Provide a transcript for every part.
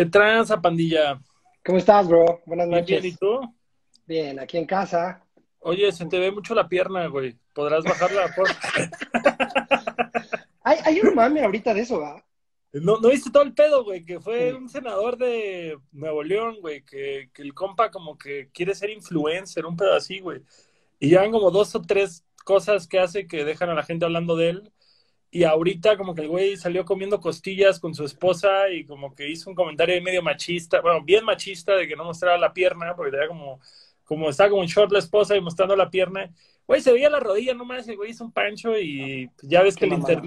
¿Qué tranza, pandilla? ¿Cómo estás, bro? Buenas noches. bien, ¿y tú? Bien, aquí en casa. Oye, se te ve mucho la pierna, güey. ¿Podrás bajarla? Por... Hay, hay un mame ahorita de eso, ¿va? ¿No, ¿No viste todo el pedo, güey? Que fue Sí. un senador de Nuevo León, güey, que, que el compa como que quiere ser influencer, un pedo así, güey. Y ya van como dos o tres cosas que hace que dejan a la gente hablando de él. Y ahorita como que el güey salió comiendo costillas con su esposa y como que hizo un comentario medio machista, bueno, bien machista de que no mostraba la pierna, porque tenía como, como estaba como en short la esposa y mostrando la pierna. Güey, se veía la rodilla nomás, el güey hizo un pancho y ya ves que el, inter-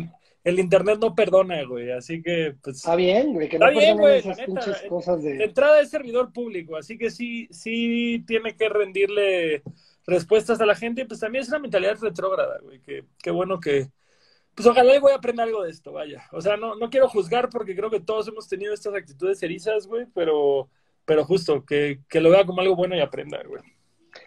el internet no perdona, güey. Así que, pues, Está bien, güey, que no Está bien, güey, esas la neta, pinches eh, cosas de de... entrada es servidor público, así que sí, sí tiene que rendirle respuestas a la gente. y Pues también es una mentalidad retrógrada, güey. Que, qué bueno que, pues ojalá y voy a aprender algo de esto, vaya. O sea, no, no quiero juzgar porque creo que todos hemos tenido estas actitudes erizas, güey, pero, pero justo, que, que lo vea como algo bueno y aprenda, güey.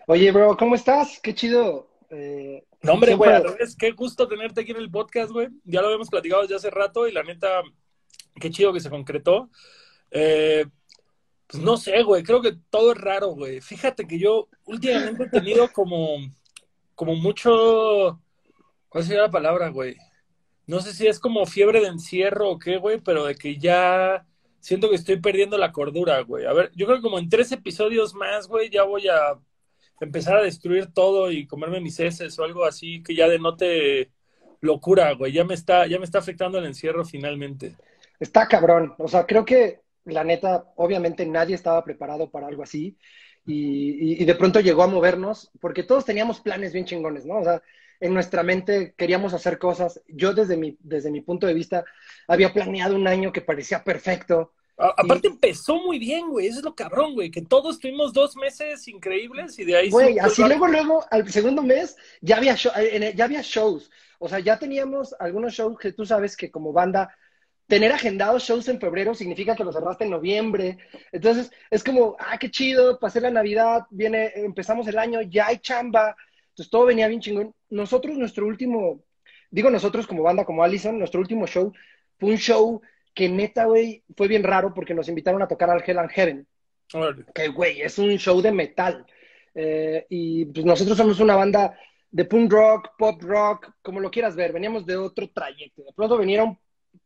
Oye, bro, ¿cómo estás? Qué chido. Eh, No, hombre, siempre- güey, al revés, qué gusto tenerte aquí en el podcast, güey. Ya lo habíamos platicado desde hace rato y la neta, qué chido que se concretó. Eh, pues no sé, güey, creo que todo es raro, güey. Fíjate que yo últimamente he tenido como, como mucho, ¿cuál sería la palabra, güey? No sé si es como fiebre de encierro o qué, güey, pero de que ya siento que estoy perdiendo la cordura, güey. A ver, yo creo que como en tres episodios más, güey, ya voy a empezar a destruir todo y comerme mis heces o algo así que ya denote locura, güey. Ya me está, ya me está afectando el encierro finalmente. Está cabrón. O sea, creo que la neta, obviamente nadie estaba preparado para algo así. Y, y- y de pronto llegó a movernos, porque todos teníamos planes bien chingones, ¿no? O sea, en nuestra mente queríamos hacer cosas. Yo desde mi, desde mi punto de vista había planeado un año que parecía perfecto. A- aparte empezó muy bien, güey. Eso es lo cabrón, güey. Que todos tuvimos dos meses increíbles y de ahí... Güey, así luego, luego, al segundo mes, ya había, show- el- ya había shows. O sea, ya teníamos algunos shows que tú sabes que como banda, tener agendados shows en febrero significa que los cerraste en noviembre. Entonces, es como, ah, qué chido, pasé la Navidad, viene, empezamos el año, ya hay chamba. Entonces, todo venía bien chingón. Nosotros, nuestro último, digo nosotros como banda, como Allison, nuestro último show fue un show que neta, güey, fue bien raro porque nos invitaron a tocar al Hell and Heaven que, güey, es un show de metal. Eh, y pues nosotros somos una banda de punk rock, pop rock, como lo quieras ver. Veníamos de otro trayecto. De pronto venía un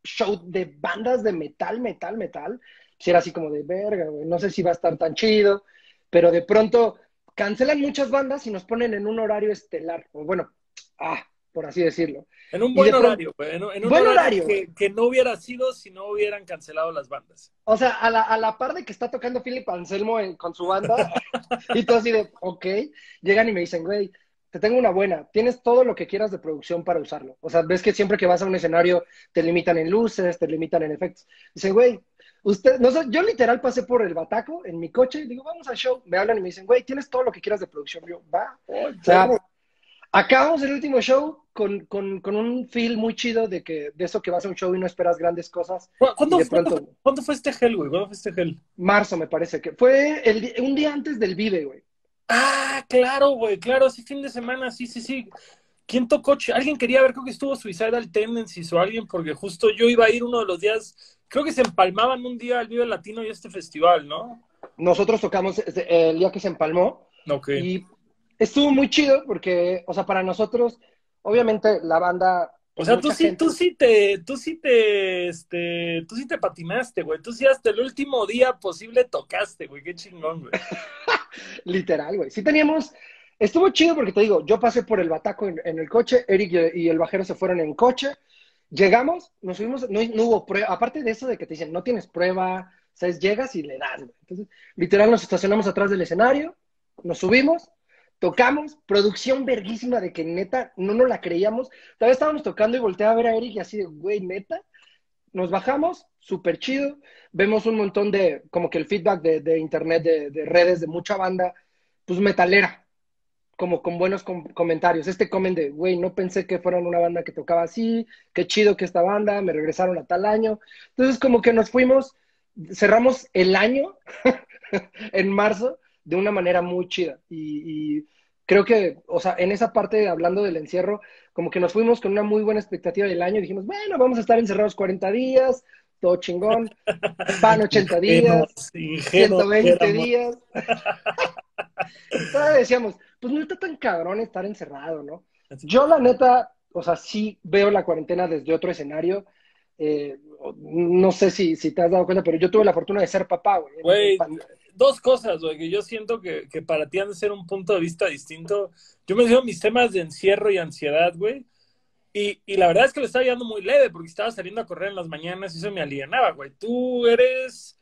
show de bandas de metal, metal, metal. Pues era así como de verga, güey. No sé si va a estar tan chido. Pero de pronto cancelan muchas bandas y nos ponen en un horario estelar. O bueno, ah, por así decirlo. En un buen pronto- horario. En, un- en un Buen horario, horario. que, que no hubiera sido si no hubieran cancelado las bandas. O sea, a la, a la par de que está tocando Philip Anselmo en- con su banda, y todo así de, ok, llegan y me dicen, güey, te tengo una buena, tienes todo lo que quieras de producción para usarlo. O sea, ves que siempre que vas a un escenario te limitan en luces, te limitan en efectos. Dicen, güey, usted, no sé, yo literal pasé por el Bataco en mi coche y digo, vamos al show. Me hablan y me dicen, güey, tienes todo lo que quieras de producción. Yo, va. O sea, acabamos el último show con, con, con un feel muy chido de que de eso que vas a un show y no esperas grandes cosas. ¿Cu- ¿Cuándo, de cuándo- pronto- cuándo fue este gel, güey? ¿Cuándo fue este gel? Marzo, me parece que fue el, un día antes del Vive, güey. Ah, claro, güey, claro, sí, fin de semana, sí, sí, sí. ¿Quién tocó? Alguien quería ver, creo que estuvo Suicidal Tendencies o alguien, porque justo yo iba a ir uno de los días, creo que se empalmaban un día al Vive Latino y este festival, ¿no? Nosotros tocamos el día que se empalmó Ok. y estuvo muy chido porque, o sea, para nosotros, obviamente la banda. O sea, tú sí, gente- tú sí te, tú sí te, este, tú sí te patinaste, güey. Tú sí hasta el último día posible tocaste, güey. Qué chingón, güey. Literal, güey. Sí teníamos. Estuvo chido porque te digo, yo pasé por el Bataco en, el coche, Eric y, el bajero se fueron en coche. Llegamos, nos subimos, no, hubo prueba. Aparte de eso de que te dicen, no tienes prueba, ¿sabes? Llegas y le das, güey. Entonces, literal, nos estacionamos atrás del escenario, nos subimos, tocamos, producción verguísima de que neta no nos la creíamos. Todavía estábamos tocando y volteé a ver a Eric y así de, güey, neta. Nos bajamos, súper chido. Vemos un montón de, como que el feedback de, internet, de redes, de mucha banda, pues metalera, como con buenos com- comentarios. Este comen de, güey, no pensé que fueran una banda que tocaba así, qué chido que esta banda, me regresaron a tal año. Entonces, como que nos fuimos, cerramos el año en marzo de una manera muy chida. Y, y creo que, o sea, en esa parte, hablando del encierro, como que nos fuimos con una muy buena expectativa del año. Dijimos, bueno, vamos a estar encerrados 40 días, todo chingón, van 80 días, Ingenuos, 120 éramos. días. Todavía decíamos, pues no está tan cabrón estar encerrado, ¿no? Yo la neta, o sea, sí veo la cuarentena desde otro escenario. Eh, no sé si, si te has dado cuenta, pero yo tuve la fortuna de ser papá, güey. dos cosas, güey, que yo siento que, que para ti han de ser un punto de vista distinto. Yo menciono mis temas de encierro y ansiedad, güey. Y, y la verdad es que lo estaba llevando muy leve porque estaba saliendo a correr en las mañanas y eso me alienaba, güey. Tú eres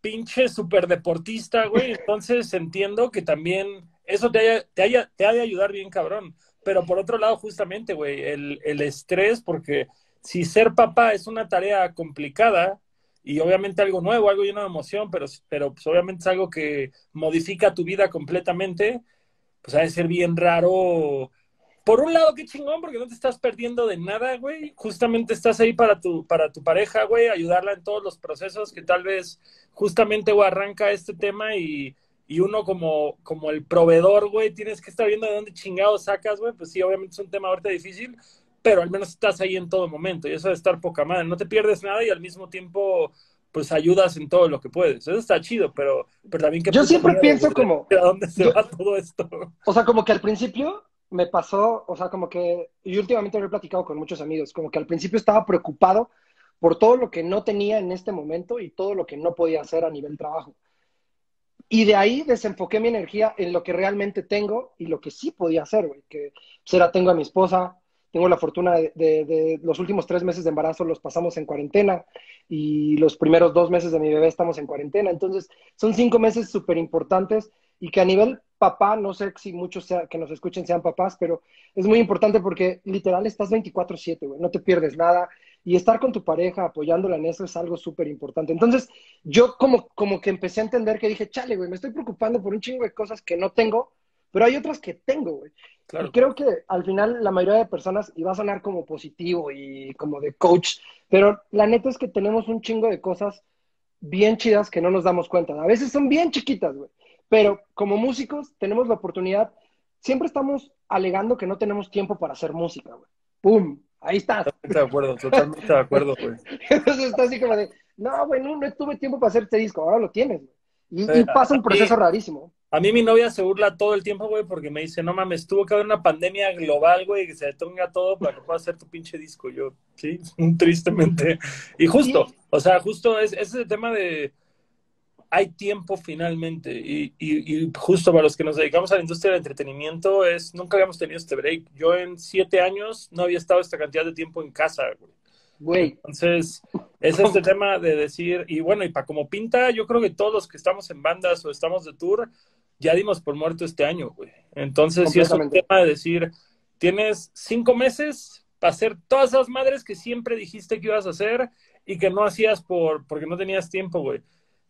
pinche super deportista, güey. Entonces entiendo que también eso te, haya- te, haya- te ha de ayudar bien, cabrón. Pero por otro lado, justamente, güey, el, el estrés, porque si ser papá es una tarea complicada y obviamente algo nuevo, algo lleno de emoción, pero, pero pues obviamente es algo que modifica tu vida completamente, pues ha de ser bien raro. Por un lado, qué chingón, porque no te estás perdiendo de nada, güey. Justamente estás ahí para tu, para tu pareja, güey, ayudarla en todos los procesos que tal vez justamente, güey, arranca este tema y, y uno como, como el proveedor, güey, tienes que estar viendo de dónde chingados sacas, güey. Pues sí, obviamente es un tema ahorita difícil, pero al menos estás ahí en todo momento y eso de estar poca madre. No te pierdes nada y al mismo tiempo, pues ayudas en todo lo que puedes. Eso está chido, pero, pero también que... Yo siempre pienso como- ¿A dónde se yo- va todo esto? O sea, como que al principio me pasó, o sea, como que, y últimamente lo he platicado con muchos amigos, como que al principio estaba preocupado por todo lo que no tenía en este momento y todo lo que no podía hacer a nivel trabajo. Y de ahí desenfoqué mi energía en lo que realmente tengo y lo que sí podía hacer, güey. Que pues, era, tengo a mi esposa, tengo la fortuna de, de- de los últimos tres meses de embarazo los pasamos en cuarentena y los primeros dos meses de mi bebé estamos en cuarentena. Entonces, son cinco meses súper importantes y que a nivel papá, no sé si muchos sea- que nos escuchen sean papás, pero es muy importante porque literal estás 24/7, güey, no te pierdes nada y estar con tu pareja apoyándola en eso es algo súper importante. Entonces, yo como, como que empecé a entender que dije, chale, güey, me estoy preocupando por un chingo de cosas que no tengo, pero hay otras que tengo, güey. Claro. Y creo que al final la mayoría de personas, y va a sonar como positivo y como de coach, pero la neta es que tenemos un chingo de cosas bien chidas que no nos damos cuenta. A veces son bien chiquitas, güey. Pero como músicos tenemos la oportunidad, siempre estamos alegando que no tenemos tiempo para hacer música, güey. ¡Pum! Ahí está. Totalmente de acuerdo, totalmente de acuerdo, güey. Entonces está así como de, no, güey, no, no tuve tiempo para hacer este disco, ahora lo tienes, güey. Y, y pasa un proceso rarísimo. A mí mi novia se burla todo el tiempo, güey, porque me dice, no mames, tuvo que haber una pandemia global, güey, que se detenga todo para que pueda hacer tu pinche disco. Yo, sí, tristemente. Y justo, o sea, justo es, es ese tema de hay tiempo finalmente. Y, y, y justo para los que nos dedicamos a la industria del entretenimiento, es nunca habíamos tenido este break. Yo en siete años no había estado esta cantidad de tiempo en casa, güey. Güey, Entonces, es este tema de decir, y bueno, y para como pinta, yo creo que todos los que estamos en bandas o estamos de tour, ya dimos por muerto este año, güey. Entonces, sí es un tema de decir, tienes cinco meses para hacer todas esas madres que siempre dijiste que ibas a hacer y que no hacías por, porque no tenías tiempo, güey.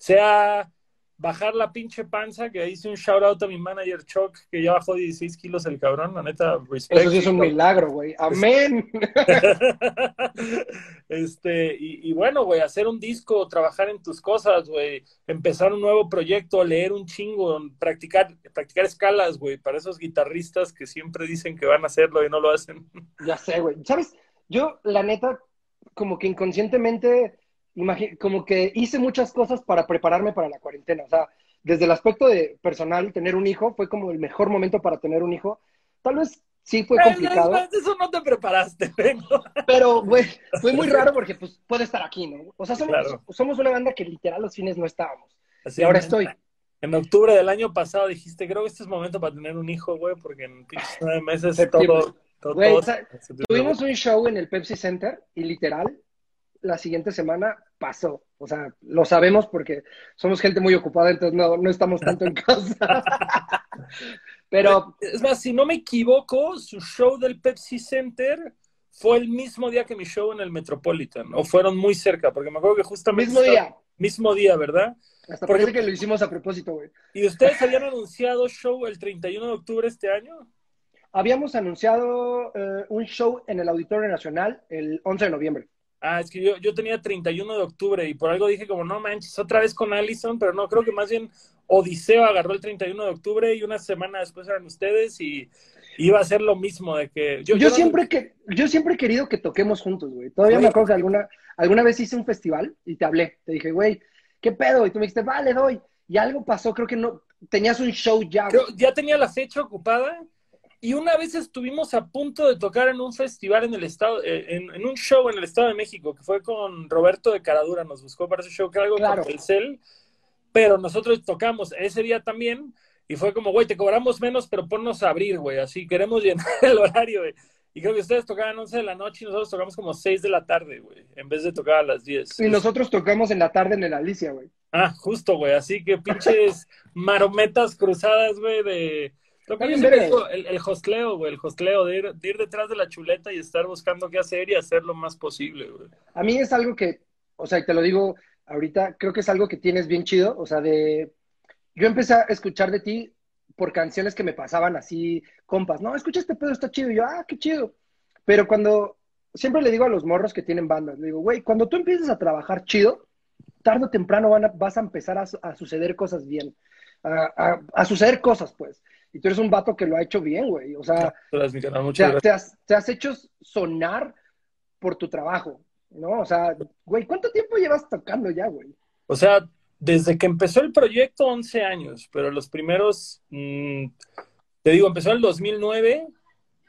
Sea bajar la pinche panza, que hice un shout out a mi manager Chuck, que ya bajó 16 kilos el cabrón, la neta, respect. eso sí es un milagro, güey. Amén. Este, y, y bueno, güey, hacer un disco, trabajar en tus cosas, güey, empezar un nuevo proyecto, leer un chingo, practicar, practicar escalas, güey, para esos guitarristas que siempre dicen que van a hacerlo y no lo hacen. Ya sé, güey. ¿Sabes? Yo, la neta, como que inconscientemente, como que hice muchas cosas para prepararme para la cuarentena. O sea, desde el aspecto de personal, tener un hijo fue como el mejor momento para tener un hijo. Tal vez sí fue complicado, no, Eso no te preparaste, vengo. pero, güey, fue muy raro porque, pues, puede estar aquí, ¿no? O sea, somos, Claro. somos una banda que literal los fines no estábamos. Así Y ahora en- estoy. En octubre del año pasado dijiste, creo que este es momento para tener un hijo, güey, porque en nueve meses todo, todo, Güey, todo- sa- Tuvimos un show en el Pepsi Center y literal, la siguiente semana pasó. O sea, lo sabemos porque somos gente muy ocupada, entonces no, no estamos tanto en casa. Pero Es más, si no me equivoco, su show del Pepsi Center fue el mismo día que mi show en el Metropolitan, o fueron muy cerca, porque me acuerdo que justamente... mismo día, Mismo día, ¿verdad? hasta Porque- que lo hicimos a propósito, güey. ¿Y ustedes habían anunciado show el 31 de octubre este año? Habíamos anunciado eh, un show en el Auditorio Nacional el 11 de noviembre. Ah, es que yo, yo tenía 31 de octubre y por algo dije como, no manches, otra vez con Allison, pero no, creo que más bien Odiseo agarró el 31 de octubre y una semana después eran ustedes y iba a ser lo mismo de que... Yo, yo, siempre, que, yo siempre he querido que toquemos juntos, güey. Todavía me acuerdo que alguna, alguna vez hice un festival y te hablé. Te dije, güey, ¿qué pedo? Y tú me dijiste, vale, doy. Y algo pasó, creo que no, tenías un show ya. ya tenía la fecha ocupada y una vez estuvimos a punto de tocar en un festival en el estado, eh, en, un show en el Estado de México, que fue con Roberto de Caradura, nos buscó para ese show, que algo con el CEL, pero nosotros tocamos ese día también, y fue como, güey, te cobramos menos, pero ponnos a abrir, güey, así queremos llenar el horario, güey. Y creo que ustedes tocaban 11 de la noche y nosotros tocamos como 6 de la tarde, güey, en vez de tocar a las 10. Y nosotros tocamos en la tarde en el Alicia, güey. Ah, justo, güey, así que pinches marometas cruzadas, güey, de el, el hostleo, güey, el hostleo, de ir, detrás de la chuleta y estar buscando qué hacer y hacer lo más posible, güey. A mí es algo que, o sea, y te lo digo ahorita, creo que es algo que tienes bien chido, o sea, de... Yo empecé a escuchar de ti por canciones que me pasaban así, compas, no, escucha este pedo, está chido, y yo, ah, qué chido. Pero cuando, siempre le digo a los morros que tienen bandas, le digo, güey, cuando tú empieces a trabajar chido, tarde o temprano van vas a empezar a, suceder cosas bien, a, suceder cosas, pues. Y tú eres un vato que lo ha hecho bien, güey. O sea, te, has, te, has, hecho sonar por tu trabajo, ¿no? O sea, güey, ¿cuánto tiempo llevas tocando ya, güey? O sea, desde que empezó el proyecto, 11 años, pero los primeros, mm, te digo, empezó en el 2009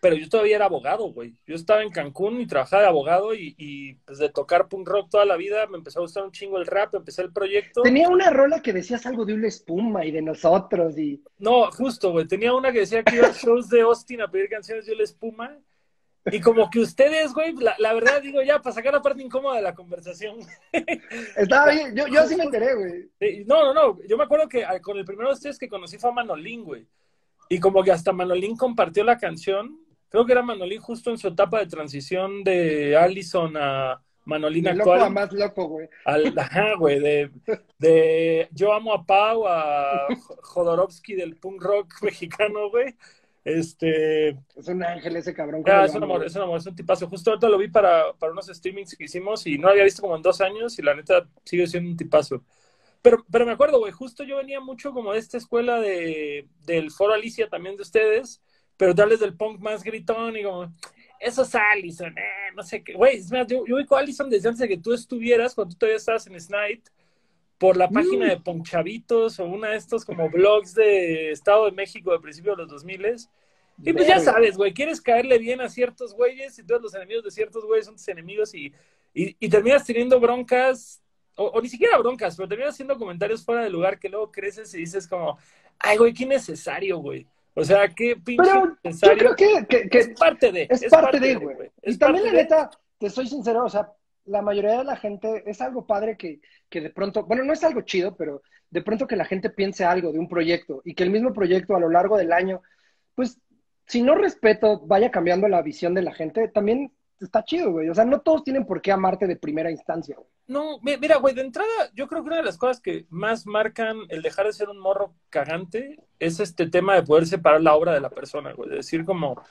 pero yo todavía era abogado, güey. Yo estaba en Cancún y trabajaba de abogado y, pues de tocar punk rock toda la vida me empezó a gustar un chingo el rap, empecé el proyecto. Tenía una rola que decías algo de una espuma y de nosotros y... No, justo, güey. Tenía una que decía que iba a shows de Austin a pedir canciones de una espuma y como que ustedes, güey, la, verdad digo ya, para sacar la parte incómoda de la conversación. Estaba bien, yo, yo así me enteré, güey. No, no, no, yo me acuerdo que ah, con el primero de ustedes que conocí fue a Manolín, güey. Y como que hasta Manolín compartió la canción Creo que era Manolín justo en su etapa de transición de Allison a Manolín actual. Loco a más loco, güey. ajá, güey, de, de Yo amo a Pau a Jodorowsky del punk rock mexicano, güey. Este. Es un ángel ese cabrón. Ah, es un amor, es un amor, es un tipazo. Justo ahorita lo vi para, para unos streamings que hicimos y no lo había visto como en dos años y la neta sigue siendo un tipazo. Pero, pero me acuerdo, güey, justo yo venía mucho como de esta escuela de, del Foro Alicia también de ustedes pero darles del punk más gritón y como, eso es Allison, eh, no sé qué. Güey, es más, yo, yo ubico a Allison desde antes de que tú estuvieras, cuando tú todavía estabas en Snipe, por la página de Punk Chavitos o una de estos como blogs de Estado de México de principios de los 2000 y pues ya sabes, güey, quieres caerle bien a ciertos güeyes y todos los enemigos de ciertos güeyes son tus enemigos y, y, terminas teniendo broncas, o, o, ni siquiera broncas, pero terminas haciendo comentarios fuera de lugar que luego creces y dices como, ay, güey, qué necesario, güey. O sea, qué pinche Pero yo creo que, es parte de. Es, parte, de, güey. Y también, la neta, te soy sincero, o sea, la mayoría de la gente, es algo padre que, que de pronto, bueno, no es algo chido, pero de pronto que la gente piense algo de un proyecto y que el mismo proyecto a lo largo del año, pues, si no respeto, vaya cambiando la visión de la gente, también está chido, güey. O sea, no todos tienen por qué amarte de primera instancia, güey. No, mira, güey, de entrada, yo creo que una de las cosas que más marcan el dejar de ser un morro cagante es este tema de poder separar la obra de la persona, güey. De decir como,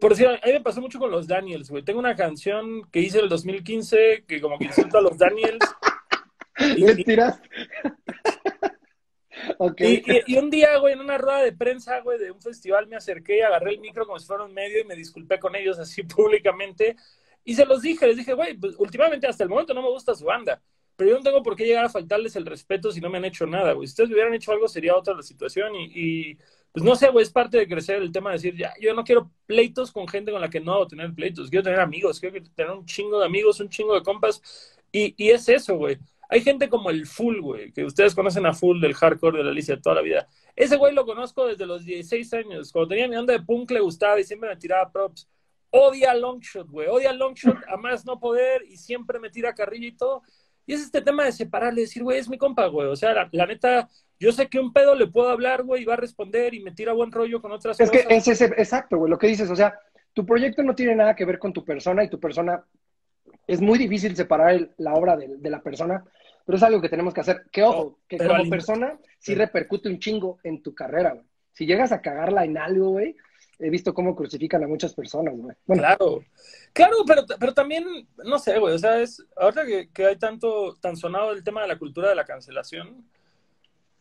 por decir, a mí me pasó mucho con los Daniels, güey. Tengo una canción que hice en el 2015 que como que insulta a los Daniels. y, tiras? y, un día, güey, en una rueda de prensa, güey, de un festival, me acerqué, agarré el micro como si fuera un medio y me disculpé con ellos así públicamente y se los dije, les dije, güey, pues últimamente hasta el momento no me gusta su banda, pero yo no tengo por qué llegar a faltarles el respeto si no me han hecho nada, güey. Si ustedes hubieran hecho algo sería otra la situación y, pues no sé, güey, es parte de crecer el tema de decir, ya, yo no quiero pleitos con gente con la que no debo tener pleitos, quiero tener amigos, quiero tener un chingo de amigos, un chingo de compas y, y es eso, güey. Hay gente como el Full, güey, que ustedes conocen a Full del hardcore de la Alicia toda la vida. Ese güey lo conozco desde los 16 años. Cuando tenía mi onda de punk le gustaba y siempre me tiraba props odia Longshot, güey, odia Longshot a más no poder y siempre me tira carrilla y todo. Y es este tema de separarle, decir, güey, es mi compa, güey. O sea, la, neta, yo sé que un pedo le puedo hablar, güey, y va a responder y me tira buen rollo con otras cosas. Es que es ese, exacto, güey, lo que dices. O sea, tu proyecto no tiene nada que ver con tu persona y tu persona. Es muy difícil separar la obra de, la persona, pero es algo que tenemos que hacer. Que ojo, que como persona sí repercute un chingo en tu carrera, güey. Si llegas a cagarla en algo, güey, he visto cómo crucifican a muchas personas, güey. Claro, claro, pero, pero también, no sé, güey, o sea, es, ahora que, que hay tanto, tan sonado el tema de la cultura de la cancelación,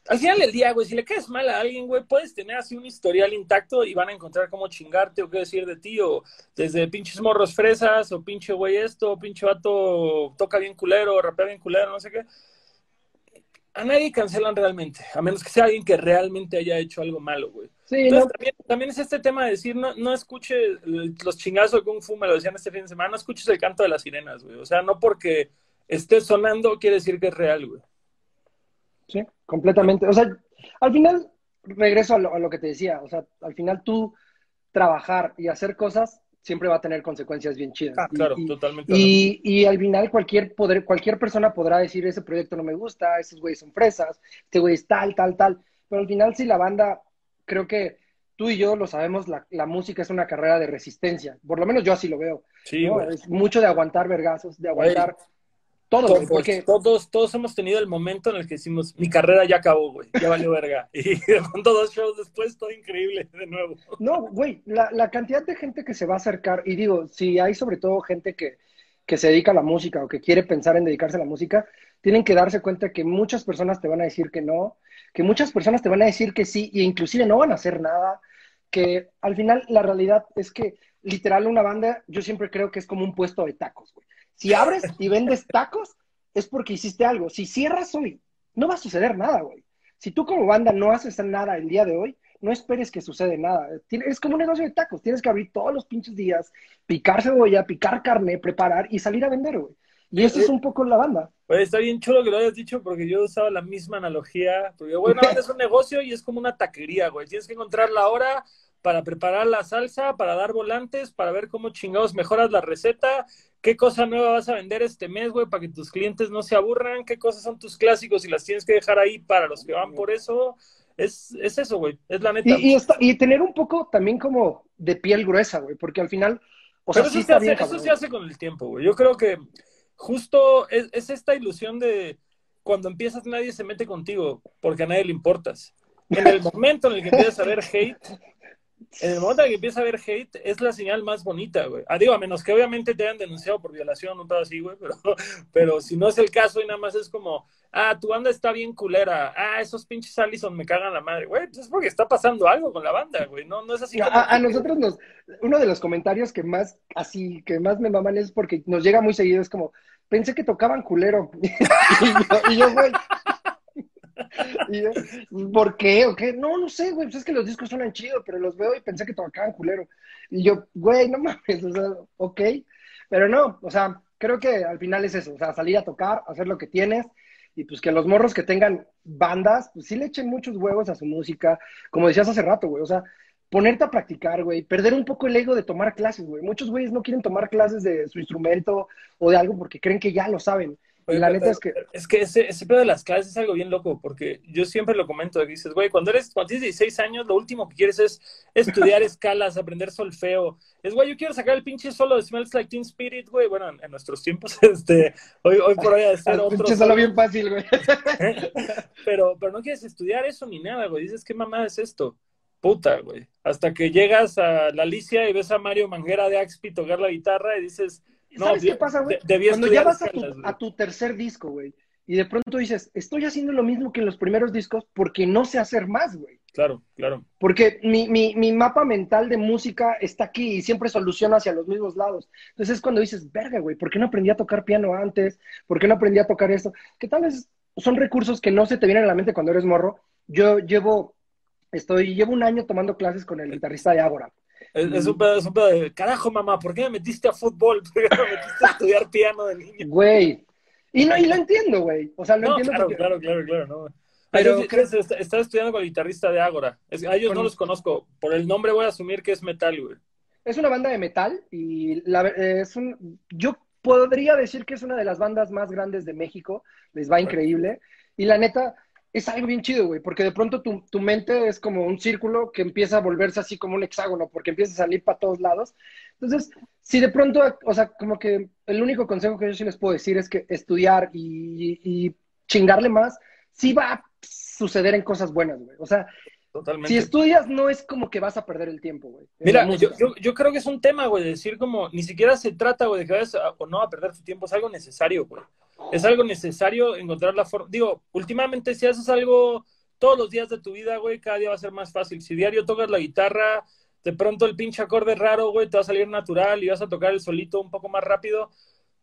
al final del día, güey, si le caes mal a alguien, güey, puedes tener así un historial intacto y van a encontrar cómo chingarte o qué decir de ti, o desde pinches morros fresas, o pinche güey esto, pinche vato toca bien culero, rapea bien culero, no sé qué. A nadie cancelan realmente, a menos que sea alguien que realmente haya hecho algo malo, güey. Sí, Entonces, no, también, también es este tema de decir, no, no escuche el- los chingazos de Kung Fu, me lo decían este fin de semana, no escuches el canto de las sirenas, güey. O sea, no porque esté sonando quiere decir que es real, güey. Sí, completamente. O sea, al final, regreso a lo, a lo que te decía, o sea, al final tú trabajar y hacer cosas siempre va a tener consecuencias bien chidas. Ah, Y- claro, y, totalmente. y, y al final cualquier, poder, cualquier persona podrá decir, ese proyecto no me gusta, esos güeyes son fresas, este güey es tal, tal, tal. Pero al final, si la banda, creo que tú y yo lo sabemos, la, la música es una carrera de resistencia. Por lo menos yo así lo veo. Sí. Es mucho de aguantar vergazos, de aguantar Todos, porque todos, todos hemos tenido el momento en el que decimos, mi carrera ya acabó, güey, ya valió verga. Y con dos shows después, todo increíble de nuevo. No, güey, la, la cantidad de gente que se va a acercar, y digo, si hay sobre todo gente que, que se dedica a la música o que quiere pensar en dedicarse a la música, tienen que darse cuenta que muchas personas te van a decir que no, que muchas personas te van a decir que sí, e inclusive no van a hacer nada, que al final la realidad es que literal una banda, yo siempre creo que es como un puesto de tacos, güey. Si abres y vendes tacos, es porque hiciste algo. Si cierras hoy, no va a suceder nada, güey. Si tú como banda no haces nada el día de hoy, no esperes que suceda nada. Es como un negocio de tacos. Tienes que abrir todos los pinches días, picar cebolla, picar carne, preparar y salir a vender, güey. Y eso es un poco la banda. Está bien chulo que lo hayas dicho porque yo usaba la misma analogía. Porque, güey, una banda es un negocio y es como una taquería, güey. Tienes que encontrar la hora para preparar la salsa, para dar volantes, para ver cómo chingados mejoras la receta, qué cosa nueva vas a vender este mes, güey, para que tus clientes no se aburran, qué cosas son tus clásicos y las tienes que dejar ahí para los que van por eso. Es, es eso, güey. Es la neta. Y, y, y tener un poco también como de piel gruesa, güey, porque al final, o sea, Pero sí eso, se hace, bien, eso se hace con el tiempo, güey. Yo creo que justo es, es esta ilusión de cuando empiezas nadie se mete contigo porque a nadie le importas. En el momento en el que empiezas a ver hate, en el momento en que empieza a haber hate, es la señal más bonita, güey. Ah, digo, a menos que obviamente te hayan denunciado por violación o todo así, güey, pero, pero si no es el caso y nada más es como, ah, tu banda está bien culera, ah, esos pinches Allison me cagan la madre, güey, pues es porque está pasando algo con la banda, güey, no, no es así como... A, a nosotros nos, uno de los comentarios que más, así, que más me maman es porque nos llega muy seguido, es como, pensé que tocaban culero. y yo, y yo, güey. Y yo, ¿por qué? ¿O qué? No, no sé, güey, pues es que los discos suenan chido, pero los veo y pensé que tocaban culero. Y yo, güey, no mames, o sea, ok. Pero no, o sea, creo que al final es eso, o sea, salir a tocar, hacer lo que tienes, y pues que los morros que tengan bandas, pues sí le echen muchos huevos a su música, como decías hace rato, güey, o sea, ponerte a practicar, güey, perder un poco el ego de tomar clases, güey. Muchos güeyes no quieren tomar clases de su instrumento o de algo porque creen que ya lo saben. La neta es que... Es que ese, ese pedo de las clases es algo bien loco, porque yo siempre lo comento, que dices, güey, cuando eres, cuando tienes 16 años, lo último que quieres es estudiar escalas, aprender solfeo. Es, güey, yo quiero sacar el pinche solo de Smells Like Teen Spirit, güey, bueno, en, en nuestros tiempos, este, hoy, hoy por hoy ha de ser otro. pinche solo bien fácil, güey. pero, pero no quieres estudiar eso ni nada, güey. Dices, ¿qué mamá es esto? Puta, güey. Hasta que llegas a la Alicia y ves a Mario Manguera de Axpi tocar la guitarra y dices, no, ¿Sabes qué pasa, güey? Cuando ya vas a tu, a tu tercer disco, güey, y de pronto dices, estoy haciendo lo mismo que en los primeros discos porque no sé hacer más, güey. Claro, claro. Porque mi, mi, mi mapa mental de música está aquí y siempre soluciona hacia los mismos lados. Entonces es cuando dices, verga, güey, ¿por qué no aprendí a tocar piano antes? ¿Por qué no aprendí a tocar esto? Que tal vez son recursos que no se te vienen a la mente cuando eres morro. Yo llevo, estoy, llevo un año tomando clases con el guitarrista de Ágora. Es, es un pedo, es un pedo de, carajo, mamá, ¿por qué me metiste a fútbol? ¿Por qué me metiste a estudiar piano de niño? Güey. Y, no, y lo entiendo, güey. O sea, lo No, entiendo claro, porque... claro, claro, claro, no. Pero creo- está, está estudiando con el guitarrista de Ágora. A ellos no los conozco. Por el nombre voy a asumir que es metal, güey. Es una banda de metal y la, eh, es un, yo podría decir que es una de las bandas más grandes de México, les va increíble. Y la neta, es algo bien chido, güey, porque de pronto tu, tu mente es como un círculo que empieza a volverse así como un hexágono, porque empieza a salir para todos lados. Entonces, si de pronto, o sea, como que el único consejo que yo sí les puedo decir es que estudiar y, y chingarle más, sí va a suceder en cosas buenas, güey. O sea, Totalmente. Si estudias, no es como que vas a perder el tiempo, güey. Mira, yo, yo, yo creo que es un tema, güey, de decir como, ni siquiera se trata, güey, de que vayas a- o no a perder tu tiempo, es algo necesario, güey. Es algo necesario encontrar la forma. Digo, últimamente si haces algo todos los días de tu vida, güey, cada día va a ser más fácil. Si diario tocas la guitarra, de pronto el pinche acorde raro, güey, te va a salir natural y vas a tocar el solito un poco más rápido,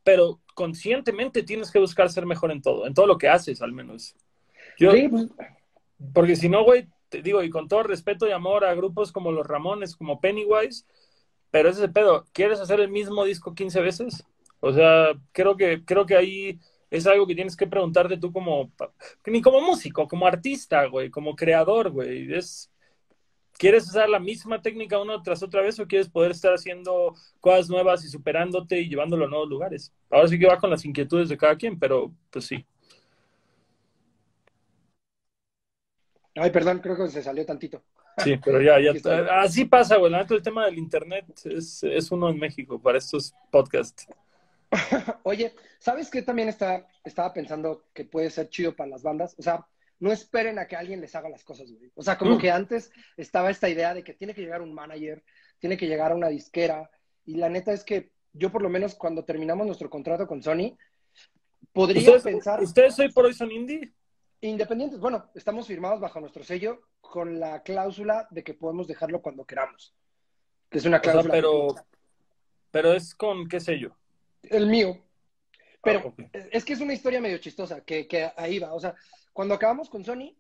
pero conscientemente tienes que buscar ser mejor en todo, en todo lo que haces, al menos. Yo, Sí, pues, porque si no, güey, te digo, y con todo respeto y amor a grupos como los Ramones, como Pennywise, pero ese pedo, ¿quieres hacer el mismo disco 15 veces? O sea, creo que, creo que ahí es algo que tienes que preguntarte tú como, ni como músico, como artista, güey, como creador, güey. Es, ¿Quieres usar la misma técnica una tras otra vez o quieres poder estar haciendo cosas nuevas y superándote y llevándolo a nuevos lugares? Ahora sí que va con las inquietudes de cada quien, pero pues sí. Ay, perdón, creo que se salió tantito. Sí, pero ya, ya, así pasa, güey. La el tema del internet es, es uno en México para estos podcasts. Oye, ¿sabes qué también está, estaba pensando que puede ser chido para las bandas? O sea, no esperen a que alguien les haga las cosas, güey. O sea, como Mm. que antes estaba esta idea de que tiene que llegar un manager, tiene que llegar a una disquera. Y la neta es que yo, por lo menos, cuando terminamos nuestro contrato con Sony, podría ¿Ustedes, pensar ¿Ustedes hoy por hoy son indie? independientes. Bueno, estamos firmados bajo nuestro sello con la cláusula de que podemos dejarlo cuando queramos. Que es una O sea, cláusula. pero, pero es con qué sello. El mío. Pero Ah, es que es una historia medio chistosa, que, que ahí va. O sea, cuando acabamos con Sony,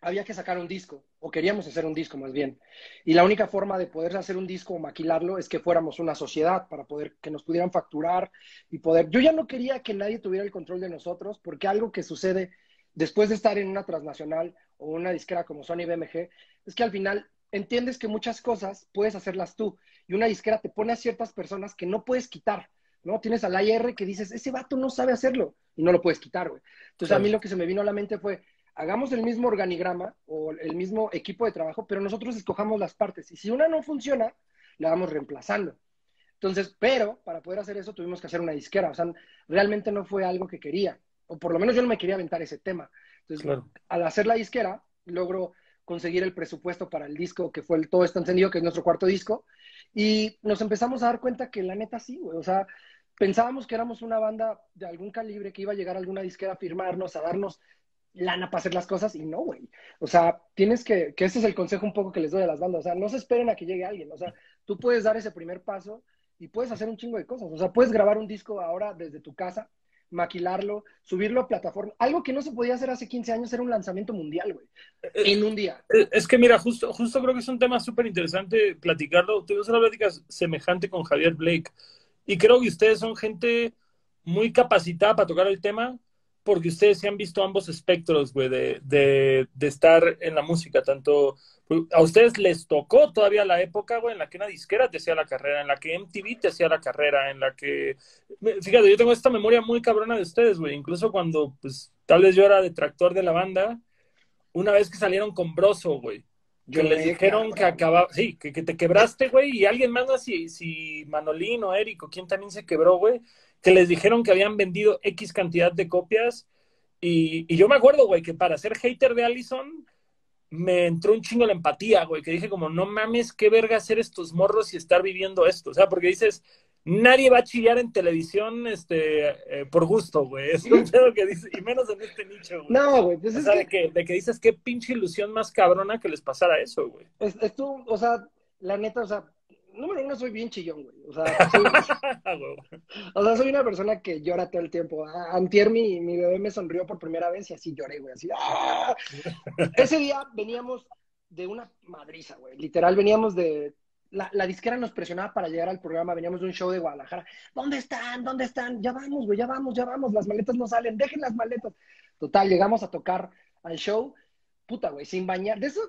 había que sacar un disco, o queríamos hacer un disco más bien. Y la única forma de poder hacer un disco o maquilarlo es que fuéramos una sociedad para poder que nos pudieran facturar y poder. Yo ya no quería que nadie tuviera el control de nosotros, porque algo que sucede después de estar en una transnacional o una disquera como Sony BMG es que al final entiendes que muchas cosas puedes hacerlas tú y una disquera te pone a ciertas personas que no puedes quitar. ¿No? Tienes al IR que dices, ese vato no sabe hacerlo y no lo puedes quitar, güey. Entonces a mí lo que se me vino a la mente fue, hagamos el mismo organigrama o el mismo equipo de trabajo, pero nosotros escojamos las partes. Y si una no funciona, la vamos reemplazando. Entonces, pero para poder hacer eso tuvimos que hacer una disquera. O sea, realmente no fue algo que quería. O por lo menos yo no me quería aventar ese tema. Entonces, Claro. al hacer la disquera, logro conseguir el presupuesto para el disco que fue el Todo está encendido, que es nuestro cuarto disco. Y nos empezamos a dar cuenta que la neta sí, güey. O sea, pensábamos que éramos una banda de algún calibre que iba a llegar a alguna disquera a firmarnos, a darnos lana para hacer las cosas y no, güey. O sea, tienes que, que ese es el consejo un poco que les doy a las bandas. O sea, no se esperen a que llegue alguien. O sea, tú puedes dar ese primer paso y puedes hacer un chingo de cosas. O sea, puedes grabar un disco ahora desde tu casa, maquilarlo, subirlo a plataforma. Algo que no se podía hacer hace 15 años era un lanzamiento mundial, güey. En un día. Eh, Es que mira, justo, justo creo que es un tema súper interesante platicarlo. Tuvimos una plática semejante con Javier Blake y creo que ustedes son gente muy capacitada para tocar el tema porque ustedes se han visto ambos espectros, güey, de, de, de estar en la música, tanto a ustedes les tocó todavía la época, güey, en la que una disquera te hacía la carrera, en la que MTV te hacía la carrera, en la que... Fíjate, yo tengo esta memoria muy cabrona de ustedes, güey, incluso cuando, pues, tal vez yo era detractor de la banda, una vez que salieron con Broso, güey, que les dijeron que acababa, sí, que, que, te quebraste, güey, y alguien más, si, si Manolín o Eric o quien también se quebró, güey, que les dijeron que habían vendido X cantidad de copias, y, y yo me acuerdo, güey, que para ser hater de Allison, me entró un chingo la empatía, güey, que dije como, no mames, qué verga hacer estos morros y estar viviendo esto, o sea, porque dices, nadie va a chillar en televisión este, eh, por gusto, güey, es un pedo que dice, y menos en este nicho, güey. No, güey, pues o es sea, que... de, que, de que dices, qué pinche ilusión más cabrona que les pasara eso, güey. Es, esto, o sea, la neta, o sea, número uno, soy bien chillón, güey. O sea, soy, o sea, soy una persona que llora todo el tiempo. Antier mi, mi bebé me sonrió por primera vez y así lloré, güey. Así, ¡ah! Ese día veníamos de una madriza, güey. Literal, veníamos de... La, la, disquera nos presionaba para llegar al programa, veníamos de un show de Guadalajara. ¿Dónde están? ¿Dónde están? Ya vamos, güey, ya vamos, ya vamos. Las maletas no salen, dejen las maletas. Total, llegamos a tocar al show. Puta, güey, sin bañar. De eso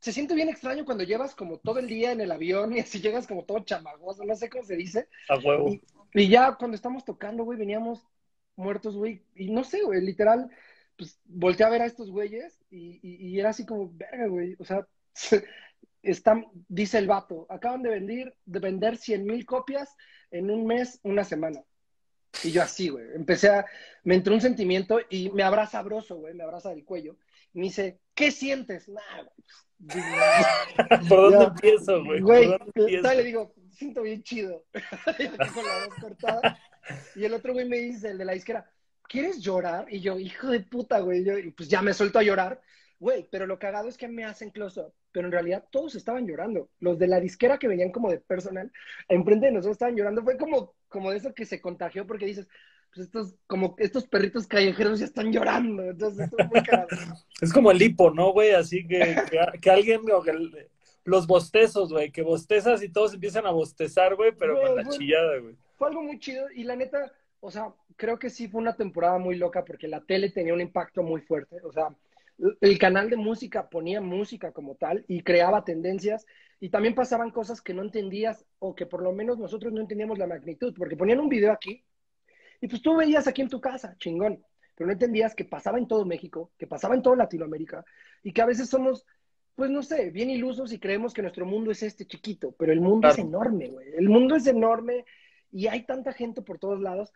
se siente bien extraño cuando llevas como todo el día en el avión y así llegas como todo chamagoso, no sé cómo se dice. A huevo. Y, y ya cuando estamos tocando, güey, veníamos muertos, güey. Y no sé, güey, literal, pues volteé a ver a estos güeyes y, y, y era así como, verga, güey. O sea, están, dice el vato, acaban de vender, de vender 100 mil copias en un mes, una semana. Y yo así, güey, empecé a, me entró un sentimiento y me abraza sabroso, güey, me abraza del cuello. Y me dice, ¿qué sientes? Nah, güey, ¿Por dónde empiezo, güey? Güey, le digo, siento bien chido. con la voz cortada. Y el otro güey me dice, el de la disquera, ¿quieres llorar? Y yo, hijo de puta, güey. Y pues ya me suelto a llorar. Güey, pero lo cagado es que me hacen close-up. Pero en realidad todos estaban llorando. Los de la disquera que venían como de personal, enfrente de nosotros estaban llorando. Fue como, como de eso que se contagió porque dices, pues estos, como estos perritos callejeros ya están llorando. Entonces, esto es muy. Es como el hipo, ¿no, güey? Así que, que, alguien, o que los bostezos, güey, que bostezas y todos empiezan a bostezar, güey, pero con la chillada, güey. Fue algo muy chido y la neta, o sea, creo que sí fue una temporada muy loca porque la tele tenía un impacto muy fuerte. O sea, el canal de música ponía música como tal y creaba tendencias y también pasaban cosas que no entendías o que por lo menos nosotros no entendíamos la magnitud, porque ponían un video aquí y pues tú veías aquí en tu casa, chingón, pero no entendías que pasaba en todo México, que pasaba en toda Latinoamérica y que a veces somos, pues no sé, bien ilusos y creemos que nuestro mundo es este chiquito, pero el mundo es enorme, güey. El mundo es enorme y hay tanta gente por todos lados.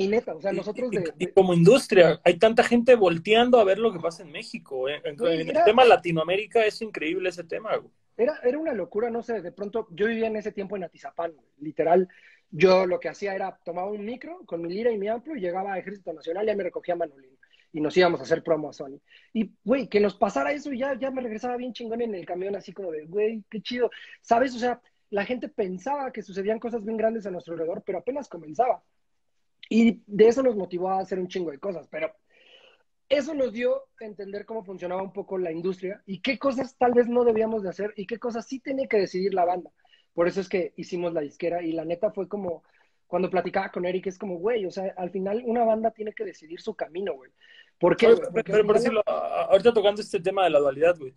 Y neta, o sea, nosotros de, como industria, hay tanta gente volteando a ver lo que pasa en México. ¿eh? En, el tema Latinoamérica es increíble ese tema, güey. Era, era una locura, no sé, de pronto yo vivía en ese tiempo en Atizapán, literal. Yo lo que hacía era tomaba un micro con mi lira y mi amplo y llegaba a Ejército Nacional y ya me recogía Manolín y nos íbamos a hacer promo a Sony. Y, güey, que nos pasara eso y ya, ya me regresaba bien chingón en el camión, así como de, güey, qué chido. ¿Sabes? O sea, la gente pensaba que sucedían cosas bien grandes a nuestro alrededor, pero apenas comenzaba. Y de eso nos motivó a hacer un chingo de cosas, pero eso nos dio a entender cómo funcionaba un poco la industria y qué cosas tal vez no debíamos de hacer y qué cosas sí tenía que decidir la banda. Por eso es que hicimos la disquera y la neta fue como, cuando platicaba con Eric, es como, güey, o sea, al final una banda tiene que decidir su camino, güey. ¿Por qué? pero, por decirlo, ahorita tocando este tema de la dualidad, güey.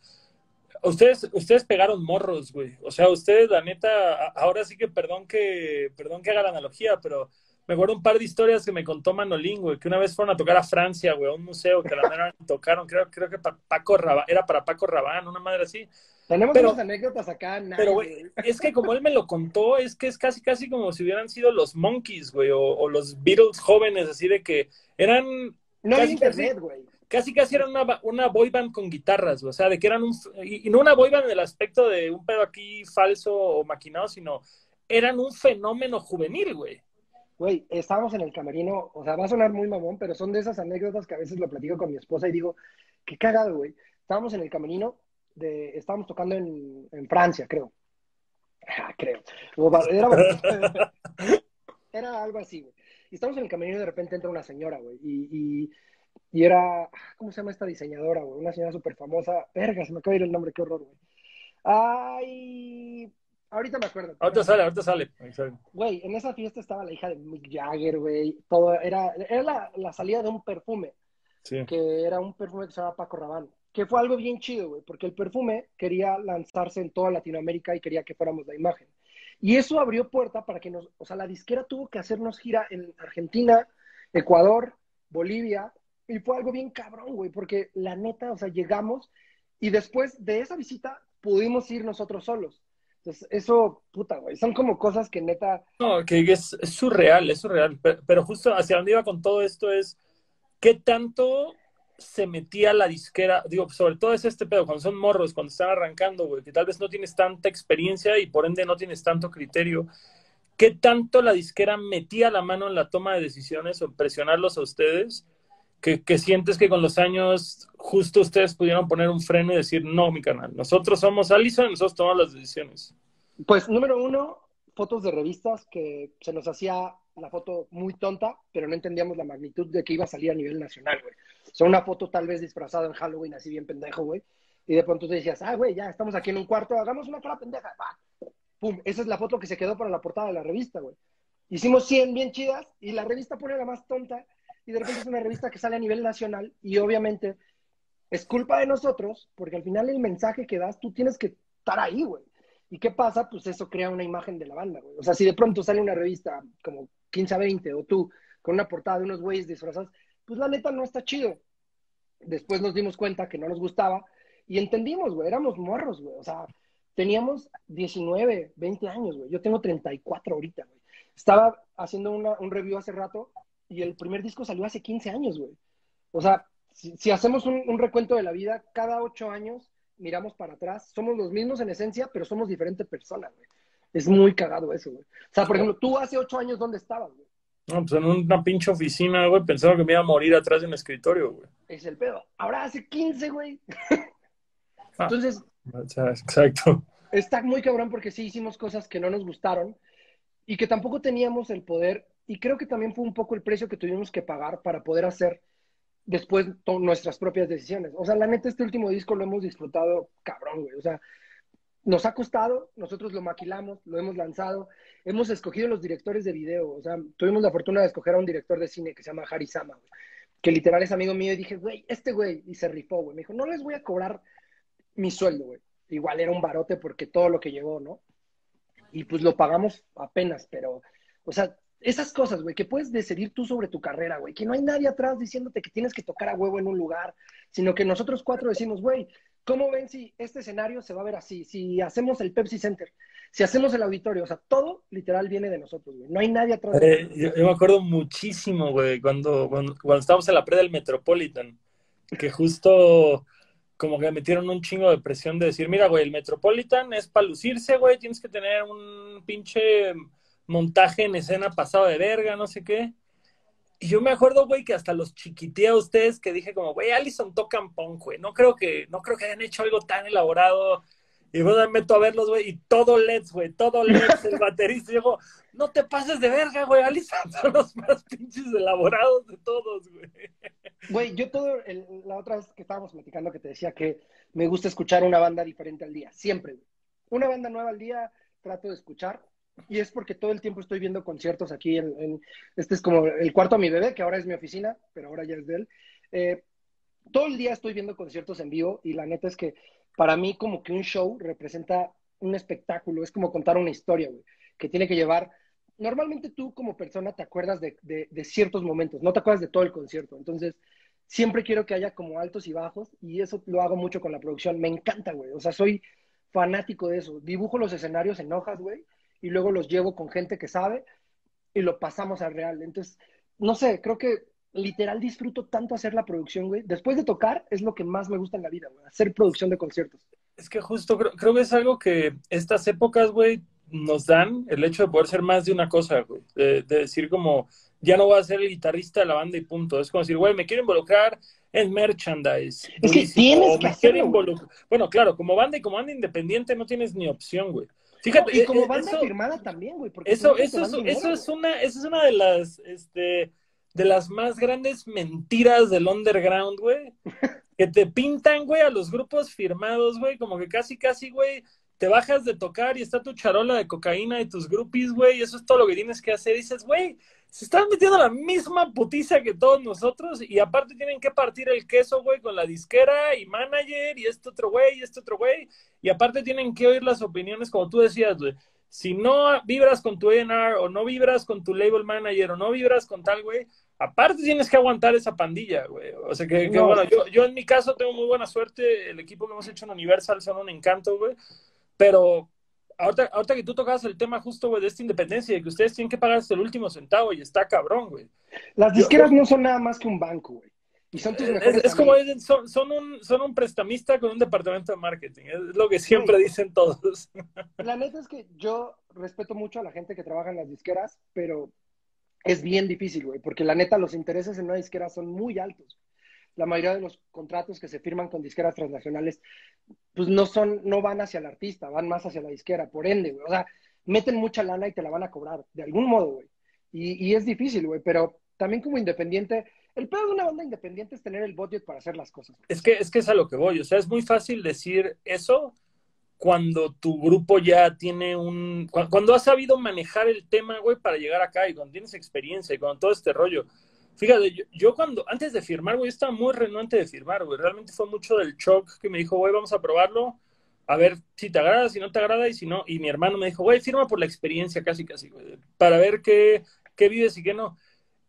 Ustedes, ustedes pegaron morros, güey. O sea, ustedes, la neta, ahora sí que perdón que, perdón que haga la analogía, pero me acuerdo un par de historias que me contó Manolín, güey, que una vez fueron a tocar a Francia, güey, a un museo que la mera tocaron, creo, creo que para Paco Rabán, era para Paco Rabán, una madre así. Tenemos unas anécdotas acá, Pero, güey, es que como él me lo contó, es que es casi, casi como si hubieran sido los Monkeys, güey, o, los Beatles jóvenes, así de que eran... No casi, internet, güey. Casi, casi eran una, una boy band con guitarras, güey, o sea, de que eran un... Y, y no una boy band en el aspecto de un pedo aquí falso o maquinado, sino eran un fenómeno juvenil, güey güey, estábamos en el camerino, o sea, va a sonar muy mamón, pero son de esas anécdotas que a veces lo platico con mi esposa y digo, qué cagado, güey. Estábamos en el camerino, de, estábamos tocando en, Francia, creo. Ah, creo. Era, era, algo así, güey. Y estamos en el camerino y de repente entra una señora, güey. Y, y, era, ¿cómo se llama esta diseñadora, güey? Una señora súper famosa. Verga, se me acaba de ir el nombre, qué horror, güey. Ay, Ahorita me acuerdo. Ahorita sale, ahorita sale. Güey, en esa fiesta estaba la hija de Mick Jagger, güey. Todo era, era la, salida de un perfume. Sí. Que era un perfume que se llama Paco Rabanne. Que fue algo bien chido, güey, porque el perfume quería lanzarse en toda Latinoamérica y quería que fuéramos la imagen. Y eso abrió puerta para que nos, o sea, la disquera tuvo que hacernos gira en Argentina, Ecuador, Bolivia, y fue algo bien cabrón, güey, porque la neta, o sea, llegamos y después de esa visita pudimos ir nosotros solos. Entonces, eso, puta, güey, son como cosas que neta... No, que es, surreal, es surreal. Pero, justo hacia donde iba con todo esto es, ¿qué tanto se metía la disquera? Digo, sobre todo es este pedo, cuando son morros, cuando están arrancando, güey, que tal vez no tienes tanta experiencia y por ende no tienes tanto criterio. ¿Qué tanto la disquera metía la mano en la toma de decisiones o presionarlos a ustedes? Que, sientes que con los años justo ustedes pudieron poner un freno y decir, no, mi canal, nosotros somos Allison y nosotros tomamos las decisiones? Pues número uno, fotos de revistas que se nos hacía la foto muy tonta, pero no entendíamos la magnitud de que iba a salir a nivel nacional, güey. O sea, una foto tal vez disfrazada en Halloween, así bien pendejo, güey. Y de pronto te decías, ah, güey, ya estamos aquí en un cuarto, hagamos una cara pendeja. Pum, esa es la foto que se quedó para la portada de la revista, güey. Hicimos 100 bien chidas y la revista pone la más tonta y de repente es una revista que sale a nivel nacional y obviamente es culpa de nosotros porque al final el mensaje que das tú tienes que estar ahí, güey. ¿Y qué pasa? Pues eso crea una imagen de la banda, güey. O sea, si de pronto sale una revista como 15 a 20 o tú con una portada de unos güeyes disfrazados, pues la neta no está chido. Después nos dimos cuenta que no nos gustaba y entendimos, güey, éramos morros, güey. O sea, teníamos 19, 20 años, güey. Yo tengo 34 ahorita, güey. Estaba haciendo un review hace rato y el primer disco salió hace 15 años, güey. O sea, si, hacemos un, recuento de la vida, cada ocho años miramos para atrás, somos los mismos en esencia, pero somos diferentes personas, güey. Es muy cagado eso, güey. O sea, por ejemplo, tú hace ocho años, ¿dónde estabas, güey? No, pues en una pinche oficina, güey, pensaba que me iba a morir atrás de un escritorio, güey. Es el pedo. Ahora hace 15, güey. Ah, Entonces. exacto. Está muy cabrón porque sí hicimos cosas que no nos gustaron y que tampoco teníamos el poder. Y creo que también fue un poco el precio que tuvimos que pagar para poder hacer después nuestras propias decisiones. O sea, la neta, este último disco lo hemos disfrutado cabrón, güey. O sea, nos ha costado, nosotros lo maquilamos, lo hemos lanzado, hemos escogido los directores de video, o sea, tuvimos la fortuna de escoger a un director de cine que se llama Harry Sama, que literal es amigo mío y dije, güey, este güey, y se rifó, güey, me dijo, no les voy a cobrar mi sueldo, güey. Igual era un barote porque todo lo que llegó, ¿no? Y pues lo pagamos apenas, pero, o sea, esas cosas, güey, que puedes decidir tú sobre tu carrera, güey, que no hay nadie atrás diciéndote que tienes que tocar a huevo en un lugar, sino que nosotros cuatro decimos, güey, ¿Cómo ven si este escenario se va a ver así? Si hacemos el Pepsi Center, si hacemos el auditorio, o sea, todo literal viene de nosotros, güey. No hay nadie atrás. de yo, yo, me acuerdo muchísimo, güey, cuando, cuando, estábamos en la pre del Metropolitan, que justo como que metieron un chingo de presión de decir, mira, güey, el Metropolitan es para lucirse, güey, tienes que tener un pinche montaje en escena pasado de verga, no sé qué. Y yo me acuerdo, güey, que hasta los chiquité a ustedes que dije como, güey, Allison tocan punk, güey. No creo que, no creo que hayan hecho algo tan elaborado. Y bueno, me meto a verlos, güey, y todo LEDs, güey, todo LEDs, el baterista. Y yo, no te pases de verga, güey, Allison son los más pinches elaborados de todos, güey. Güey, yo todo, la otra vez que estábamos platicando que te decía que me gusta escuchar una banda diferente al día, siempre, güey. Una banda nueva al día trato de escuchar y es porque todo el tiempo estoy viendo conciertos aquí. En, este es como el cuarto a mi bebé, que ahora es mi oficina, pero ahora ya es de él. Eh, todo el día estoy viendo conciertos en vivo y la neta es que para mí como que un show representa un espectáculo, es como contar una historia, güey, que tiene que llevar... Normalmente tú como persona te acuerdas de, de ciertos momentos, no te acuerdas de todo el concierto. Entonces, siempre quiero que haya como altos y bajos y eso lo hago mucho con la producción. Me encanta, güey. O sea, soy fanático de eso. Dibujo los escenarios en hojas, güey, y luego los llevo con gente que sabe y lo pasamos al real. Entonces, no sé, creo que literal disfruto tanto hacer la producción, güey. Después de tocar, es lo que más me gusta en la vida, güey, hacer producción de conciertos. Es que justo creo, creo que es algo que estas épocas, güey, nos dan el hecho de poder ser más de una cosa, güey. De, decir como, ya no voy a ser el guitarrista de la banda y punto. Es como decir, güey, me quiero involucrar en merchandise. Es que tienes que hacerlo, Bueno, claro, como banda y como banda independiente no tienes ni opción, güey. Fíjate, y como eh, banda firmada también, güey. Eso, eso, es, eso es una, eso es una de las, este, de las más grandes mentiras del underground, güey. que te pintan, güey, a los grupos firmados, güey, como que casi, casi, güey, te bajas de tocar y está tu charola de cocaína y tus groupies, güey, y eso es todo lo que tienes que hacer. Y dices, güey, se están metiendo la misma putiza que todos nosotros y aparte tienen que partir el queso, güey, con la disquera y manager y este otro güey y este otro güey. Y aparte tienen que oír las opiniones, como tú decías, güey. Si no vibras con tu A&R o no vibras con tu label manager o no vibras con tal, güey, aparte tienes que aguantar esa pandilla, güey. O sea que, bueno, yo, yo en mi caso tengo muy buena suerte. El equipo que hemos hecho en Universal son un encanto, güey. Pero ahorita, que tú tocabas el tema justo, güey, de esta independencia, de que ustedes tienen que pagar hasta el último centavo y está cabrón, güey. Las disqueras no son nada más que un banco, güey. Y son tus mejores Es, como, son, son, un, son un prestamista con un departamento de marketing. Es lo que siempre dicen todos. La neta es que yo respeto mucho a la gente que trabaja en las disqueras, pero es bien difícil, güey, porque la neta los intereses en una disquera son muy altos la mayoría de los contratos que se firman con disqueras transnacionales, pues no son, no van hacia el artista, van más hacia la disquera, por ende. O sea, meten mucha lana y te la van a cobrar, de algún modo, güey. Y, y es difícil, pero también como independiente, el peor de una banda independiente es tener el budget para hacer las cosas. Es que, es que es a lo que voy, o sea, es muy fácil decir eso cuando tu grupo ya tiene un, cuando has sabido manejar el tema, güey, para llegar acá y cuando tienes experiencia y con todo este rollo. Fíjate, yo, cuando, antes de firmar, güey, estaba muy renuente de firmar, güey. Realmente fue mucho del shock que me dijo, güey, vamos a probarlo, a ver si te agrada, si no te agrada, y si no. Y mi hermano me dijo, güey, firma por la experiencia, casi, casi, güey, para ver qué, qué vives y qué no.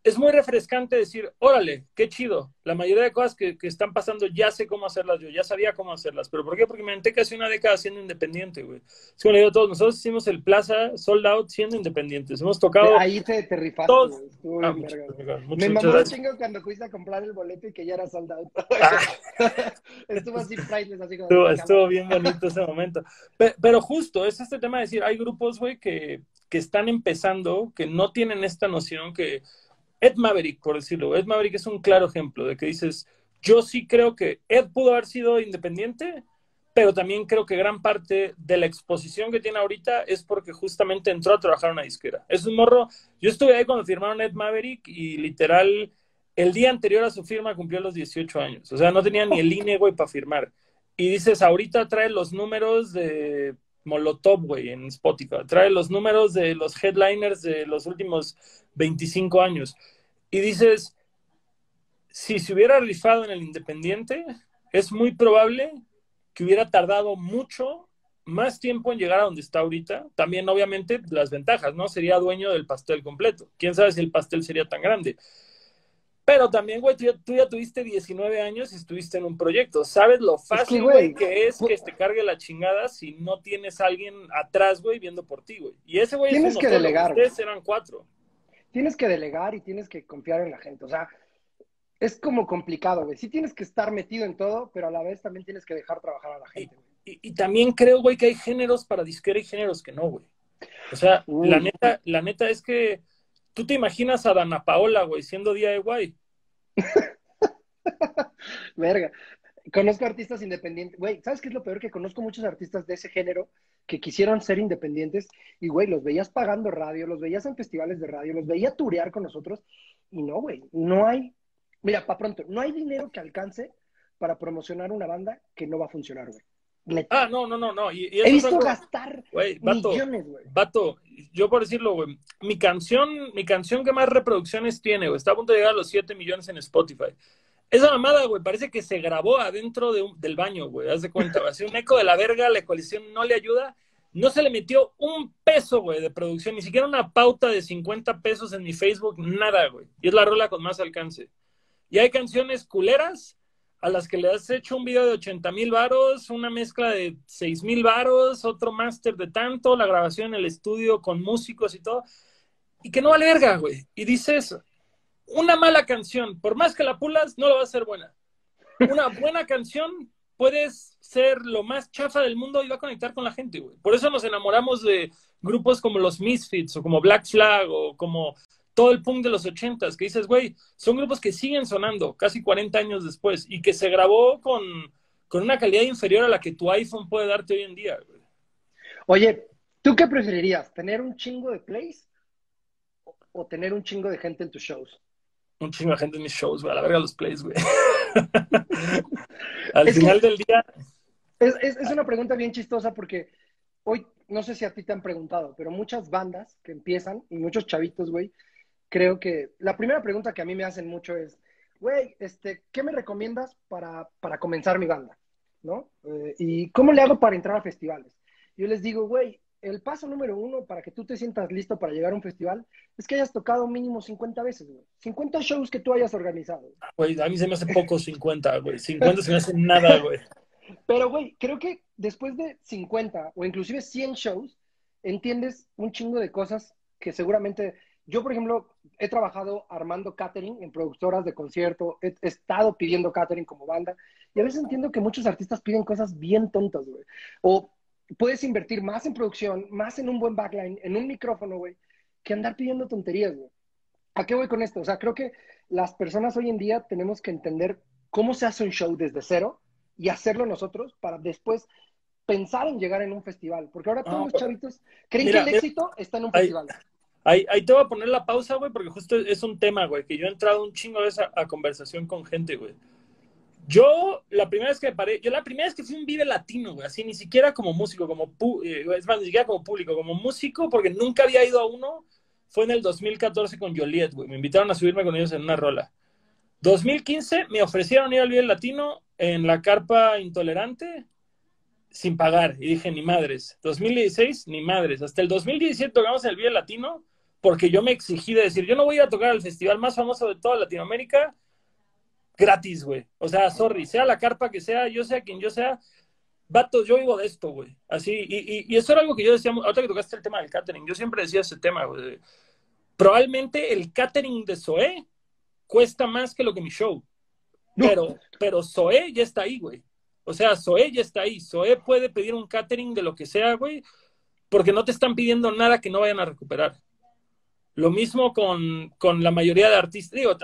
Es muy refrescante decir, órale, qué chido. La mayoría de cosas que, que, están pasando ya sé cómo hacerlas yo, ya sabía cómo hacerlas. ¿Pero por qué? Porque me aventé casi una década siendo independiente, güey. Es como le digo a todos, nosotros hicimos el Plaza Sold Out siendo independientes. Hemos tocado... Ahí te, te rifaste, todos... ah, mucho, mucho, Me mamó un chingo cuando fuiste a comprar el boleto y que ya era Sold Out. Ah. estuvo así priceless, así como... Estuvo, estuvo bien bonito ese momento. Pero, pero, justo, es este tema de decir, hay grupos, güey, que, que están empezando, que no tienen esta noción que Ed Maverick, por decirlo. Ed Maverick es un claro ejemplo de que dices, yo sí creo que Ed pudo haber sido independiente, pero también creo que gran parte de la exposición que tiene ahorita es porque justamente entró a trabajar en una disquera. Es un morro, yo estuve ahí cuando firmaron Ed Maverick y literal el día anterior a su firma cumplió los 18 años, o sea, no tenía ni el INE, güey, para firmar. Y dices, ahorita trae los números de Molotov, güey, en Spotify, trae los números de los headliners de los últimos 25 años. Y dices, si se hubiera rifado en el Independiente, es muy probable que hubiera tardado mucho más tiempo en llegar a donde está ahorita. También, obviamente, las ventajas, ¿no? Sería dueño del pastel completo. Quién sabe si el pastel sería tan grande. Pero también, güey, tú, ya, tuviste 19 años y estuviste en un proyecto. ¿Sabes lo fácil, güey, que, es que te cargue la chingada si no tienes a alguien atrás, güey, viendo por ti, güey? Y ese güey Tienes que delegar. Ustedes eran cuatro tienes que delegar y tienes que confiar en la gente. O sea, es como complicado, güey. Sí tienes que estar metido en todo, pero a la vez también tienes que dejar trabajar a la gente. Y, y, también creo, güey, que hay géneros para disquera y géneros que no, güey. O sea, la neta, la neta es que tú te imaginas a Dana Paola, güey, siendo guay. Verga. Conozco artistas independientes. Güey, ¿sabes qué es lo peor? Que conozco muchos artistas de ese género que quisieron ser independientes y, güey, los veías pagando radio, los veías en festivales de radio, los veía turear con nosotros y no, güey, no hay, mira, para pronto, no hay dinero que alcance para promocionar una banda que no va a funcionar, güey. Ah, no, no, no, no. He visto gastar millones, güey. Vato, yo por decirlo, güey, mi canción, mi canción que más reproducciones tiene, güey, está a punto de llegar a los 7 millones en Spotify. Esa mamada, güey, parece que se grabó adentro de del baño, güey. Haz de cuenta, güey. Así un eco de la verga, la coalición no le ayuda. No se le metió un peso, güey, de producción, ni siquiera una pauta de 50 pesos en mi Facebook, nada, güey. Y es la rola con más alcance. Y hay canciones culeras a las que le has hecho un video de 80 mil varos, una mezcla de 6 mil varos, otro máster de tanto, la grabación en el estudio con músicos y todo, y que no vale güey. Y dices, una mala canción, por más que la pulas, no lo va a ser buena. Una buena canción puedes ser lo más chafa del mundo y va a conectar con la gente, güey. Por eso nos enamoramos de grupos como los Misfits o como Black Flag o como todo el punk de los ochentas, que dices, güey, son grupos que siguen sonando casi 40 años después y que se grabó con, con una calidad inferior a la que tu iPhone puede darte hoy en día, güey. Oye, ¿tú qué preferirías? ¿Tener un chingo de plays o tener un chingo de gente en tus shows? un chingo de gente en mis shows, güey, a la verga los plays, güey. Al final del día. Es, es, una pregunta bien chistosa porque hoy, no sé si a ti te han preguntado, pero muchas bandas que empiezan y muchos chavitos, güey, creo que la primera pregunta que a mí me hacen mucho es, güey, este, ¿qué me recomiendas para, para comenzar mi banda? ¿No? Eh, ¿Y cómo le hago para entrar a festivales? Yo les digo, güey, el paso número uno para que tú te sientas listo para llegar a un festival es que hayas tocado mínimo 50 veces, güey. 50 shows que tú hayas organizado. Güey, a mí se me hace poco 50, güey. 50 se me hace nada, güey. Pero, güey, creo que después de 50 o inclusive 100 shows, entiendes un chingo de cosas que seguramente... Yo, por ejemplo, he trabajado armando catering en productoras de concierto, he, he estado pidiendo catering como banda, y a veces entiendo que muchos artistas piden cosas bien tontas, güey. O puedes invertir más en producción, más en un buen backline, en un micrófono, güey, que andar pidiendo tonterías, güey. ¿A qué voy con esto? O sea, creo que las personas hoy en día tenemos que entender cómo se hace un show desde cero y hacerlo nosotros para después pensar en llegar en un festival. Porque ahora todos los chavitos creen que el éxito está en un festival. Ahí, ahí, te voy a poner la pausa, güey, porque justo es un tema, güey, que yo he entrado un chingo de esa a conversación con gente, güey. Yo, la primera vez que paré, yo la primera vez que fui un Vive Latino, güey, así, ni siquiera como músico, como, eh, es más, ni siquiera como público, como músico, porque nunca había ido a uno, fue en el 2014 con Joliet, güey, me invitaron a subirme con ellos en una rola. 2015 me ofrecieron ir al Vive Latino en la carpa intolerante sin pagar, y dije, ni madres. 2016, ni madres. Hasta el 2017 tocamos el Vive Latino, porque yo me exigí de decir, yo no voy a tocar al festival más famoso de toda Latinoamérica gratis, güey. O sea, sorry, sea la carpa que sea, yo sea quien yo sea, vato, yo vivo de esto, güey. Así, y, y, eso era algo que yo decía, ahorita que tocaste el tema del catering, yo siempre decía ese tema, güey. Probablemente el catering de Zoé cuesta más que lo que mi show. Pero, pero Zoé ya está ahí, güey. O sea, Zoé ya está ahí. Zoé puede pedir un catering de lo que sea, güey, porque no te están pidiendo nada que no vayan a recuperar. Lo mismo con, con la mayoría de artistas. Digo,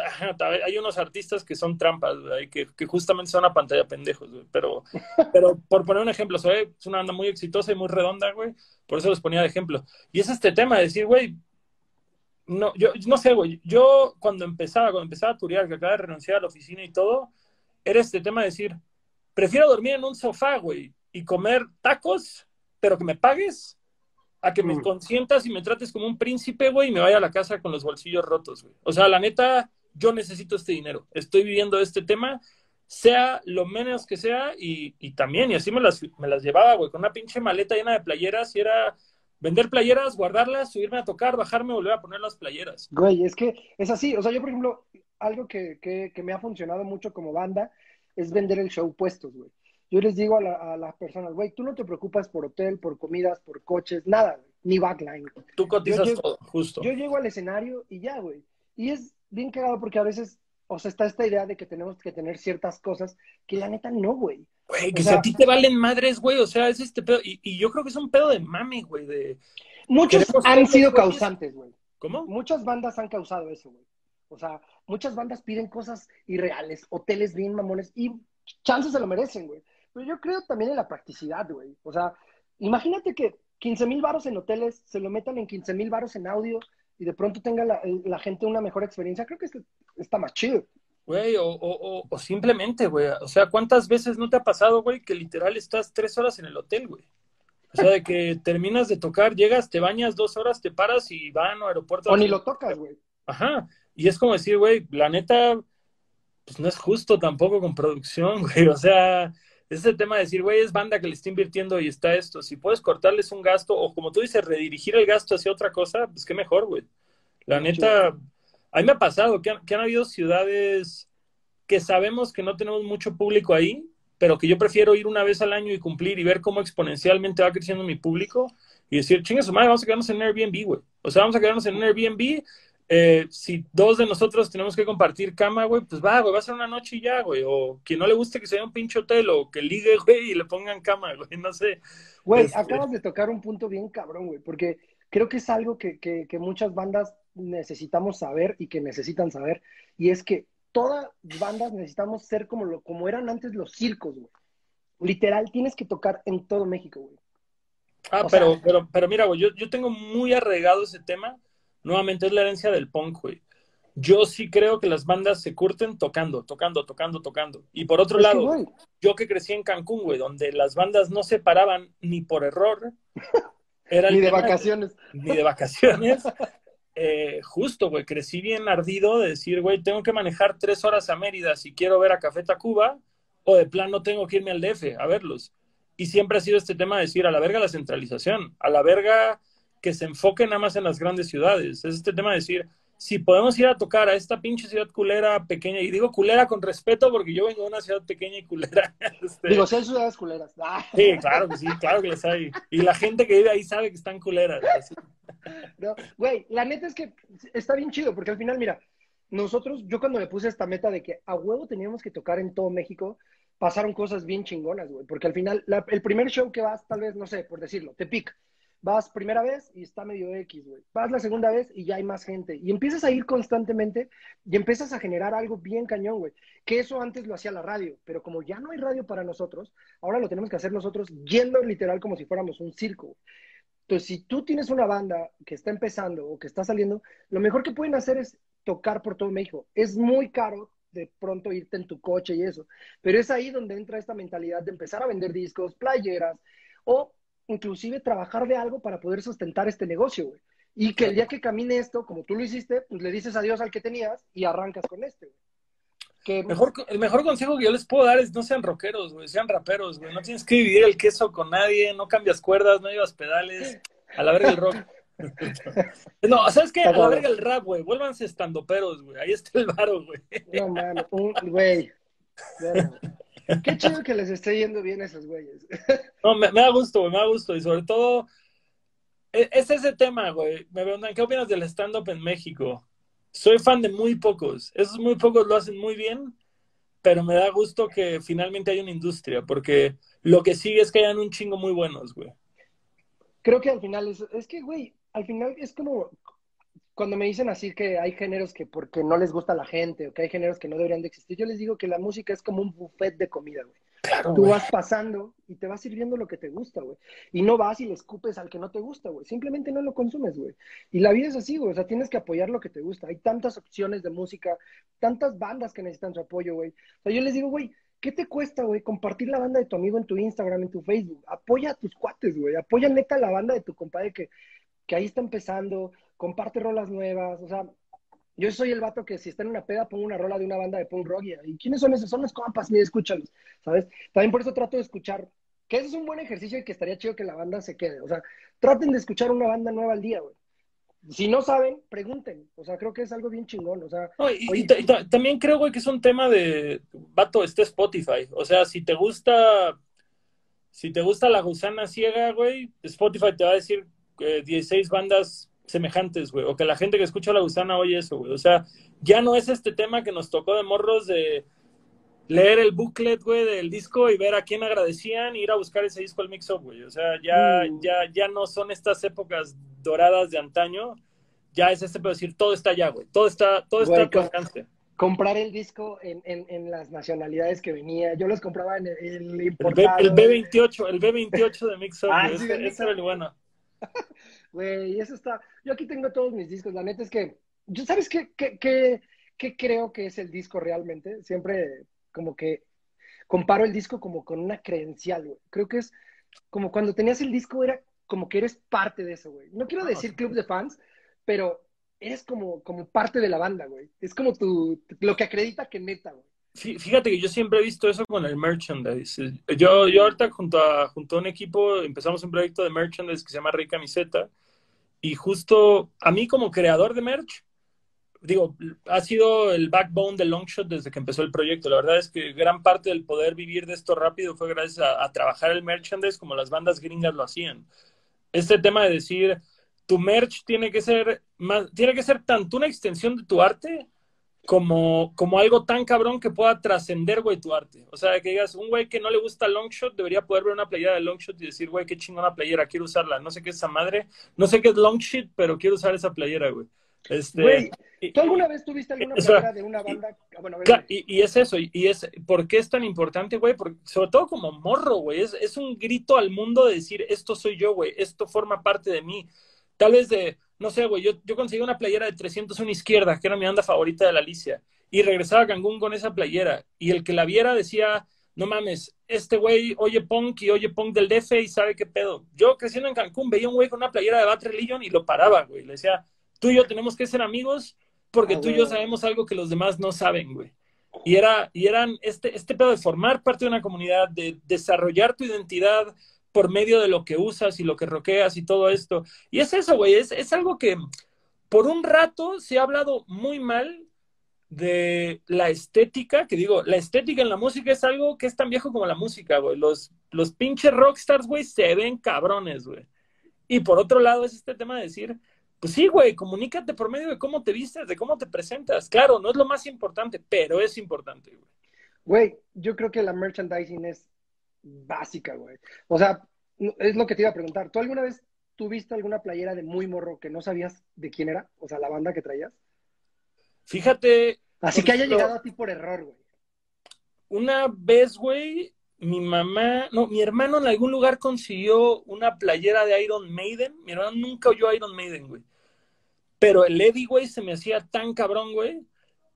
hay unos artistas que son trampas, que, que, justamente son a pantalla pendejos, güey. Pero, pero por poner un ejemplo, es una banda muy exitosa y muy redonda, güey. Por eso les ponía de ejemplo. Y es este tema de decir, güey, no, yo no sé, güey. Yo cuando empezaba, cuando empezaba a turear, que acaba de renunciar a la oficina y todo, era este tema de decir, prefiero dormir en un sofá, güey, y comer tacos, pero que me pagues, a que me consientas y me trates como un príncipe, güey, y me vaya a la casa con los bolsillos rotos, güey. O sea, la neta, yo necesito este dinero. Estoy viviendo este tema, sea lo menos que sea, y, y también, y así me las, me las llevaba, güey, con una pinche maleta llena de playeras, y era vender playeras, guardarlas, subirme a tocar, bajarme, volver a poner las playeras. Güey, es que es así. O sea, yo, por ejemplo, algo que, que, me ha funcionado mucho como banda es vender el show puestos, güey. Yo les digo a, las personas, güey, tú no te preocupas por hotel, por comidas, por coches, nada, ni backline. Tú cotizas todo, justo. Yo llego al escenario y ya, güey. Y es bien cagado porque a veces, o sea, está esta idea de que tenemos que tener ciertas cosas que la neta no, güey. Güey, que si a ti te valen madres, güey, o sea, es este pedo. Y, yo creo que es un pedo de mame, güey, de... Muchos han sido causantes, güey. ¿Cómo? Muchas bandas han causado eso, güey. O sea, muchas bandas piden cosas irreales, hoteles bien mamones, y chances se lo merecen, güey. Pero yo creo también en la practicidad, güey. O sea, imagínate que 15 mil varos en hoteles se lo metan en 15 mil varos en audio y de pronto tenga la, la, gente una mejor experiencia. Creo que está más chido. Güey, o, o, o, simplemente, güey, o sea, ¿cuántas veces no te ha pasado, güey, que literal estás tres horas en el hotel, güey? O sea, de que terminas de tocar, llegas, te bañas dos horas, te paras y van a aeropuerto. O ni lo tocas, güey. Ajá. Y es como decir, güey, la neta, pues no es justo tampoco con producción, güey. O sea, es el tema de decir, güey, es banda que le está invirtiendo y está esto. Si puedes cortarles un gasto, o como tú dices, redirigir el gasto hacia otra cosa, pues qué mejor, güey. La neta, a mí me ha pasado que han, habido ciudades que sabemos que no tenemos mucho público ahí, pero que yo prefiero ir una vez al año y cumplir y ver cómo exponencialmente va creciendo mi público y decir, chinga su madre, vamos a quedarnos en Airbnb, güey. O sea, vamos a quedarnos en Airbnb. Eh, si dos de nosotros tenemos que compartir cama, güey, pues va, güey, va a ser una noche y ya, güey. O que no le guste que sea un pinche hotel o que ligue, güey, y le pongan cama, güey, no sé. Güey, este acabas de tocar un punto bien cabrón, güey, porque creo que es algo que, que, que muchas bandas necesitamos saber y que necesitan saber, y es que todas bandas necesitamos ser como, lo, como eran antes los circos, güey. Literal, tienes que tocar en todo México, güey. Ah, pero, pero, pero mira, güey, yo, yo tengo muy arraigado ese tema. Nuevamente es la herencia del punk, güey. Yo sí creo que las bandas se curten tocando, tocando, tocando, tocando. Y por otro lado, yo que crecí en Cancún, güey, donde las bandas no se paraban ni por error. Era ni de vacaciones. Ni de vacaciones. Eh, justo, güey, crecí bien ardido de decir, güey, tengo que manejar tres horas a Mérida si quiero ver a Café Tacuba, o de plano tengo que irme al DF a verlos. Y siempre ha sido este tema de decir, a la verga la centralización, a la verga que se enfoque nada más en las grandes ciudades. Es este tema de decir, si podemos ir a tocar a esta pinche ciudad culera pequeña, y digo culera con respeto porque yo vengo de una ciudad pequeña y culera. Este... Digo, si hay ciudades culeras. Ah. Sí, claro que sí, claro que las hay. Y la gente que vive ahí sabe que están culeras. No, güey, la neta es que está bien chido, porque al final, mira, nosotros, yo cuando me puse esta meta de que a huevo teníamos que tocar en todo México, pasaron cosas bien chingonas, güey, porque al final, el primer show que vas, tal vez, no sé, por decirlo, te pica. Vas primera vez y está medio X, güey. Vas la segunda vez y ya hay más gente. Y empiezas a ir constantemente y empiezas a generar algo bien cañón, güey. Que eso antes lo hacía la radio, pero como ya no hay radio para nosotros, ahora lo tenemos que hacer nosotros yendo literal como si fuéramos un circo. Entonces, si tú tienes una banda que está empezando o que está saliendo, lo mejor que pueden hacer es tocar por todo México. Es muy caro de pronto irte en tu coche y eso, pero es ahí donde entra esta mentalidad de empezar a vender discos, playeras o inclusive trabajar de algo para poder sustentar este negocio, güey. Y que el día que camine esto, como tú lo hiciste, pues le dices adiós al que tenías y arrancas con este, güey. Mejor, el mejor consejo que yo les puedo dar es no sean rockeros, güey, sean raperos, güey. No tienes que dividir el queso con nadie, no cambias cuerdas, no llevas pedales. A la verga el rock. no, ¿sabes qué? A la verga el rap, güey. Vuélvanse estando peros, güey. Ahí está el varo, güey. No mames, güey. Qué chido que les esté yendo bien a esos güeyes. No, me, da gusto, güey, me da gusto. Y sobre todo, e, es, ese tema, güey. Me preguntan, ¿qué opinas del stand-up en México? Soy fan de muy pocos. Esos muy pocos lo hacen muy bien, pero me da gusto que finalmente hay una industria, porque lo que sigue es que hayan un chingo muy buenos, güey. Creo que al final es, es que, güey, al final es como, cuando me dicen así que hay géneros que porque no les gusta a la gente o que hay géneros que no deberían de existir, yo les digo que la música es como un buffet de comida, güey. Tú vas pasando y te vas sirviendo lo que te gusta, güey. Y no vas y le escupes al que no te gusta, güey. Simplemente no lo consumes, güey. Y la vida es así, güey. O sea, tienes que apoyar lo que te gusta. Hay tantas opciones de música, tantas bandas que necesitan su apoyo, güey. O sea, yo les digo, güey, ¿qué te cuesta, güey? Compartir la banda de tu amigo en tu Instagram, en tu Facebook. Apoya a tus cuates, güey. Apoya neta la banda de tu compadre que, que ahí está empezando comparte rolas nuevas, o sea, yo soy el vato que si está en una peda pongo una rola de una banda de punk rock y, ¿quiénes son esos? Son los compas, ni escúchalos, ¿sabes? También por eso trato de escuchar, que ese es un buen ejercicio y que estaría chido que la banda se quede, o sea, traten de escuchar una banda nueva al día, güey. Si no saben, pregunten. O sea, creo que es algo bien chingón. O sea, y, también creo, güey, que es un tema de, vato, este Spotify. O sea, si te gusta, si te gusta la gusana ciega, güey, Spotify te va a decir 16 eh, bandas semejantes, güey, o que la gente que escucha la gusana oye eso, güey. O sea, ya no es este tema que nos tocó de morros de leer el booklet, güey, del disco y ver a quién agradecían y ir a buscar ese disco al mix-up, güey. O sea, ya, mm. ya, ya no son estas épocas doradas de antaño, ya es este, pero decir, todo está allá, güey. Todo está, todo está a tu. Comprar el disco en, en, en, las nacionalidades que venía. Yo los compraba en el, importado. El, B, 28 el B28 de Mix Up, ah, ese, era el bueno. Güey, eso está. Yo aquí tengo todos mis discos. La neta es que. ¿Yo sabes qué, qué, qué, qué creo que es el disco realmente? Siempre como que comparo el disco como con una credencial, güey. Creo que es como cuando tenías el disco, era como que eres parte de eso, güey. No quiero ah, decir club de fans, pero eres como, como parte de la banda, güey. Es como tu, lo que acredita que neta, güey. Fíjate que yo siempre he visto eso con el merchandise. Yo, ahorita junto a, un equipo empezamos un proyecto de merchandise que se llama Rey Camiseta y justo a mí como creador de merch, digo, ha sido el backbone de Longshot desde que empezó el proyecto. La verdad es que gran parte del poder vivir de esto rápido fue gracias a, trabajar el merchandise como las bandas gringas lo hacían. Este tema de decir, tu merch tiene que ser tiene que ser tanto una extensión de tu arte como, como algo tan cabrón que pueda trascender, güey, tu arte. O sea, que digas, un güey que no le gusta Longshot debería poder ver una playera de Longshot y decir, güey, qué chingona playera, quiero usarla. No sé qué es esa madre, no sé qué es Longshot, pero quiero usar esa playera, güey. Este, güey, ¿tú alguna vez tuviste alguna playera de una banda? Ah, bueno, y, es eso, y, es, ¿por qué es tan importante, güey? sobre todo como morro, güey, es, es un grito al mundo de decir, esto soy yo, güey, esto forma parte de mí. Tal vez de, no sé, güey, yo, yo conseguí una playera de 301 izquierda, que era mi banda favorita de la Alicia, y regresaba a Cancún con esa playera, y el que la viera decía, no mames, este güey oye punk y oye punk del DF y sabe qué pedo. Yo creciendo en Cancún veía un güey con una playera de Bad Religion y lo paraba, güey. Le decía, tú y yo tenemos que ser amigos porque ah, tú y yo sabemos algo que los demás no saben, güey. Y, era, y eran este, este pedo de formar parte de una comunidad, de desarrollar tu identidad, por medio de lo que usas y lo que roqueas y todo esto. Y es eso, güey, es, es algo que por un rato se ha hablado muy mal de la estética, que digo, la estética en la música es algo que es tan viejo como la música, güey. Los, los pinches rockstars, güey, se ven cabrones, güey. Y por otro lado es este tema de decir, pues sí, güey, comunícate por medio de cómo te vistes, de cómo te presentas. Claro, no es lo más importante, pero es importante, güey. Güey, yo creo que la merchandising es básica, güey. O sea, es lo que te iba a preguntar. ¿Tú alguna vez tuviste alguna playera de muy morro que no sabías de quién era? O sea, la banda que traías. Fíjate. Así que haya llegado a ti por error, güey. Una vez, güey, mi mamá, no, mi hermano en algún lugar consiguió una playera de Iron Maiden. Mi hermano nunca oyó Iron Maiden, güey. Pero el Eddie, güey, se me hacía tan cabrón, güey,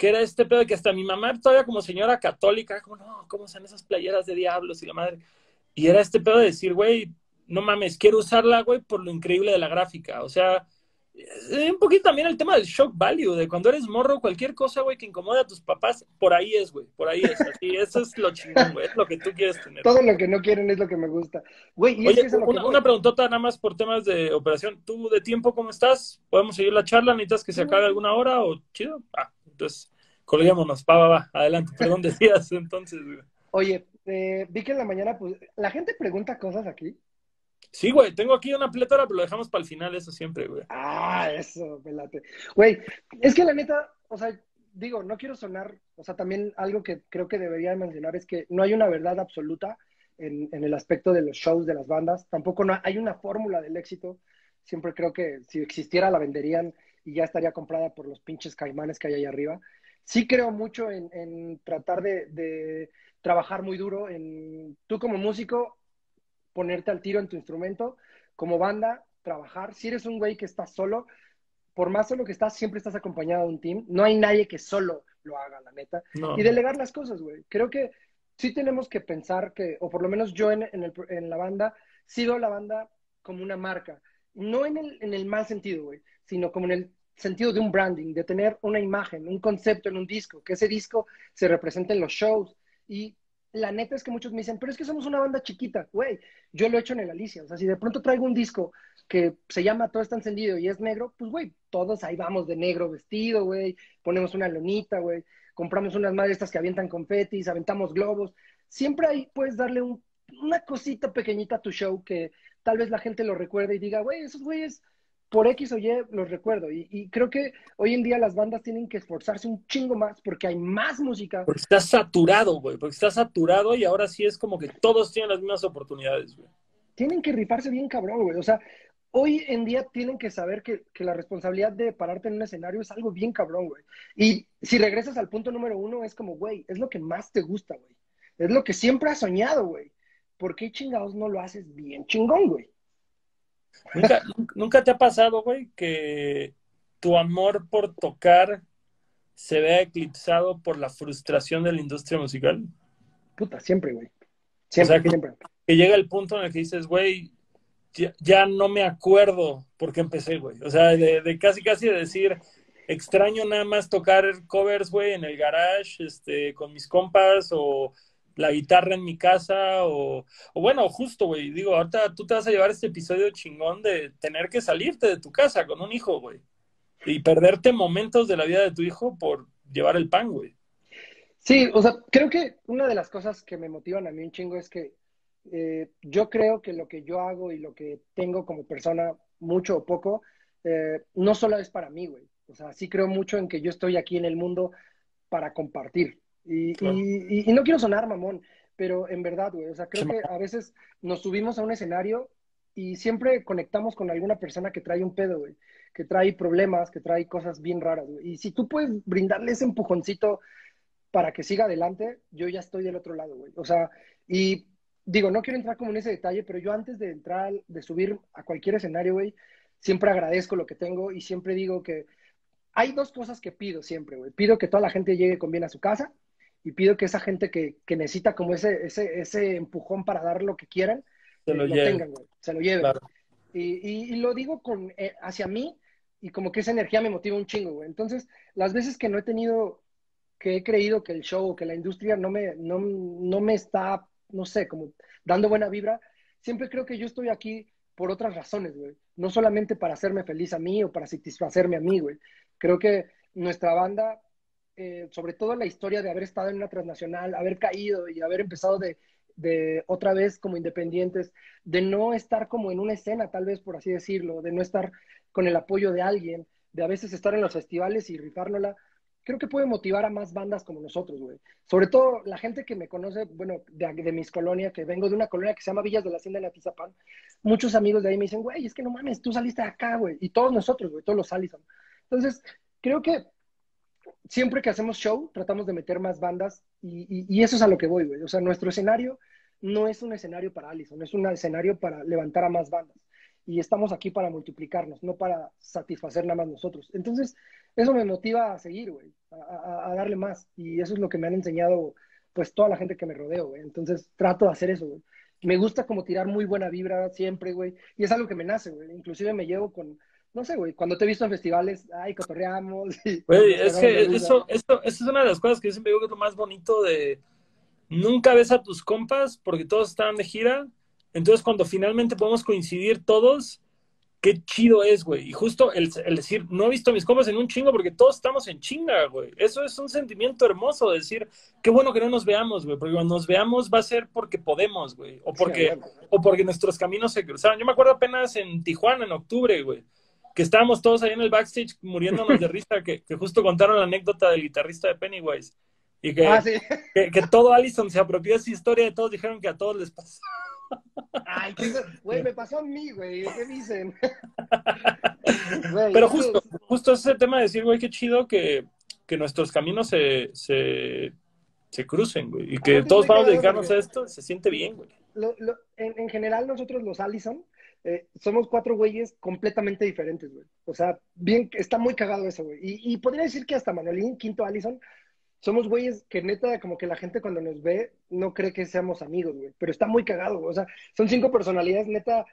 que era este pedo de que hasta mi mamá, todavía como señora católica, como, no, ¿cómo son esas playeras de diablos y la madre? Y era este pedo de decir, güey, no mames, quiero usarla, güey, por lo increíble de la gráfica. O sea, Eh, un poquito también el tema del shock value, de cuando eres morro, cualquier cosa, güey, que incomode a tus papás, por ahí es, güey, por ahí es. Así, eso es lo chingón, güey, es lo que tú quieres tener. Todo lo que no quieren es lo que me gusta. Güey, y Oye, es que lo una, que una preguntota nada más por temas de operación. ¿Tú de tiempo cómo estás? ¿Podemos seguir la charla? ¿Necesitas que se acabe alguna hora o chido? Ah, entonces, colguémonos, va, va, va, adelante. Perdón, decías entonces, güey. Oye, eh, vi que en la mañana, pues, la gente pregunta cosas aquí. Sí, güey, tengo aquí una plétora, pero lo dejamos para el final, eso siempre, güey. Ah, eso, pelate. Güey, es que la neta, o sea, digo, no quiero sonar, o sea, también algo que creo que debería mencionar es que no hay una verdad absoluta en, en el aspecto de los shows de las bandas, tampoco no, hay una fórmula del éxito, siempre creo que si existiera la venderían y ya estaría comprada por los pinches caimanes que hay ahí arriba. Sí creo mucho en, en tratar de, de trabajar muy duro, en tú como músico ponerte al tiro en tu instrumento, como banda, trabajar. Si eres un güey que estás solo, por más solo que estás, siempre estás acompañado de un team. No hay nadie que solo lo haga, la neta. No. Y delegar las cosas, güey. Creo que sí tenemos que pensar que, o por lo menos yo en, en, el, en la banda, sigo la banda como una marca. No en el, en el mal sentido, güey, sino como en el sentido de un branding, de tener una imagen, un concepto en un disco, que ese disco se represente en los shows. Y la neta es que muchos me dicen, pero es que somos una banda chiquita, güey. Yo lo he hecho en el Alicia. O sea, si de pronto traigo un disco que se llama Todo está encendido y es negro, pues, güey, todos ahí vamos de negro vestido, güey. Ponemos una lonita, güey. Compramos unas madres estas que avientan confetis, aventamos globos. Siempre ahí puedes darle un, una cosita pequeñita a tu show que tal vez la gente lo recuerde y diga, güey, esos güeyes por X o Y los recuerdo. Y, y, creo que hoy en día las bandas tienen que esforzarse un chingo más porque hay más música. Porque está saturado, güey. Porque está saturado y ahora sí es como que todos tienen las mismas oportunidades, güey. Tienen que rifarse bien cabrón, güey. O sea, hoy en día tienen que saber que, que, la responsabilidad de pararte en un escenario es algo bien cabrón, güey. Y si regresas al punto número uno, es como, güey, es lo que más te gusta, güey. Es lo que siempre has soñado, güey. ¿Por qué chingados no lo haces bien chingón, güey? ¿Nunca, ¿Nunca te ha pasado, güey, que tu amor por tocar se vea eclipsado por la frustración de la industria musical? Puta, siempre, güey. Siempre, o sea, que, siempre. Que llega el punto en el que dices, güey, ya, ya, no me acuerdo por qué empecé, güey. O sea, de, de, casi, casi de decir, extraño nada más tocar covers, güey, en el garage, este, con mis compas, o la guitarra en mi casa, o, bueno, justo, güey, digo, ahorita tú te vas a llevar este episodio chingón de tener que salirte de tu casa con un hijo, güey, y perderte momentos de la vida de tu hijo por llevar el pan, güey. Sí, o sea, creo que una de las cosas que me motivan a mí un chingo es que eh, yo creo que lo que yo hago y lo que tengo como persona, mucho o poco, eh, no solo es para mí, güey. O sea, sí creo mucho en que yo estoy aquí en el mundo para compartir. Y, claro. y, y no quiero sonar mamón, pero en verdad, güey, o sea, creo que a veces nos subimos a un escenario y siempre conectamos con alguna persona que trae un pedo, güey, que trae problemas, que trae cosas bien raras, güey. Y si tú puedes brindarle ese empujoncito para que siga adelante, yo ya estoy del otro lado, güey. O sea, y digo, no quiero entrar como en ese detalle, pero yo antes de entrar, de subir a cualquier escenario, güey, siempre agradezco lo que tengo y siempre digo que hay dos cosas que pido siempre, güey. Pido que toda la gente llegue con bien a su casa y pido que esa gente que, que necesita como ese, ese, ese empujón para dar lo que quieran, se lo, eh, lo tengan, güey. Se lo lleven. Claro. Y, y, y, lo digo con, eh, hacia mí y como que esa energía me motiva un chingo, güey. Entonces, las veces que no he tenido, que he creído que el show o que la industria no me, no, no me está, no sé, como dando buena vibra, siempre creo que yo estoy aquí por otras razones, güey. No solamente para hacerme feliz a mí o para satisfacerme a mí, güey. Creo que nuestra banda, eh, sobre todo la historia de haber estado en una transnacional, haber caído y haber empezado de, otra vez como independientes, de no estar como en una escena, tal vez por así decirlo, de no estar con el apoyo de alguien, de a veces estar en los festivales y rifárnosla, creo que puede motivar a más bandas como nosotros, güey. Sobre todo la gente que me conoce, bueno, de, de, mis colonias, que vengo de una colonia que se llama Villas de la Hacienda de Atizapán, muchos amigos de ahí me dicen, güey, es que no mames, tú saliste de acá, güey. Y todos nosotros, güey, todos los Allison. Entonces, creo que siempre que hacemos show, tratamos de meter más bandas y, eso es a lo que voy, güey. O sea, nuestro escenario no es un escenario para Allison, es un escenario para levantar a más bandas. Y estamos aquí para multiplicarnos, no para satisfacer nada más nosotros. Entonces, eso me motiva a seguir, güey, a, darle más. Y eso es lo que me han enseñado, pues, toda la gente que me rodeo. Entonces, trato de hacer eso, güey. Me gusta como tirar muy buena vibra siempre, güey. Y es algo que me nace, güey. Inclusive me llevo con, no sé, güey, cuando te he visto en festivales, ay, cotorreamos. Güey, es que eso, eso, eso es una de las cosas que yo siempre digo que es lo más bonito de nunca ves a tus compas porque todos están de gira. Entonces, cuando finalmente podemos coincidir todos, qué chido es, güey. Y justo el, decir, no he visto a mis compas en un chingo porque todos estamos en chinga, güey. Eso es un sentimiento hermoso, decir, qué bueno que no nos veamos, güey, porque cuando nos veamos va a ser porque podemos, güey, o porque, o porque nuestros caminos se cruzaron. Yo me acuerdo apenas en Tijuana, en octubre, güey, que estábamos todos ahí en el backstage muriéndonos de risa, que, que justo contaron la anécdota del guitarrista de Pennywise. Y que, Ah, sí. que, que todo Allison se apropió de esa historia y todos dijeron que a todos les pasó. Ay, qué- güey, me pasó a mí, güey, ¿qué dicen? Pero justo, justo ese tema de decir, güey, qué chido que, que nuestros caminos se, se, se crucen, güey. Y que todos vamos a dedicarnos a esto, se siente bien, güey. lo- lo- en, en general, nosotros los Allison eh, somos cuatro güeyes completamente diferentes, güey. O sea, bien, está muy cagado eso, güey. Y, podría decir que hasta Manolín, quinto Allison, somos güeyes que neta, como que la gente cuando nos ve no cree que seamos amigos, güey. Pero está muy cagado. O sea, son cinco personalidades neta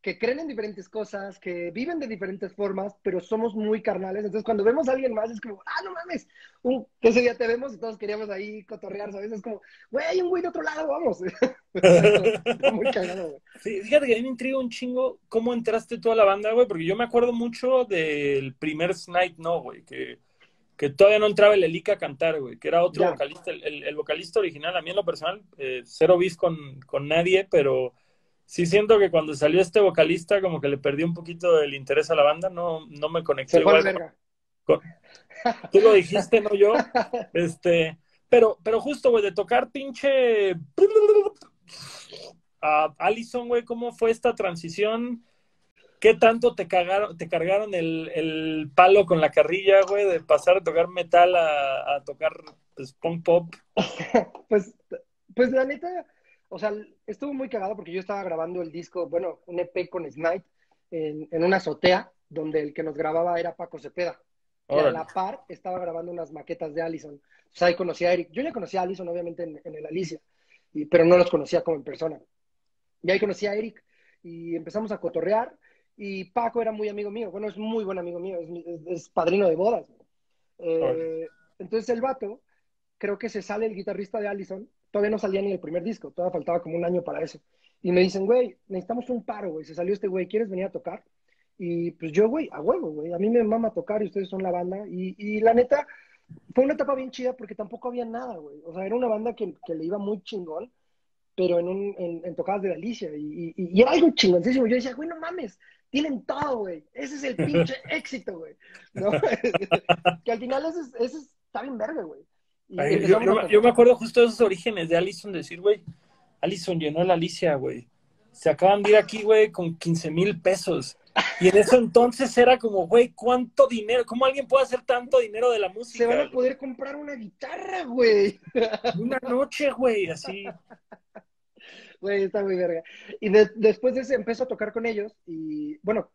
que creen en diferentes cosas, que viven de diferentes formas, pero somos muy carnales. Entonces, cuando vemos a alguien más, es como, ah, no mames, que ese día te vemos y todos queríamos ahí cotorrear, ¿sabes? Es como, güey, hay un güey de otro lado, vamos. Está muy cagado, güey. Sí, fíjate que a mí me intriga un chingo cómo entraste tú a la banda, güey, porque yo me acuerdo mucho del primer Night No, güey, que, que todavía no entraba el Elica a cantar, güey, que era otro Ya. vocalista, el, el- el vocalista original, a mí en lo personal, eh, cero bis con, con nadie, pero sí siento que cuando salió este vocalista como que le perdí un poquito el interés a la banda, no, no me conecté igual. verga. con- Tú lo dijiste, no yo. Este, pero, pero justo, güey, de tocar pinche a Allison, güey, ¿cómo fue esta transición? ¿Qué tanto te cagaron, te cargaron el, el palo con la carrilla, güey, de pasar de tocar metal a, a tocar pues, punk pop? Pues, pues la neta, o sea, estuvo muy cagado porque yo estaba grabando el disco, bueno, un EP con Snipe en, en una azotea donde el que nos grababa era Paco Cepeda. Y a la par estaba grabando unas maquetas de Allison. O sea, ahí conocí a Eric. Yo ya conocía a Allison, obviamente, en, en el Alicia, y- pero no los conocía como en persona. Y ahí conocí a Eric y empezamos a cotorrear. Y Paco era muy amigo mío. Bueno, es muy buen amigo mío. Es, mi- es- es padrino de bodas. Eh, entonces el vato, creo que se sale el guitarrista de Allison. Todavía no salía ni el primer disco. Todavía faltaba como un año para eso. Y me dicen, güey, necesitamos un paro, güey. Se salió este güey. ¿Quieres venir a tocar? Y pues yo, güey, a huevo, güey. A mí me mama tocar y ustedes son la banda. Y, y la neta, fue una etapa bien chida porque tampoco había nada, güey. O sea, era una banda que, que le iba muy chingón, pero en, un, en, en tocadas de Alicia. Y, y, y era algo chingoncísimo. Yo decía, güey, no mames, tienen todo, güey. Ese es el pinche éxito, güey. ¿No? que al final ese, es- ese es- está bien verga, güey. Ay, yo, a me- tocar. yo me acuerdo justo de esos orígenes de Allison, decir, güey, Allison llenó la Alicia, güey. Se acaban de ir aquí, güey, con 15 mil pesos. Y en eso entonces era como, güey, ¿cuánto dinero? ¿Cómo alguien puede hacer tanto dinero de la Se música? van a poder comprar una guitarra, güey. Una noche, güey, así. Güey, está muy verga. Y de- después de ese empezó a tocar con ellos y, bueno,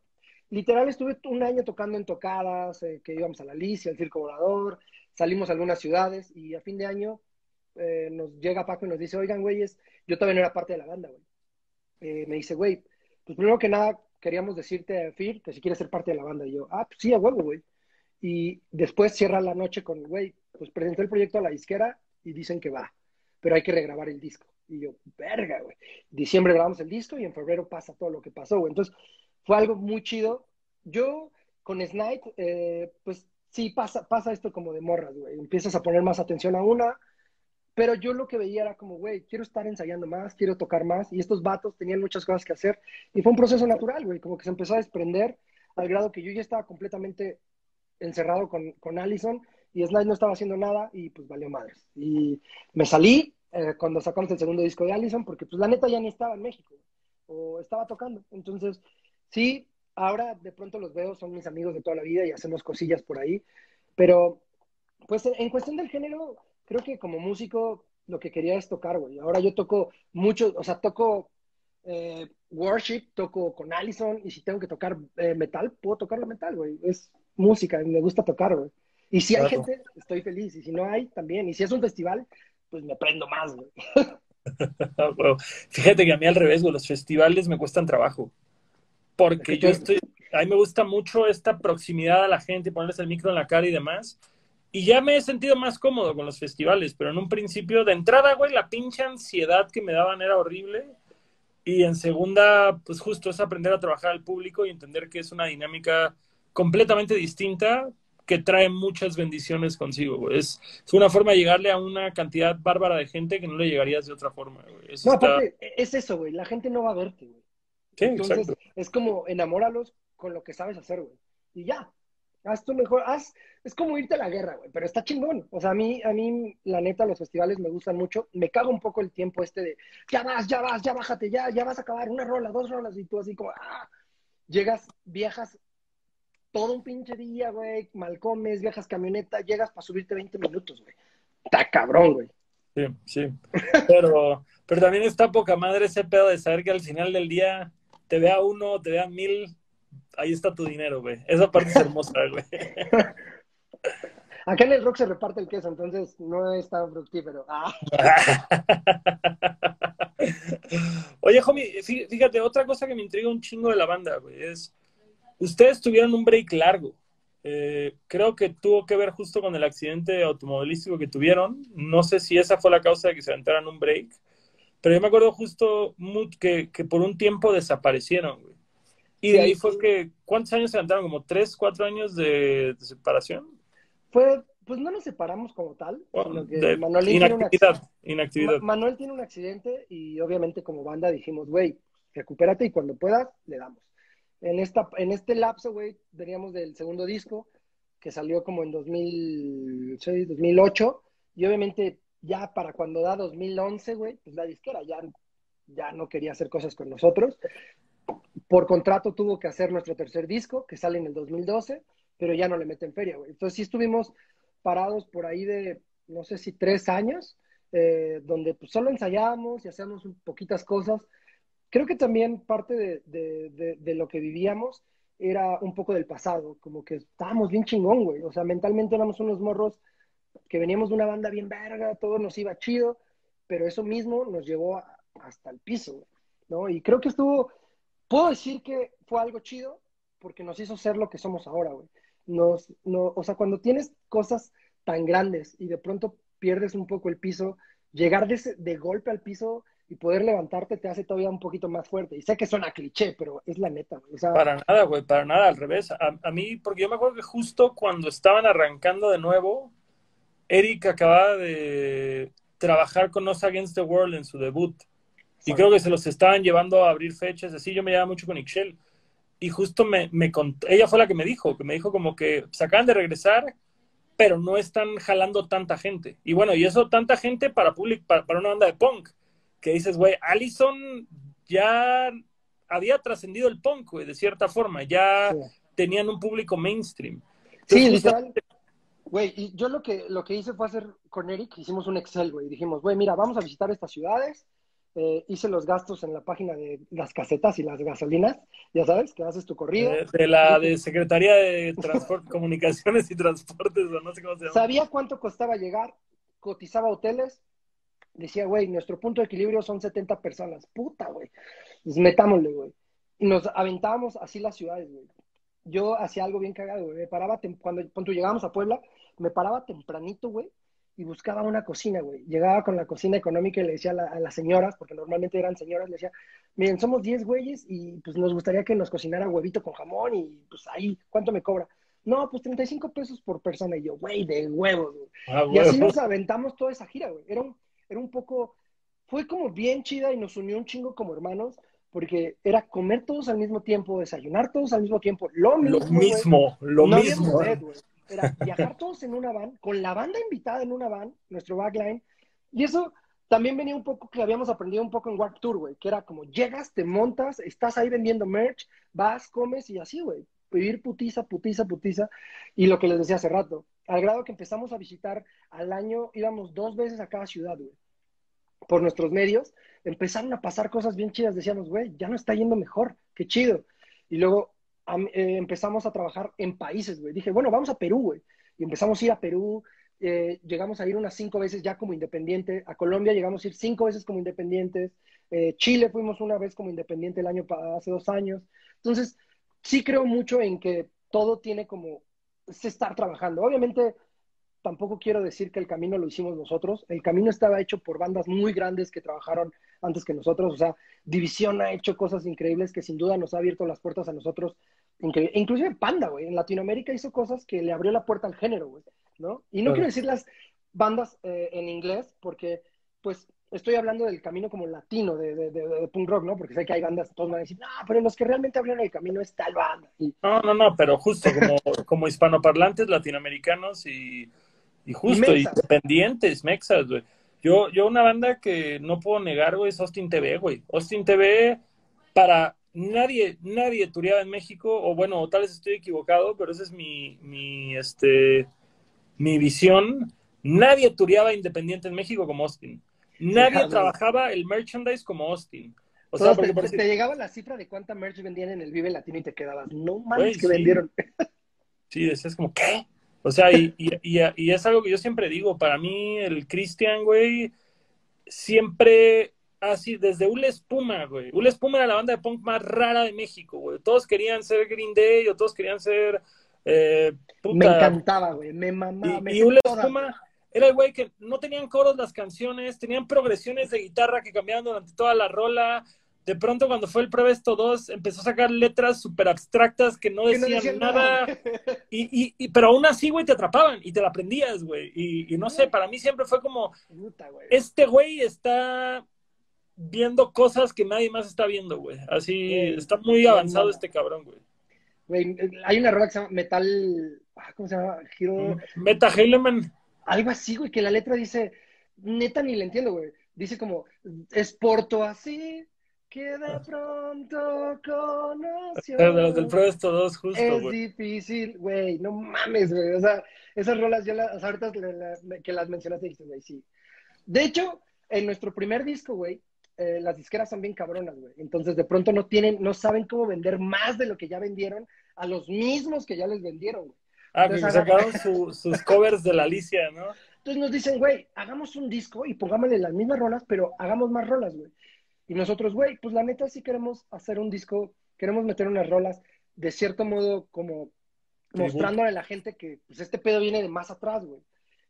literal estuve un año tocando en tocadas, eh, que íbamos a la Alicia, al Circo Volador, salimos a algunas ciudades y a fin de año eh, nos llega Paco y nos dice, oigan, güeyes, yo todavía no era parte de la banda, güey. Eh, me dice, güey, pues primero que nada queríamos decirte, Fir, que si quieres ser parte de la banda. Y yo, ah, pues sí, a huevo, güey. Y después cierra la noche con, güey, pues presenté el proyecto a la disquera y dicen que va, pero hay que regrabar el disco. Y yo, verga, güey. Diciembre grabamos el disco y en febrero pasa todo lo que pasó, güey. Entonces, fue algo muy chido. Yo, con Snipe, eh, pues sí pasa, pasa esto como de morras, güey. Empiezas a poner más atención a una, pero yo lo que veía era como, güey, quiero estar ensayando más, quiero tocar más, y estos vatos tenían muchas cosas que hacer, y fue un proceso natural, güey, como que se empezó a desprender al grado que yo ya estaba completamente encerrado con, con Allison, y Slide no estaba haciendo nada, y pues valió madres. Y me salí eh, cuando sacamos el segundo disco de Allison, porque pues la neta ya ni estaba en México, o estaba tocando. Entonces, sí, ahora de pronto los veo, son mis amigos de toda la vida y hacemos cosillas por ahí, pero pues en cuestión del género, creo que como músico lo que quería es tocar, güey. Ahora yo toco mucho, o sea, toco eh, worship, toco con Allison, y si tengo que tocar eh, metal, puedo tocarlo metal, güey. Es música, me gusta tocar, güey. Y si hay gente, estoy feliz, y si no hay, también. Y si es un festival, pues me prendo más, güey. Bueno, Fíjate que a mí al revés, güey, los festivales me cuestan trabajo. Porque yo estoy, A mí me gusta mucho esta proximidad a la gente, ponerles el micro en la cara y demás. Y ya me he sentido más cómodo con los festivales, pero en un principio, de entrada, güey, la pinche ansiedad que me daban era horrible. Y en segunda, pues justo es aprender a trabajar al público y entender que es una dinámica completamente distinta que trae muchas bendiciones consigo, güey. Es, es una forma de llegarle a una cantidad bárbara de gente que no le llegarías de otra forma, güey. Eso No, está- aparte, es eso, güey. La gente no va a verte, güey. Sí, Entonces, exacto. es como enamóralos con lo que sabes hacer, güey. Y ya. Haz tu mejor, haz, es como irte a la guerra, güey, pero está chingón. O sea, a mí, a mí, la neta, los festivales me gustan mucho. Me cago un poco el tiempo este de, ya vas, ya vas, ya bájate, ya, ya vas a acabar, una rola, dos rolas, y tú así como, ah. Llegas, viajas todo un pinche día, güey, mal comes, viajas camioneta, llegas para subirte 20 minutos, güey. Está cabrón, güey. Sí, sí. Pero, pero también está poca madre ese pedo de saber que al final del día te vea uno, te vea mil, ahí está tu dinero, güey. Esa parte es hermosa, güey. Acá en el rock se reparte el queso, entonces no es tan fructífero. Ah. Oye, homie, fí- fíjate, otra cosa que me intriga un chingo de la banda, güey, es, ustedes tuvieron un break largo. Eh, creo que tuvo que ver justo con el accidente automovilístico que tuvieron. No sé si esa fue la causa de que se aventaran un break, pero yo me acuerdo justo que, que por un tiempo desaparecieron, güey. Y de Sí, ahí fue sí. que, ¿cuántos años se aventaron? ¿Como tres, cuatro años de, de separación? Fue, pues no nos separamos como tal, sino que De un inactividad, inactividad. Ma- Manuel tiene un accidente y obviamente como banda dijimos, güey, recupérate y cuando puedas, le damos. En, esta, en este lapso, güey, veníamos del segundo disco, que salió como en 2006, 2008, y obviamente ya para cuando da 2011, güey, pues la disquera ya, ya no quería hacer cosas con nosotros. Por contrato tuvo que hacer nuestro tercer disco, que sale en el 2012, pero ya no le meten feria, güey. Entonces sí estuvimos parados por ahí de, no sé si tres años, eh, donde pues, solo ensayábamos y hacíamos poquitas cosas. Creo que también parte de, de- de- de lo que vivíamos era un poco del pasado, como que estábamos bien chingón, güey. O sea, mentalmente éramos unos morros que veníamos de una banda bien verga, todo nos iba chido, pero eso mismo nos llevó hasta el piso, ¿no? Y creo que estuvo, puedo decir que fue algo chido porque nos hizo ser lo que somos ahora, güey. Nos, no, o sea, cuando tienes cosas tan grandes y de pronto pierdes un poco el piso, llegar de, de golpe al piso y poder levantarte te hace todavía un poquito más fuerte. Y sé que suena cliché, pero es la neta. O sea, Para nada, güey, para nada, al revés. A, a mí, porque yo me acuerdo que justo cuando estaban arrancando de nuevo, Eric acababa de trabajar con Us Against the World en su debut. Y creo que se los estaban llevando a abrir fechas, así yo me llevaba mucho con Ixchel. Y justo me, me contó, ella fue la que me dijo, que me dijo como que se acaban de regresar, pero no están jalando tanta gente. Y bueno, y eso tanta gente para, public, para, para una banda de punk, que dices, güey, Allison ya había trascendido el punk, güey, de cierta forma, ya Sí. tenían un público mainstream. Sí, literal. Güey, y yo lo que, lo que hice fue hacer con Eric, hicimos un Excel, güey. Dijimos, güey, mira, vamos a visitar estas ciudades. Eh, hice los gastos en la página de las casetas y las gasolinas, ya sabes, que haces tu corrido. De, de la de Secretaría de Transporte, Comunicaciones y Transportes, o no sé cómo se llama. Sabía cuánto costaba llegar, cotizaba hoteles. Decía, güey, nuestro punto de equilibrio son 70 personas. Puta, güey. Pues metámosle, güey. Y nos aventábamos así las ciudades, güey. Yo hacía algo bien cagado, güey. Me paraba, cuando, cuando llegábamos a Puebla, me paraba tempranito, güey, y buscaba una cocina, güey. Llegaba con la cocina económica y le decía a, la- a las señoras, porque normalmente eran señoras, le decía, miren, somos 10 güeyes y pues nos gustaría que nos cocinara huevito con jamón y pues ahí, ¿cuánto me cobra? No, pues 35 pesos por persona. Y yo, güey, de huevos, güey. Ah, Y así nos aventamos toda esa gira, güey. Era un, era un poco, fue como bien chida y nos unió un chingo como hermanos, porque era comer todos al mismo tiempo, desayunar todos al mismo tiempo, lo mismo. Lo mismo, lo No mismo. güey. Era viajar todos en una van, con la banda invitada en una van, nuestro backline. Y eso también venía un poco que habíamos aprendido un poco en Warp Tour, güey, que era como llegas, te montas, estás ahí vendiendo merch, vas, comes y así, güey. Vivir putiza, putiza, putiza. Y lo que les decía hace rato, al grado que empezamos a visitar al año, íbamos dos veces a cada ciudad, güey. Por nuestros medios, empezaron a pasar cosas bien chidas. Decíamos, güey, ya no está yendo mejor, qué chido. Y luego am- eh, empezamos a trabajar en países, güey. Dije, bueno, vamos a Perú, güey. Y empezamos a ir a Perú, eh, llegamos a ir unas cinco veces ya como independiente. A Colombia llegamos a ir cinco veces como independientes. Eh, Chile fuimos una vez como independiente el año hace dos años. Entonces, sí creo mucho en que todo tiene como es estar trabajando. Obviamente, tampoco quiero decir que el camino lo hicimos nosotros. El camino estaba hecho por bandas muy grandes que trabajaron antes que nosotros. O sea, División ha hecho cosas increíbles que sin duda nos ha abierto las puertas a nosotros. Inclusive Panda, güey. En Latinoamérica hizo cosas que le abrió la puerta al género, güey. ¿No? Y no quiero decir las bandas eh, en inglés porque, pues, estoy hablando del camino como latino de, de, punk rock, ¿no? Porque sé que hay bandas, todos van a decir, no, pero los que realmente abrieron el camino es tal banda. No, no, no, pero justo como, como hispanoparlantes latinoamericanos y, y justo, independientes, mexas, güey. Yo, yo una banda que no puedo negar, güey, es Austin TV, güey. Austin TV, para nadie, nadie tureaba en México, o bueno, tal vez estoy equivocado, pero esa es mi, mi, este, mi visión. Nadie tureaba independiente en México como Austin. Nadie trabajaba el merchandise como Austin. O sea, porque te, llegaba la cifra de cuánta merch vendían en el Vive Latino y te quedabas, no mames que vendieron. Sí, decías como, ¿qué? O sea, y, y, y, es algo que yo siempre digo, para mí el Christian, güey, siempre así, desde Ule Espuma, güey. Ule Espuma era la banda de punk más rara de México, güey. Todos querían ser Green Day o todos querían ser... Eh, me encantaba, güey, me mamaba. Y, Ule Espuma era el güey que no tenían coros las canciones, tenían progresiones de guitarra que cambiaban durante toda la rola. De pronto, cuando fue el Prevesto 2, empezó a sacar letras súper abstractas que no decían, nada. Y, y, pero aún así, güey, te atrapaban y te la aprendías, güey. Y, no sé, para mí siempre fue como, este güey está viendo cosas que nadie más está viendo, güey. Así, está muy avanzado este cabrón, güey. Güey, hay una rola que se llama Metal, ah, ¿cómo se llama? Hero... Meta Heileman algo así, güey, que la letra dice, neta ni le entiendo, güey. Dice como, es Porto así, que de pronto conoció. Pero del Presto 2, justo, Es difícil, güey, no mames, güey. O sea, esas rolas yo las, ahorita que las mencionaste, dijiste, güey, sí. De hecho, en nuestro primer disco, güey, eh, las disqueras son bien cabronas, güey. Entonces, de pronto no tienen, no saben cómo vender más de lo que ya vendieron a los mismos que ya les vendieron, güey. Ah, que sacaron sus covers de la Alicia, ¿no? Entonces nos dicen, güey, hagamos un disco y pongámosle las mismas rolas, pero hagamos más rolas, güey. Y nosotros, güey, pues la neta sí queremos hacer un disco, queremos meter unas rolas de cierto modo como mostrándole a la gente que pues este pedo viene de más atrás, güey.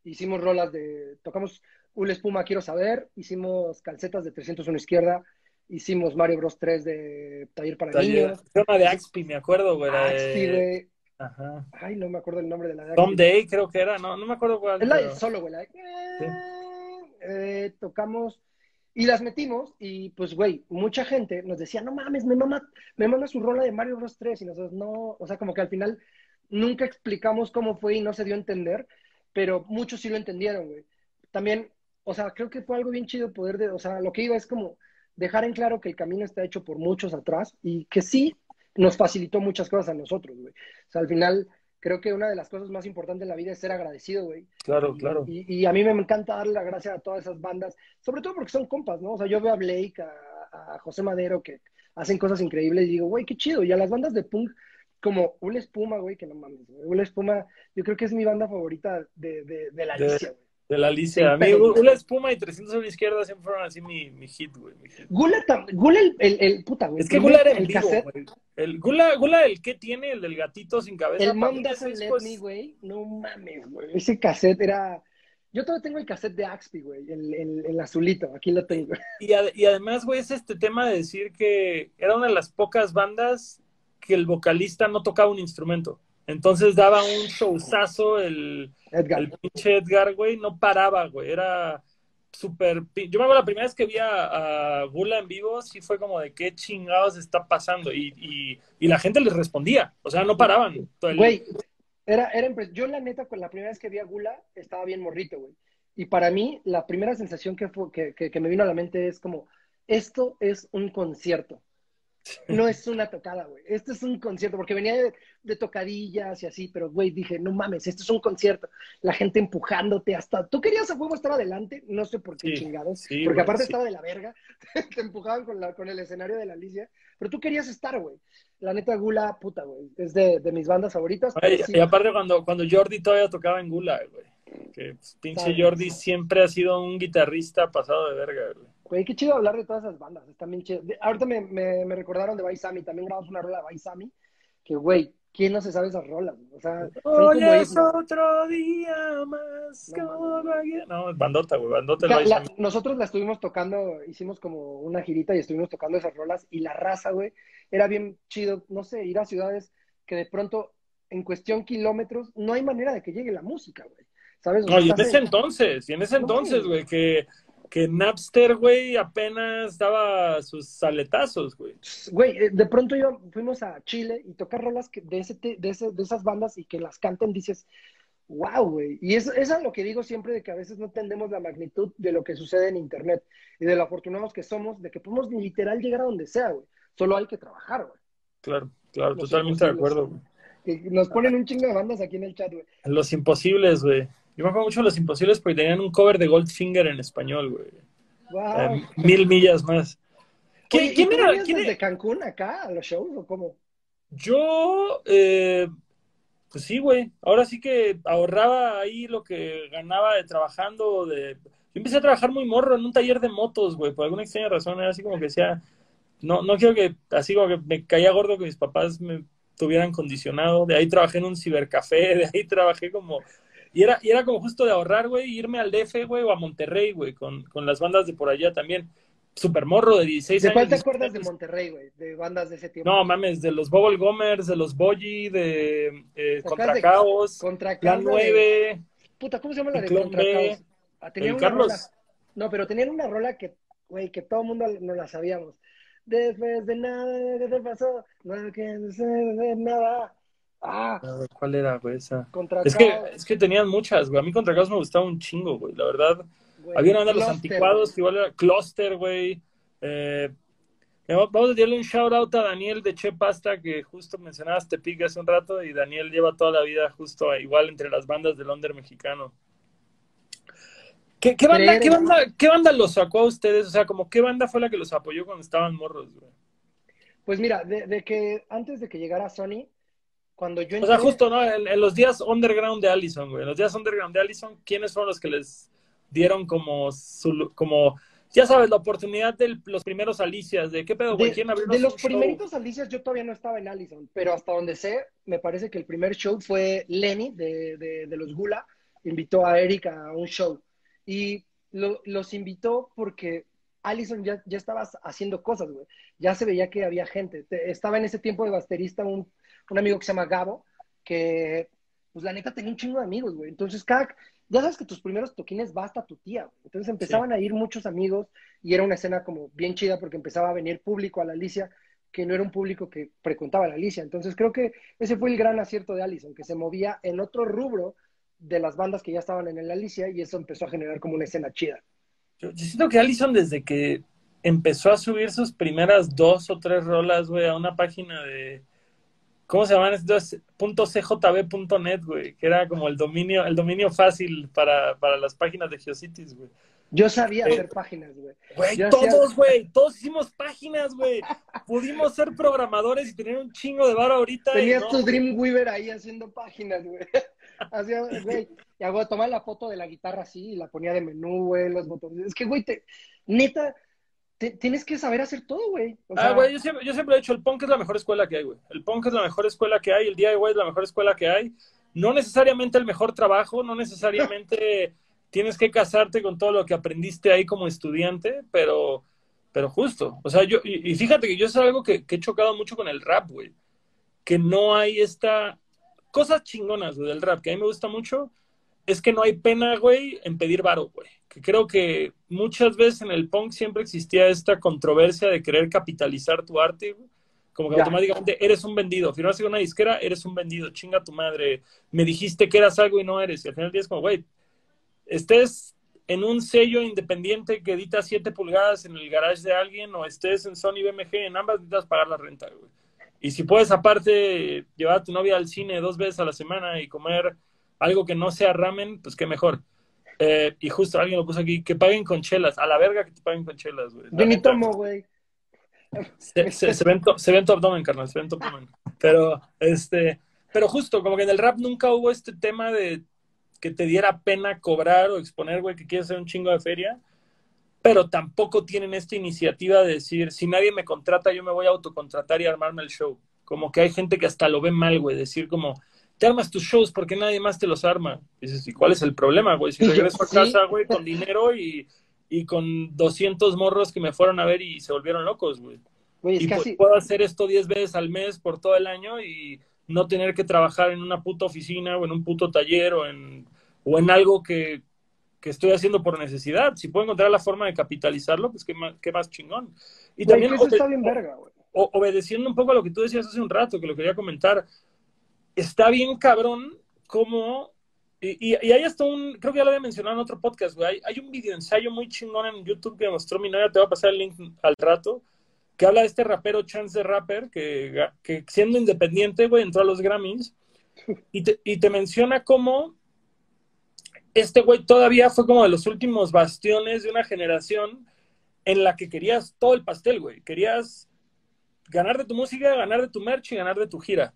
Hicimos rolas de, tocamos Un Espuma Quiero Saber, hicimos calcetas de 301 izquierda, hicimos Mario Bros 3 de Taller para Niños. Tema de Axpi, me acuerdo, güey. Axpi, güey. Ajá. Ay, no me acuerdo el nombre de la Tom Day, creo que era, no, no me acuerdo cuál. Es la de solo, güey. Eh, tocamos y las metimos y pues, güey, mucha gente nos decía, no mames, me mama, me mama su rola de Mario Bros 3 y nosotros no, o sea, como que al final nunca explicamos cómo fue y no se dio a entender, pero muchos sí lo entendieron, güey. También, o sea, creo que fue algo bien chido poder, de, o sea, lo que iba es como dejar en claro que el camino está hecho por muchos atrás y que sí, nos facilitó muchas cosas a nosotros, güey. O sea, al final, creo que una de las cosas más importantes en la vida es ser agradecido, güey. Claro, claro. Y, a mí me encanta darle la gracia a todas esas bandas, sobre todo porque son compas, ¿no? O sea, yo veo a Blake, a, José Madero, que hacen cosas increíbles y digo, güey, qué chido. Y a las bandas de punk, como Ula Espuma, güey, que no mames, Ula Espuma, yo creo que es mi banda favorita de, de, de la Alicia, güey. De la Alicia. A mí, Gula Espuma y 300 a la izquierda siempre fueron así mi, mi hit, güey. Gula, Gula el, el, el, puta, güey. Es que Gula era el vivo, güey. El Gula, Gula, el que tiene, el del gatito sin cabeza. El Mom Doesn't Let Me, güey. No mames, güey. Ese cassette era... Yo todavía tengo el cassette de Axby, güey, el, el, el, azulito, aquí lo tengo. Y, y además, güey, es este tema de decir que era una de las pocas bandas que el vocalista no tocaba un instrumento. Entonces daba un showzazo el, el pinche Edgar, güey, no paraba, güey, era súper... Yo me acuerdo la primera vez que vi a, Gula en vivo, sí fue como de qué chingados está pasando y, y, la gente les respondía, o sea, no paraban. Güey, era, era yo la neta, con la primera vez que vi a Gula, estaba bien morrito, güey. Y para mí, la primera sensación que, fue, que, que me vino a la mente es como, esto es un concierto. No es una tocada, güey. Esto es un concierto, porque venía de, tocadillas y así, pero, güey, dije, no mames, esto es un concierto. La gente empujándote hasta... ¿Tú querías a juego estar adelante? No sé por qué chingados. porque aparte estaba de la verga. te empujaban con, la, con el escenario de la Alicia. Pero tú querías estar, güey. La neta, Gula, puta, güey. Es de, mis bandas favoritas. y aparte cuando, cuando Jordi todavía tocaba en Gula, güey. Que pues, pinche Jordi siempre ha sido un guitarrista pasado de verga, güey. Güey, qué chido hablar de todas esas bandas. Está bien chido. ahorita me, me, me, recordaron de Baisami. También grabamos una rueda de Baisami. que, güey, ¿quién no se sabe esas rolas? O sea, Hoy como es otro día más. No, bandota, güey, bandota. El la- nosotros la estuvimos tocando, hicimos como una girita y estuvimos tocando esas rolas y la raza, güey, era bien chido, no sé, ir a ciudades que de pronto, en cuestión kilómetros, no hay manera de que llegue la música, güey. ¿Sabes? O sea, No, y en ese en- entonces, y en ese entonces, güey, que, que Napster, güey, apenas daba sus aletazos, güey. Güey, eh, de pronto yo fuimos a Chile y tocar rolas que de, ese, de, ese- de esas bandas y que las canten, dices, wow, güey. Y eso, eso es lo que digo siempre de que a veces no entendemos la magnitud de lo que sucede en Internet y de lo afortunados que somos de que podemos literal llegar a donde sea, güey. Solo hay que trabajar, güey. Claro, claro, totalmente de acuerdo, güey. Nos ponen un chingo de bandas aquí en el chat, güey. Los imposibles, güey. Yo me acuerdo mucho de los imposibles porque tenían un cover de Goldfinger en español, güey. Wow. Eh, mil millas más. ¿Quién, Oye, ¿y quién tú era? quién desde era? Cancún acá a los shows o cómo? Yo, eh, pues sí, güey. Ahora sí que ahorraba ahí lo que ganaba de trabajando. De... Yo empecé a trabajar muy morro en un taller de motos, güey. Por alguna extraña razón era así como que decía, no, no quiero que, así como que me caía gordo que mis papás me tuvieran condicionado. De ahí trabajé en un cibercafé, de ahí trabajé como... Y era, y era como justo de ahorrar, güey, irme al DF, güey, o a Monterrey, güey, con, con las bandas de por allá también. Super morro de 16 ¿De años. cuál te 17 acuerdas de. Monterrey, güey? De bandas de ese tiempo. No, mames, de los Bubble Gomers, de los Boyi, de eh, Acá Contra de- Caos, Contra Plan Caos de- 9, Puta, ¿cómo se llama la de Clon Contra B, Caos? Ah, tenían una Carlos. rola. No, pero tenían una rola que, güey, que todo el mundo no la sabíamos. Después de nada que te pasó, no quiero saber nada. Ah, ¿Cuál era, güey? Esa? Contra Es que, es que tenían muchas, güey. A mí Contra Caos me gustaba un chingo, güey. La verdad, güey. había una banda de los anticuados que igual era Cluster, güey. Eh, vamos a darle un shout out a Daniel de Che Pasta, que justo mencionabas Tepic hace un rato, y Daniel lleva toda la vida justo igual entre las bandas del under mexicano. ¿Qué, qué banda, qué, banda, ¿Qué banda los sacó a ustedes? O sea, como qué banda fue la que los apoyó cuando estaban morros, güey. Pues mira, de, de que antes de que llegara Sony, cuando yo O sea, entré- justo, ¿no? En, en los días underground de Allison, güey. En los días underground de Allison, ¿quiénes fueron los que les dieron como, su- como ya sabes, la oportunidad de los primeros Alicias? De qué pedo, güey. ¿Quién abrió de los primeritos Alicias yo todavía no estaba en Allison, pero hasta donde sé, me parece que el primer show fue Lenny de, de- de los Gula, invitó a Eric a un show y lo- los invitó porque Allison ya, ya estaba haciendo cosas, güey. Ya se veía que había gente. Te- estaba en ese tiempo de baterista un, un amigo que se llama Gabo, que pues la neta tenía un chingo de amigos, güey. Entonces, cada, ya sabes que tus primeros toquines va hasta tu tía, güey. Entonces empezaban a ir muchos amigos y era una escena como bien chida porque empezaba a venir público a la Alicia que no era un público que frecuentaba la Alicia. Entonces creo que ese fue el gran acierto de Allison, que se movía en otro rubro de las bandas que ya estaban en la Alicia y eso empezó a generar como una escena chida. Yo, yo siento que Allison, desde que empezó a subir sus primeras dos o tres rolas, güey, a una página de. ¿Cómo se llaman estos? .cjb.net, güey, que era como el dominio, el dominio fácil para, para las páginas de Geocities, güey. Yo sabía hacer páginas, güey. Güey, Yo todos, güey, todos hicimos páginas, güey. Pudimos ser programadores y tener un chingo de varo ahorita. Tenías no, tu. Dreamweaver ahí haciendo páginas, güey. Hacía, güey. Y hago, tomaba la foto de la guitarra así y la ponía de menú, güey, los botones. Es que, güey, te, neta, tienes que saber hacer todo, güey. O Ah, sea, güey, yo siempre, yo siempre he dicho, el punk es la mejor escuela que hay, güey. El punk es la mejor escuela que hay, el DIY es la mejor escuela que hay. No necesariamente el mejor trabajo, no necesariamente tienes que casarte con todo lo que aprendiste ahí como estudiante, pero, pero justo. O sea, yo, y, y fíjate que yo es algo que, que he chocado mucho con el rap, güey. Que no hay esta... Cosas chingonas, güey, del rap, que a mí me gusta mucho, es que no hay pena, güey, en pedir varo, güey. Que creo que muchas veces en el punk siempre existía esta controversia de querer capitalizar tu arte, güey. Como que Ya. automáticamente eres un vendido. Firmaste con una disquera, eres un vendido. Chinga tu madre. Me dijiste que eras algo y no eres. Y al final del día es como, güey, estés en un sello independiente que edita 7 pulgadas en el garage de alguien o estés en Sony BMG, en ambas necesitas pagar la renta, güey. Y si puedes aparte llevar a tu novia al cine dos veces a la semana y comer algo que no sea ramen, pues qué mejor. Eh, y justo alguien lo puso aquí, que paguen con chelas. A la verga que te paguen con chelas, güey. Yo ni tomo, güey. Se, se- se ven tu, se ven tu abdomen, carnal, se ven tu abdomen. Pero, este, pero justo, como que en el rap nunca hubo este tema de que te diera pena cobrar o exponer, güey, que quieres hacer un chingo de feria, pero tampoco tienen esta iniciativa de decir, si nadie me contrata, yo me voy a autocontratar y armarme el show. Como que hay gente que hasta lo ve mal, güey, decir como, te armas tus shows porque nadie más te los arma. dices, ¿y cuál es el problema, güey? Si regreso a casa, güey, con dinero y, y con 200 morros que me fueron a ver y se volvieron locos, güey. y pues puedo hacer esto 10 veces al mes por todo el año y no tener que trabajar en una puta oficina o en un puto taller o en, o en algo que, que estoy haciendo por necesidad. Si puedo encontrar la forma de capitalizarlo, pues qué más, qué más chingón. Y también eso está bien verga, güey. obedeciendo un poco a lo que tú decías hace un rato, que lo quería comentar, está bien cabrón como... Y, y, hay hasta un, creo que ya lo había mencionado en otro podcast, güey. Hay, un video ensayo muy chingón en YouTube que mostró mi novia, te va a pasar el link al rato, que habla de este rapero Chance the Rapper, que, que siendo independiente, güey, entró a los Grammys y te, y te menciona cómo este güey todavía fue como de los últimos bastiones de una generación en la que querías todo el pastel, güey. Querías ganar de tu música, ganar de tu merch y ganar de tu gira.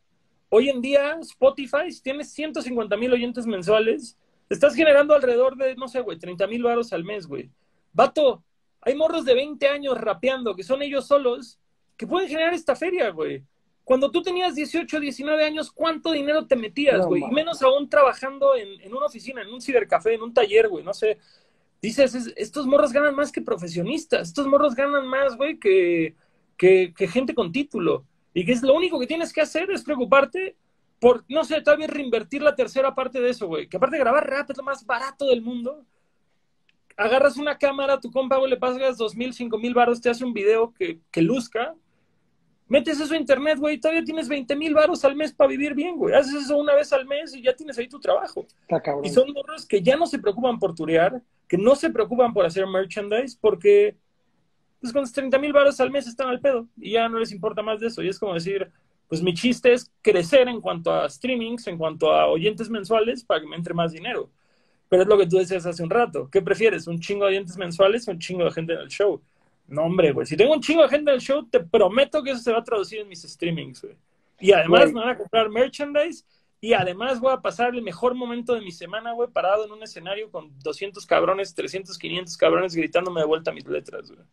Hoy en día, Spotify, tienes 150 mil oyentes mensuales, estás generando alrededor de, no sé, güey, 30 mil baros al mes, güey. Vato, hay morros de 20 años rapeando, que son ellos solos, que pueden generar esta feria, güey. Cuando tú tenías 18, 19 años, ¿cuánto dinero te metías, güey? y menos aún trabajando en, en, una oficina, en un cibercafé, en un taller, güey, no sé. Dices, estos morros ganan más que profesionistas, estos morros ganan más, güey, que, que, que, gente con título. Y que es lo único que tienes que hacer es preocuparte por, no sé, tal vez reinvertir la tercera parte de eso, güey. Que aparte de grabar rap es lo más barato del mundo. Agarras una cámara, tu compa, güey, le pasas dos mil, cinco mil baros, te hace un video que, que luzca Metes eso a internet, güey, todavía tienes 20 mil baros al mes para vivir bien, güey. Haces eso una vez al mes y ya tienes ahí tu trabajo. y son morros que ya no se preocupan por turear, que no se preocupan por hacer merchandise, porque pues con 30 mil baros al mes están al pedo y ya no les importa más de eso. Y es como decir, pues mi chiste es crecer en cuanto a streamings, en cuanto a oyentes mensuales para que me entre más dinero. Pero es lo que tú decías hace un rato. ¿Qué prefieres? ¿Un chingo de oyentes mensuales o un chingo de gente en el show? No, hombre, güey. Si tengo un chingo de gente en el show, te prometo que eso se va a traducir en mis streamings, güey. Y además me van a comprar merchandise y además voy a pasar el mejor momento de mi semana, güey, parado en un escenario con 200 cabrones, 300, 500 cabrones gritándome de vuelta mis letras, güey.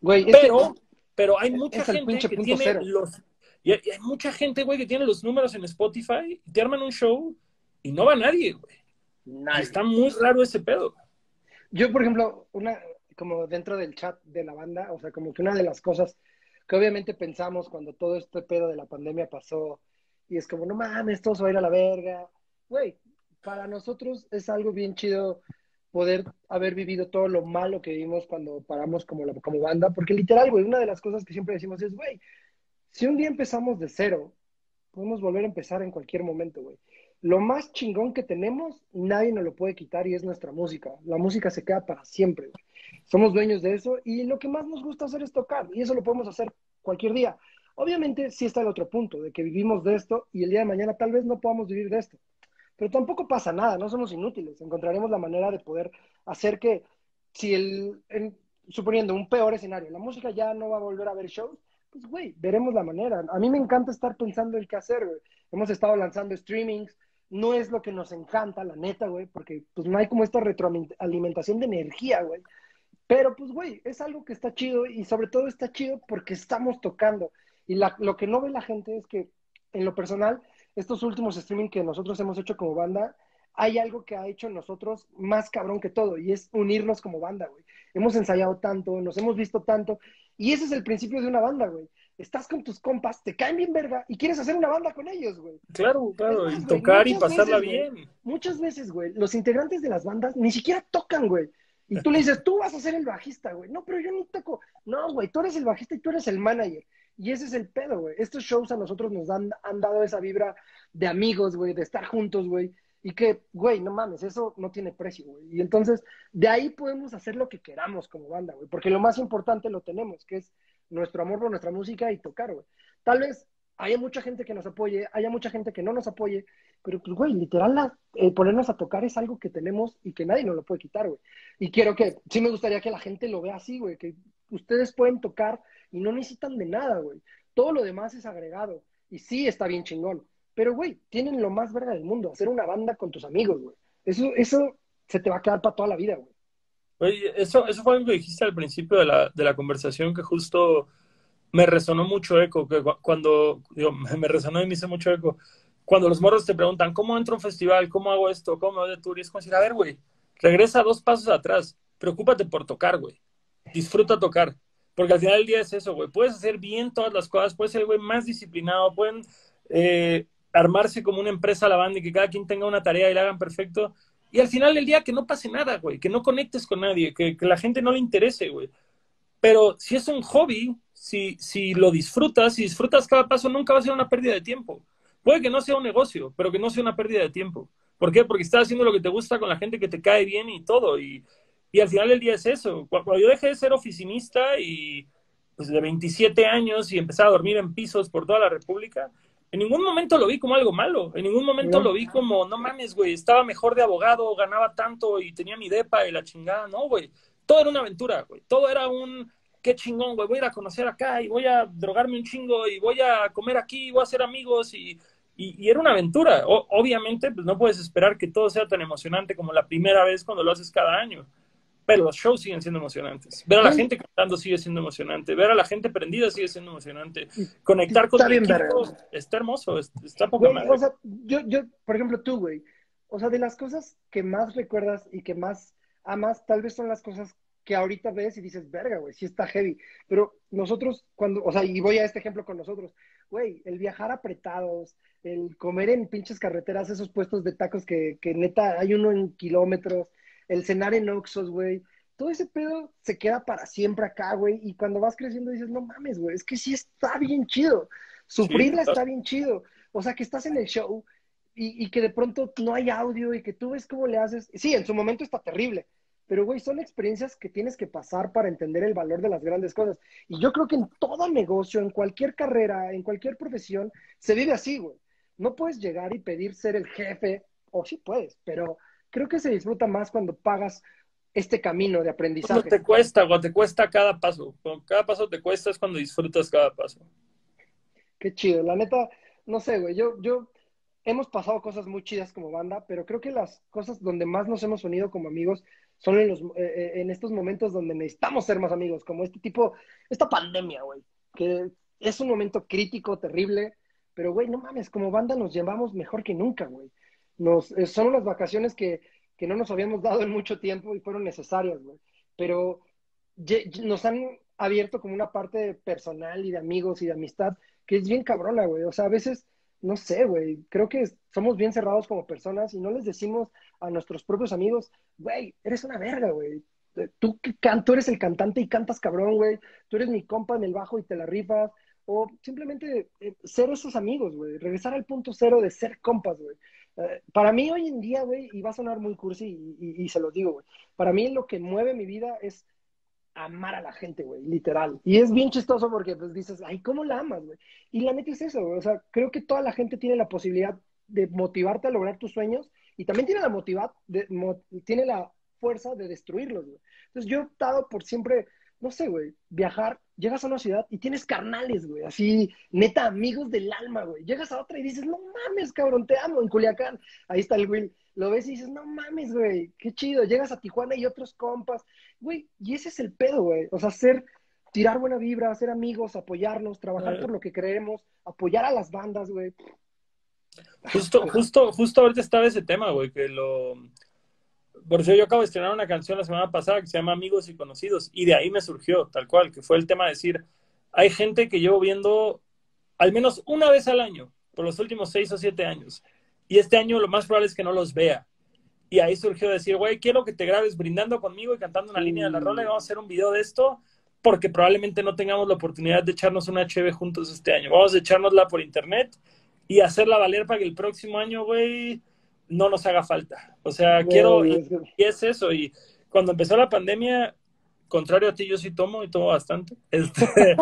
Güey, pero, pero hay mucha gente que tiene los... Y hay, mucha gente, güey, que tiene los números en Spotify y te arman un show y no va nadie, güey. Está muy raro ese pedo. Yo, por ejemplo, una, como dentro del chat de la banda, o sea, como que una de las cosas que obviamente pensamos cuando todo este pedo de la pandemia pasó, y es como, no mames, todo se va a ir a la verga. Güey, para nosotros es algo bien chido poder haber vivido todo lo malo que vimos cuando paramos como, la, como banda, porque literal, güey, una de las cosas que siempre decimos es, güey, si un día empezamos de cero, podemos volver a empezar en cualquier momento, güey. Lo más chingón que tenemos, nadie nos lo puede quitar y es nuestra música. La música se queda para siempre, güey. Somos dueños de eso y lo que más nos gusta hacer es tocar y eso lo podemos hacer cualquier día. Obviamente sí está el otro punto, de que vivimos de esto y el día de mañana tal vez no podamos vivir de esto. Pero tampoco pasa nada, no somos inútiles. Encontraremos la manera de poder hacer que, si el, suponiendo un peor escenario, la música ya no va a volver a ver shows, pues güey, veremos la manera. A mí me encanta estar pensando el qué hacer, güey. Hemos estado lanzando streamings, no es lo que nos encanta, la neta, güey, porque pues no hay como esta retroalimentación de energía, güey. Pero pues, güey, es algo que está chido y sobre todo está chido porque estamos tocando. Y lo que no ve la gente es que, en lo personal, estos últimos streaming que nosotros hemos hecho como banda, hay algo que ha hecho nosotros más cabrón que todo y es unirnos como banda, güey. Hemos ensayado tanto, nos hemos visto tanto y ese es el principio de una banda, güey. Estás con tus compas, te caen bien verga y quieres hacer una banda con ellos, güey. Claro, claro, y tocar y pasarla bien. muchas veces, güey, los integrantes de las bandas ni siquiera tocan, güey. Y tú le dices, tú vas a ser el bajista, güey. No, pero yo ni toco. No, güey, tú eres el bajista y tú eres el manager. Y ese es el pedo, güey. Estos shows a nosotros nos han, han dado esa vibra de amigos, güey, de estar juntos, güey. Y que, güey, no mames, eso no tiene precio, güey. Y entonces, de ahí podemos hacer lo que queramos como banda, güey. Porque lo más importante lo tenemos, que es nuestro amor por nuestra música y tocar, güey. Tal vez haya mucha gente que nos apoye, haya mucha gente que no nos apoye, pero pues, güey, literal, eh, ponernos a tocar es algo que tenemos y que nadie nos lo puede quitar, güey. Y quiero que, sí me gustaría que la gente lo vea así, güey, que ustedes pueden tocar y no necesitan de nada, güey. Todo lo demás es agregado. Y sí está bien chingón. Pero, güey, tienen lo más verga del mundo, hacer una banda con tus amigos, güey. Eso, eso se te va a quedar para toda la vida, güey. Eso, eso fue algo que dijiste al principio de la, de la conversación, que justo me resonó mucho eco, cuando, me resonó y me hizo mucho eco, cuando los morros te preguntan, ¿cómo entro a un festival? ¿Cómo hago esto? ¿Cómo me voy de tour? Y es como decir, a ver, güey, regresa dos pasos atrás, preocúpate por tocar, güey, disfruta tocar, porque al final del día es eso, güey, puedes hacer bien todas las cosas, puedes ser, güey, más disciplinado, pueden eh, armarse como una empresa a la banda y que cada quien tenga una tarea y la hagan perfecto, y al final del día que no pase nada, güey, que no conectes con nadie, que, la gente no le interese, güey. Pero si es un hobby, si, si lo disfrutas, si disfrutas cada paso, nunca va a ser una pérdida de tiempo. Puede que no sea un negocio, pero que no sea una pérdida de tiempo. ¿Por qué? Porque estás haciendo lo que te gusta con la gente que te cae bien y todo. Y al final del día es eso. Cuando yo dejé de ser oficinista y pues de 27 años y empecé a dormir en pisos por toda la República, en ningún momento lo vi como algo malo. En ningún momento lo vi como, no mames, güey, estaba mejor de abogado, ganaba tanto y tenía mi depa y la chingada. No, güey. Todo era una aventura, güey. Todo era un, qué chingón, güey, voy a ir a conocer acá y voy a drogarme un chingo y voy a comer aquí, y voy a hacer amigos y, y, era una aventura. obviamente, pues no puedes esperar que todo sea tan emocionante como la primera vez cuando lo haces cada año. Pero los shows siguen siendo emocionantes. Ver a la gente cantando sigue siendo emocionante. Ver a la gente prendida sigue siendo emocionante. Conectar con está el equipo está hermoso, está poco O sea, yo, yo, por ejemplo, tú, güey. O sea, de las cosas que más recuerdas y que más amas, tal vez son las cosas que ahorita ves y dices, verga, güey, sí está heavy. Pero nosotros, cuando, o sea, y voy a este ejemplo con nosotros, güey, el viajar apretados, el comer en pinches carreteras, esos puestos de tacos que, que neta hay uno en kilómetros, el cenar en Oxos, güey, todo ese pedo se queda para siempre acá, güey, y cuando vas creciendo dices, no mames, güey, es que sí está bien chido. Sufrirla está bien chido. O sea, que estás en el show y, y que de pronto no hay audio y que tú ves cómo le haces. Sí, en su momento está terrible, pero, güey, son experiencias que tienes que pasar para entender el valor de las grandes cosas. Y yo creo que en todo negocio, en cualquier carrera, en cualquier profesión, se vive así, güey. No puedes llegar y pedir ser el jefe, o sí puedes, pero creo que se disfruta más cuando pagas este camino de aprendizaje. Cuando te cuesta, cuando te cuesta cada paso. Cuando cada paso te cuesta es cuando disfrutas cada paso. Qué chido. La neta, no sé, güey. Yo, yo, hemos pasado cosas muy chidas como banda, pero creo que las cosas donde más nos hemos unido como amigos son en, los, eh, eh, en estos momentos donde necesitamos ser más amigos, como este tipo, esta pandemia, güey, que es un momento crítico, terrible, pero, güey, no mames, como banda nos llevamos mejor que nunca, güey. Nos, eh, son unas vacaciones que, que no nos habíamos dado en mucho tiempo y fueron necesarias, güey. Pero nos han abierto como una parte personal y de amigos y de amistad que es bien cabrona, güey. O sea, a veces no sé, güey, creo que somos bien cerrados como personas y no les decimos a nuestros propios amigos, güey, eres una verga, güey. Eh, tú, tú eres el cantante y cantas cabrón, güey. Tú eres mi compa en el bajo y te la rifas. O simplemente eh, ser esos amigos, güey. Regresar al punto cero de ser compas, güey. Para mí hoy en día, güey, y va a sonar muy cursi y, se los digo, güey. Para mí lo que mueve mi vida es amar a la gente, güey, literal. Y es bien chistoso porque pues dices, ay, ¿cómo la amas, güey? Y la neta es eso. O sea, creo que toda la gente tiene la posibilidad de motivarte a lograr tus sueños y también tiene la tiene la fuerza de destruirlos, güey. Entonces yo he optado por siempre, no sé, güey, viajar, llegas a una ciudad y tienes carnales, güey, así, neta, amigos del alma, güey. Llegas a otra y dices, no mames, cabrón, te amo, en Culiacán. Ahí está el Will lo ves y dices, no mames, güey, qué chido. Llegas a Tijuana y otros compas, güey, y ese es el pedo, güey. O sea, ser, tirar buena vibra, ser amigos, apoyarnos, trabajar por lo que creemos, apoyar a las bandas, güey. Justo, justo, justo ahorita estaba ese tema, güey, que lo... Por eso yo acabo de estrenar una canción la semana pasada que se llama Amigos y Conocidos, y de ahí me surgió, tal cual, que fue el tema de decir, hay gente que llevo viendo al menos una vez al año, por los últimos seis o siete años, y este año lo más probable es que no los vea. Y ahí surgió decir, güey, quiero que te grabes brindando conmigo y cantando una línea de la rola y vamos a hacer un video de esto porque probablemente no tengamos la oportunidad de echarnos una HB juntos este año. Vamos a echárnosla por internet y hacerla valer para que el próximo año, güey, no nos haga falta. O sea, quiero, y, es eso. Y cuando empezó la pandemia, contrario a ti, yo sí tomo y tomo bastante. Este,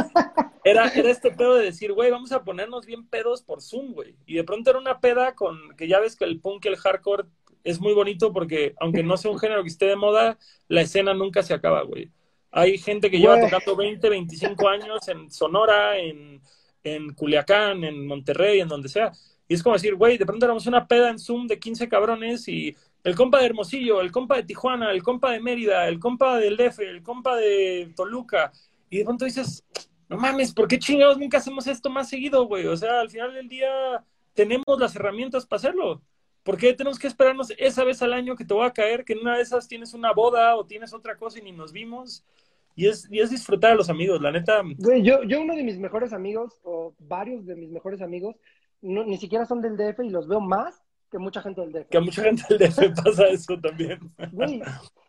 era, era este pedo de decir, güey, vamos a ponernos bien pedos por Zoom, güey. Y de pronto era una peda con que ya ves que el punk y el hardcore es muy bonito porque, aunque no sea un género que esté de moda, la escena nunca se acaba, güey. Hay gente que lleva tocando 20, 25 años en Sonora, en, en Culiacán, en Monterrey, en donde sea. Y es como decir, güey, de pronto éramos una peda en Zoom de 15 cabrones y el compa de Hermosillo, el compa de Tijuana, el compa de Mérida, el compa del DF, el compa de Toluca. Y de pronto dices, no mames, ¿por qué chingados nunca hacemos esto más seguido, güey? O sea, al final del día tenemos las herramientas para hacerlo. ¿Por qué tenemos que esperarnos esa vez al año que te voy a caer, que en una de esas tienes una boda o tienes otra cosa y ni nos vimos? Y es, y es disfrutar a los amigos, la neta. Güey, yo, yo uno de mis mejores amigos, o varios de mis mejores amigos, no, ni siquiera son del DF y los veo más que mucha gente del DF. Que a mucha gente del DF pasa eso también. Güey,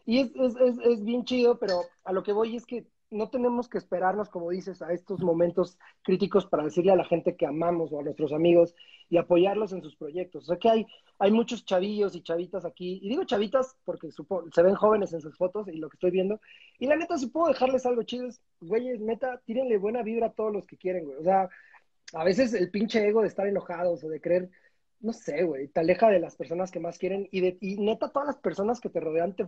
y es, es, es, es bien chido, pero a lo que voy es que no tenemos que esperarnos, como dices, a estos momentos críticos para decirle a la gente que amamos o a nuestros amigos y apoyarlos en sus proyectos. O sea que hay, hay muchos chavillos y chavitas aquí, y digo chavitas porque se ven jóvenes en sus fotos y lo que estoy viendo, y la neta, si puedo dejarles algo chido, es, güeyes, neta, tírenle buena vibra a todos los que quieren, güey. O sea, a veces el pinche ego de estar enojados o de creer, no sé, güey, te aleja de las personas que más quieren y, de, y neta todas las personas que te rodean te,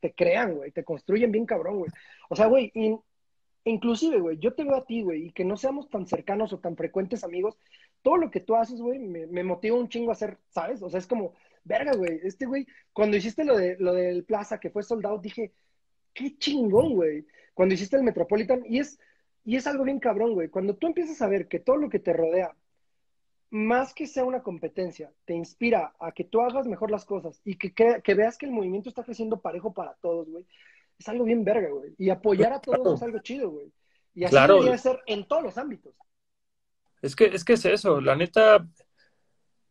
te, crean, güey, te construyen bien cabrón, güey. O sea, güey, inclusive, güey, yo te veo a ti, güey, y que no seamos tan cercanos o tan frecuentes amigos, todo lo que tú haces, güey, me, me, motiva un chingo a hacer, ¿sabes? O sea, es como, verga, güey, este güey, cuando hiciste lo, de, lo del Plaza, que fue soldado, dije, qué chingón, güey. Cuando hiciste el Metropolitan, y es, y es algo bien cabrón, güey, cuando tú empiezas a ver que todo lo que te rodea, más que sea una competencia, te inspira a que tú hagas mejor las cosas y que, que, que veas que el movimiento está creciendo parejo para todos, güey es algo bien verga, güey. Y apoyar a todos es algo chido, güey. Y así debería ser en todos los ámbitos. Es que, es que es eso, la neta,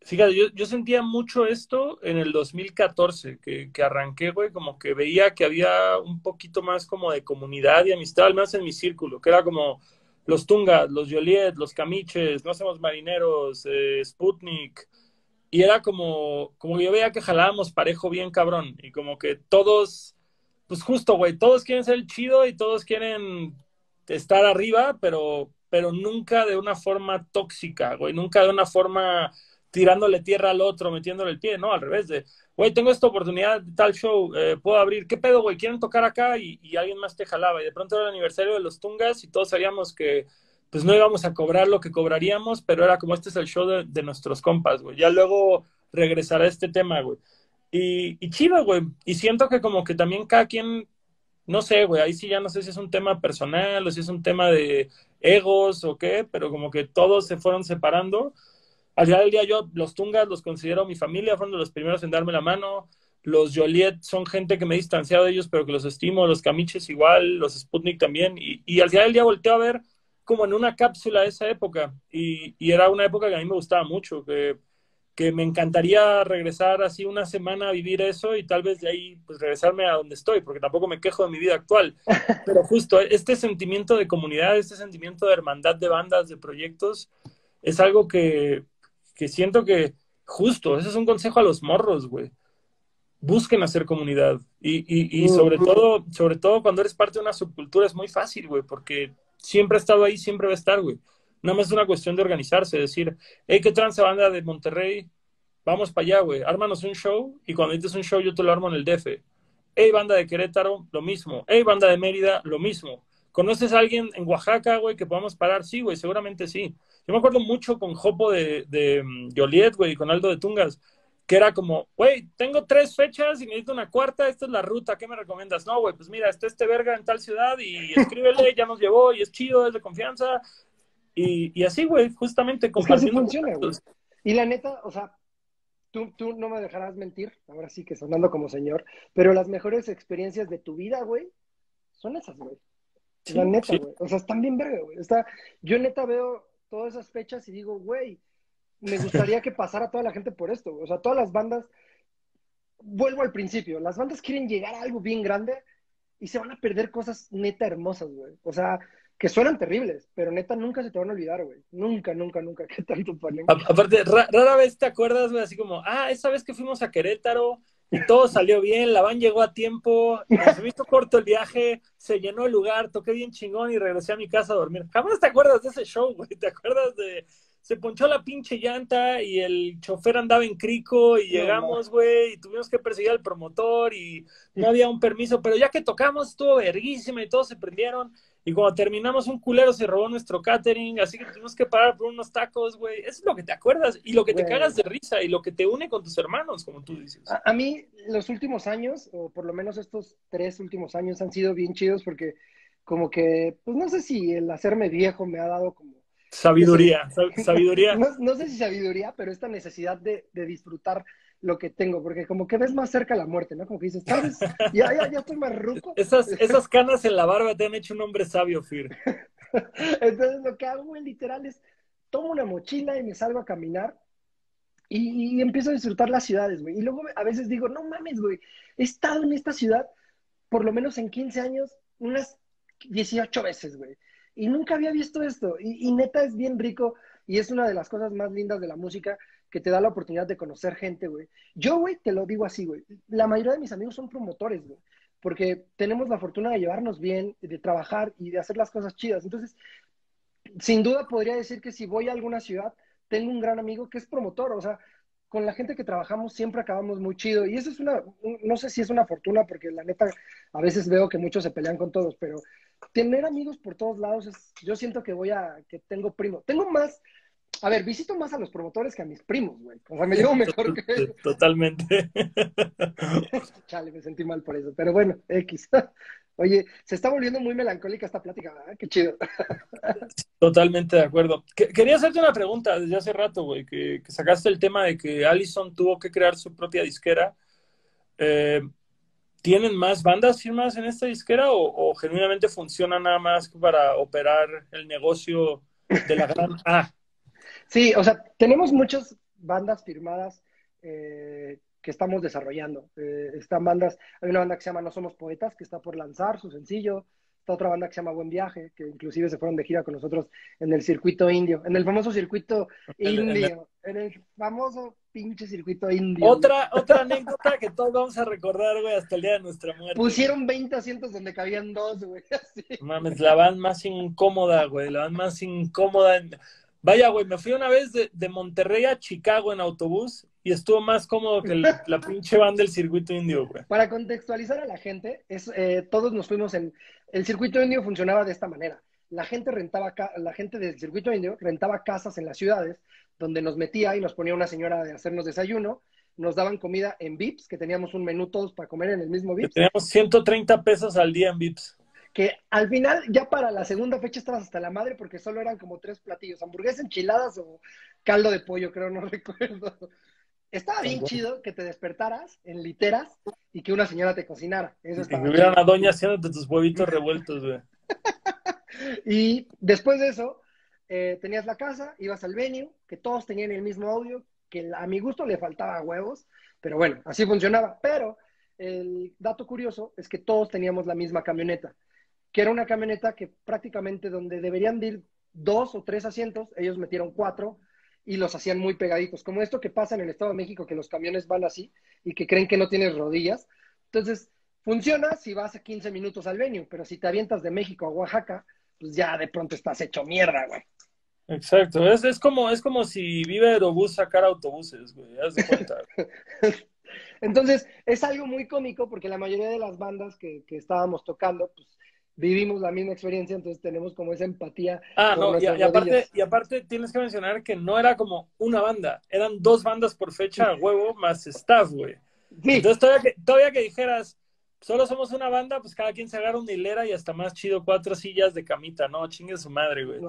fíjate, yo, yo sentía mucho esto en el 2014, que, que arranqué, güey, como que veía que había un poquito más como de comunidad y amistad, al menos en mi círculo, que era como los Tungas, los Joliet, los Camiches, no hacemos marineros, eh, Sputnik, y era como, como yo veía que jalábamos parejo bien cabrón, y como que todos pues justo, güey, todos quieren ser chido y todos quieren estar arriba, pero, pero nunca de una forma tóxica, güey, nunca de una forma tirándole tierra al otro, metiéndole el pie, no, al revés de, güey, tengo esta oportunidad de tal show, eh, puedo abrir, ¿qué pedo, güey? ¿Quieren tocar acá? Y, alguien más te jalaba. Y de pronto era el aniversario de los Tungas y todos sabíamos que, pues no íbamos a cobrar lo que cobraríamos, pero era como este es el show de, nuestros compas, güey. Ya luego regresará este tema, güey. Y, y chido, güey. Y siento que como que también cada quien, no sé, güey, ahí sí ya no sé si es un tema personal o si es un tema de egos o qué, pero como que todos se fueron separando. Al final del día yo los Tungas los considero mi familia, fueron de los primeros en darme la mano. Los Joliet son gente que me he distanciado de ellos, pero que los estimo. Los Camiches igual, los Sputnik también. Y, y al final del día volteo a ver como en una cápsula de esa época. Y, y era una época que a mí me gustaba mucho, que que me encantaría regresar así una semana a vivir eso y tal vez de ahí pues regresarme a donde estoy, porque tampoco me quejo de mi vida actual. Pero justo este sentimiento de comunidad, este sentimiento de hermandad de bandas, de proyectos, es algo que, que siento que justo, ese es un consejo a los morros, güey. Busquen hacer comunidad. Y, y, y sobre todo, sobre todo cuando eres parte de una subcultura es muy fácil, güey, porque siempre ha estado ahí, siempre va a estar, güey. Nada más es una cuestión de organizarse, decir, hey, qué tranza banda de Monterrey, vamos para allá, güey, ármanos un show y cuando dices un show yo te lo armo en el DF. Hey, banda de Querétaro, lo mismo. Hey, banda de Mérida, lo mismo. ¿Conoces a alguien en Oaxaca, güey, que podamos parar? Sí, güey, seguramente sí. Yo me acuerdo mucho con Jopo de, de um, Joliet, güey, y con Aldo de Tungas, que era como, güey, tengo tres fechas y necesito una cuarta, esta es la ruta, ¿qué me recomiendas? No, güey, pues mira, está este verga en tal ciudad y escríbele, ya nos llevó y es chido, es de confianza, y, así, güey, justamente compartiendo. funciona, Y la neta, o sea, tú, tú no me dejarás mentir, ahora sí que sonando como señor, pero las mejores experiencias de tu vida, güey, son esas, güey. La neta, güey. O sea, están bien verga, güey. Está, yo neta veo todas esas fechas y digo, güey, me gustaría que pasara toda la gente por esto. O sea, todas las bandas, vuelvo al principio, las bandas quieren llegar a algo bien grande y se van a perder cosas neta hermosas, güey. O sea, que suenan terribles, pero neta nunca se te van a olvidar, güey. Nunca, nunca, nunca. ¿Qué tanto Aparte, rara vez te acuerdas, güey, así como, ah, esa vez que fuimos a Querétaro todo salió bien, la van llegó a tiempo, se me hizo corto el viaje, se llenó el lugar, toqué bien chingón y regresé a mi casa a dormir. Jamás te acuerdas de ese show, güey. ¿Te acuerdas de se ponchó la pinche llanta y el chofer andaba en crico y llegamos, güey, y tuvimos que perseguir al promotor y no había un permiso, pero ya que tocamos estuvo verguísima y todos se prendieron y cuando terminamos, un culero se robó nuestro catering, así que tuvimos que parar por unos tacos, güey. Eso es lo que te acuerdas y lo que te cagas de risa y lo que te une con tus hermanos, como tú dices. A, mí, los últimos años, o por lo menos estos tres últimos años, han sido bien chidos porque como que, pues no sé si el hacerme viejo me ha dado como... Sabiduría, sabiduría. No, sé si sabiduría, pero esta necesidad de, de, disfrutar lo que tengo, porque como que ves más cerca la muerte, ¿no? Como que dices, ¿sabes? Ya, ya, ya estoy más ruco. Esas, esas canas en la barba te han hecho un hombre sabio, Fir. Entonces lo que hago, güey, literal es, tomo una mochila y me salgo a caminar y, empiezo a disfrutar las ciudades, güey. Y luego a veces digo, no mames, güey, he estado en esta ciudad por lo menos en 15 años unas 18 veces, güey. Y nunca había visto esto. Y, neta es bien rico y es una de las cosas más lindas de la música que te da la oportunidad de conocer gente, güey. Yo, güey, te lo digo así, güey. La mayoría de mis amigos son promotores, güey. Porque tenemos la fortuna de llevarnos bien, de trabajar y de hacer las cosas chidas. Entonces, sin duda podría decir que si voy a alguna ciudad, tengo un gran amigo que es promotor, o sea, con la gente que trabajamos siempre acabamos muy chido. Y eso es una, no sé si es una fortuna, porque la neta, a veces veo que muchos se pelean con todos, pero tener amigos por todos lados es, yo siento que voy a, que tengo primo. Tengo más, a ver, visito más a los promotores que a mis primos, güey. O sea, me llevo mejor que Totalmente. Chale, me sentí mal por eso. Pero bueno, X. Oye, se está volviendo muy melancólica esta plática, ¿verdad? Qué chido. Totalmente de acuerdo. Quería hacerte una pregunta desde hace rato, güey, que, sacaste el tema de que Allison tuvo que crear su propia disquera. Eh, ¿Tienen más bandas firmadas en esta disquera o, genuinamente funciona nada más para operar el negocio de la gran A? Sí, o sea, tenemos muchas bandas firmadas eh, que estamos desarrollando. Eh, están bandas, hay una banda que se llama No Somos Poetas, que está por lanzar su sencillo. Está otra banda que se llama Buen Viaje, que inclusive se fueron de gira con nosotros en el circuito indio, en el famoso circuito indio, en el famoso pinche circuito indio. Otra, otra anécdota que todos vamos a recordar, güey, hasta el día de nuestra muerte. Pusieron 20 asientos donde cabían dos, güey. Mames, la van más incómoda, güey, la van más incómoda. Vaya, güey, me fui una vez de, de Monterrey a Chicago en autobús y estuvo más cómodo que la pinche van del circuito indio, güey. Para contextualizar a la gente, es, eh, todos nos fuimos en... El circuito indio funcionaba de esta manera. La gente rentaba, la gente del circuito indio rentaba casas en las ciudades donde nos metía y nos ponía una señora de hacernos desayuno, nos daban comida en VIPs, que teníamos un menú todos para comer en el mismo VIPs. Teníamos 130 pesos al día en VIPs. Que al final, ya para la segunda fecha estabas hasta la madre porque solo eran como tres platillos, hamburguesas enchiladas o caldo de pollo, creo, no recuerdo. Estaba bien chido que te despertaras en literas y que una señora te cocinara. Eso y que hubiera una doña haciéndote tus huevitos revueltos, güey. y después de eso, eh, tenías la casa, ibas al venue, que todos tenían el mismo audio, que a mi gusto le faltaba huevos, pero bueno, así funcionaba. Pero el dato curioso es que todos teníamos la misma camioneta, que era una camioneta que prácticamente donde deberían ir dos o tres asientos, ellos metieron cuatro y los hacían muy pegaditos, como esto que pasa en el Estado de México, que los camiones van así y que creen que no tienes rodillas. Entonces, funciona si vas a 15 minutos al venue, pero si te avientas de México a Oaxaca, pues ya de pronto estás hecho mierda, güey. Exacto, es, es, como, es como si vive Aerobús sacar autobuses, güey, haz de cuenta. Entonces, es algo muy cómico porque la mayoría de las bandas que, que estábamos tocando, pues vivimos la misma experiencia, entonces tenemos como esa empatía. Ah, no, y, aparte, y aparte tienes que mencionar que no era como una banda, eran dos bandas por fecha, huevo, más staff, güey. Entonces todavía que, todavía que dijeras, solo somos una banda, pues cada quien se agarra una hilera y hasta más chido cuatro sillas de camita, ¿no? Chingue su madre, güey.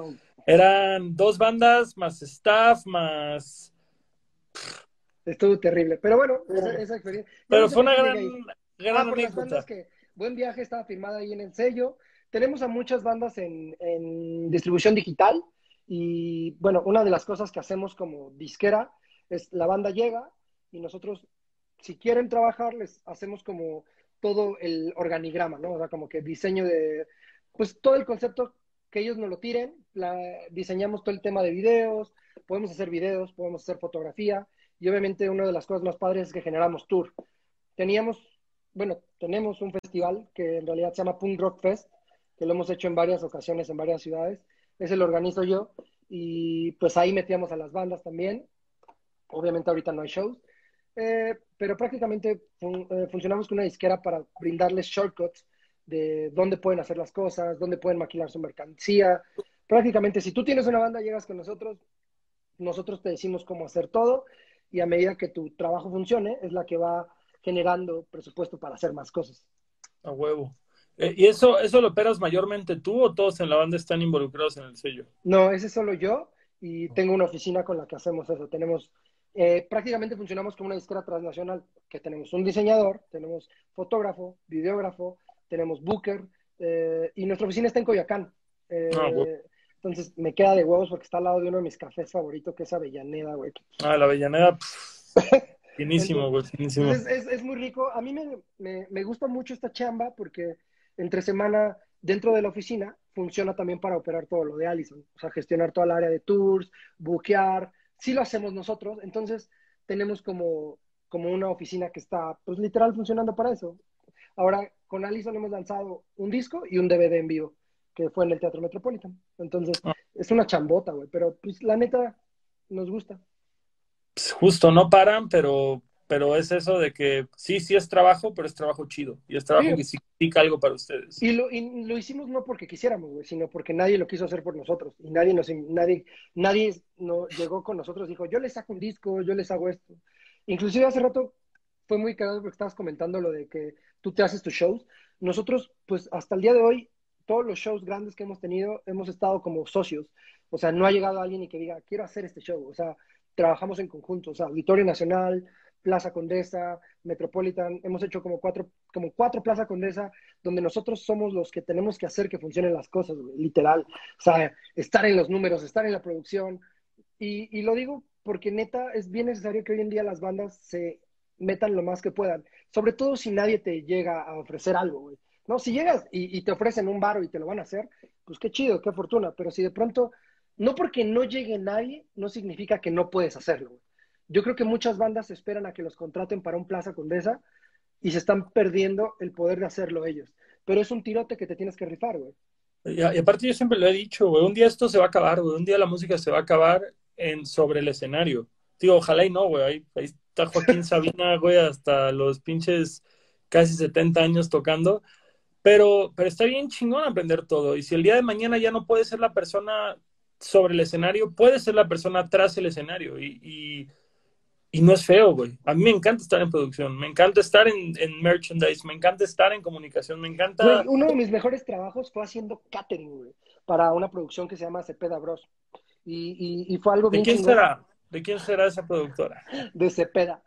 Eran dos bandas, más staff, más... Estuvo terrible, pero bueno, esa, experiencia. Pero fue una gran, gran ah, anécdota. Buen Viaje estaba firmada ahí en el sello. Tenemos a muchas bandas en, distribución digital y bueno, una de las cosas que hacemos como disquera es la banda llega y nosotros, si quieren trabajar, les hacemos como todo el organigrama, ¿no? O sea, como que diseño de, pues todo el concepto que ellos nos lo tiren, la, diseñamos todo el tema de videos, podemos hacer videos, podemos hacer fotografía y obviamente una de las cosas más padres es que generamos tour. Teníamos bueno, tenemos un festival que en realidad se llama Punk Rock Fest, que lo hemos hecho en varias ocasiones en varias ciudades. Ese lo organizo yo y pues ahí metíamos a las bandas también. Obviamente ahorita no hay shows, eh, pero prácticamente eh, funcionamos con una disquera para brindarles shortcuts de dónde pueden hacer las cosas, dónde pueden maquilar su mercancía. Prácticamente si tú tienes una banda, llegas con nosotros, nosotros te decimos cómo hacer todo y a medida que tu trabajo funcione, es la que va generando presupuesto para hacer más cosas. A huevo. Eh, ¿Y eso, eso lo operas mayormente tú o todos en la banda están involucrados en el sello? No, ese es solo yo y tengo una oficina con la que hacemos eso. Tenemos, eh, prácticamente funcionamos como una disquera transnacional, que tenemos un diseñador, tenemos fotógrafo, videógrafo, tenemos booker, eh, y nuestra oficina está en Coyoacán. Eh, Ah. Entonces me queda de huevos porque está al lado de uno de mis cafés favoritos, que es Avellaneda, güey. Ah, la Avellaneda, güey, es, es muy rico. A mí me, me, me gusta mucho esta chamba porque entre semana dentro de la oficina funciona también para operar todo lo de Allison. O sea, gestionar toda el área de tours, buquear. Sí lo hacemos nosotros. Entonces tenemos como, como una oficina que está, pues literal funcionando para eso. Ahora con Allison hemos lanzado un disco y un DVD en vivo que fue en el Teatro Metropolitan. Entonces Ah. es una chambota, güey. Pero pues la neta nos gusta. Pues, justo, no paran, pero, pero es eso de que sí, sí es trabajo, pero es trabajo chido. Y es trabajo Sí. que significa algo para ustedes. Y lo, y lo hicimos no porque quisiéramos, güey, sino porque nadie lo quiso hacer por nosotros. Y nadie nos, nadie, nadie no, llegó con nosotros y dijo, yo les saco un disco, yo les hago esto. Inclusive hace rato fue muy cagado porque estabas comentando lo de que tú te haces tus shows. Nosotros, pues hasta el día de hoy, todos los shows grandes que hemos tenido, hemos estado como socios. O sea, no ha llegado alguien y que diga, quiero hacer este show. O sea, trabajamos en conjunto. O sea, Auditorio Nacional, Plaza Condesa, Metropolitan, hemos hecho como cuatro, como cuatro Plaza Condesa, donde nosotros somos los que tenemos que hacer que funcionen las cosas, literal. O sea, estar en los números, estar en la producción. Y, lo digo porque neta es bien necesario que hoy en día las bandas se metan lo más que puedan, sobre todo si nadie te llega a ofrecer algo. No, si llegas y, y te ofrecen un baro y te lo van a hacer, pues qué chido, qué fortuna, pero si de pronto, no porque no llegue nadie, no significa que no puedes hacerlo, güey. Yo creo que muchas bandas esperan a que los contraten para un Plaza Condesa y se están perdiendo el poder de hacerlo ellos. Pero es un tirote que te tienes que rifar, güey. Y, aparte yo siempre lo he dicho, güey, un día esto se va a acabar, güey, un día la música se va a acabar en, sobre el escenario. Digo, ojalá y no, güey, ahí, ahí está Joaquín Sabina, güey, hasta los pinches casi 70 años tocando, pero, pero está bien chingón aprender todo. Y si el día de mañana ya no puede ser la persona sobre el escenario, puede ser la persona tras el escenario. Y, y, y no es feo, güey. A mí me encanta estar en producción, me encanta estar en, en merchandise, me encanta estar en comunicación, me encanta... Güey, uno de mis mejores trabajos fue haciendo catering, güey, para una producción que se llama Cepeda Bros. Y, y, fue algo ¿De bien quién será? ¿De quién será esa productora? De Cepeda.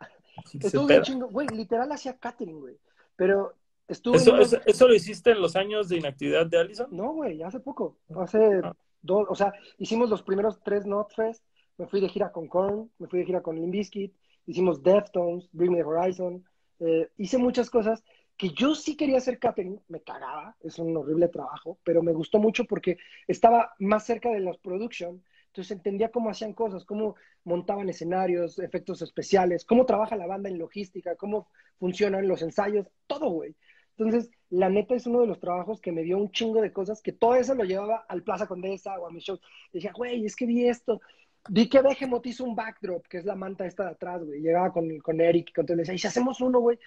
De Estuvo Cepeda. bien chingo, güey, literal hacía catering, güey. Pero estuvo ¿Eso, unos- eso, eso lo hiciste en los años de inactividad de Allison? No, güey, hace poco. Hace Ah. Dos, o sea, hicimos los primeros tres Notfest. Me fui de gira con Korn, me fui de gira con Limp Bizkit, hicimos Deftones, Bring Me the Horizon. eh, hice muchas cosas que yo sí quería hacer catering, me cagaba, es un horrible trabajo, pero me gustó mucho porque estaba más cerca de los production, entonces entendía cómo hacían cosas, cómo montaban escenarios, efectos especiales, cómo trabaja la banda en logística, cómo funcionan los ensayos, todo, güey. Entonces, la neta es uno de los trabajos que me dio un chingo de cosas, que todo eso lo llevaba al Plaza Condesa o a mis shows. Y decía, güey, es que vi esto. Vi que Behemoth hizo un backdrop, que es la manta esta de atrás, güey. Llegaba con, con Eric, con todo, le decía, y si hacemos uno, güey,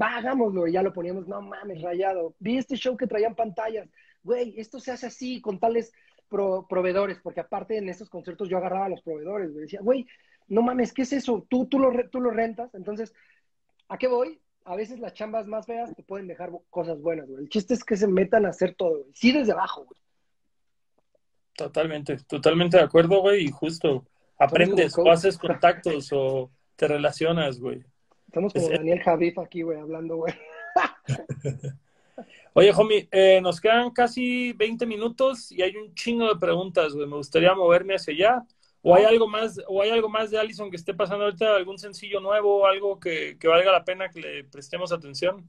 va, hagámoslo. Y ya lo poníamos, no mames, rayado. Vi este show que traían pantallas. Güey, esto se hace así, con tales pro- proveedores, porque aparte en estos conciertos yo agarraba a los proveedores, güey. Decía, güey, no mames, ¿qué es eso? Tú, tú, lo, tú lo rentas. Entonces, ¿a qué voy? A veces las chambas más feas te pueden dejar cosas buenas, güey. El chiste es que se metan a hacer todo, güey. Sí desde abajo, güey. Totalmente, totalmente de acuerdo, güey, y justo aprendes o haces contactos o te relacionas, güey. Estamos como Es- Daniel Javif aquí, güey, hablando, güey. Oye, homie, eh, nos quedan casi 20 minutos y hay un chingo de preguntas, güey. Me gustaría moverme hacia allá. ¿O hay algo más, o hay algo más de Allison que esté pasando ahorita? ¿Algún sencillo nuevo? ¿Algo que, que valga la pena que le prestemos atención?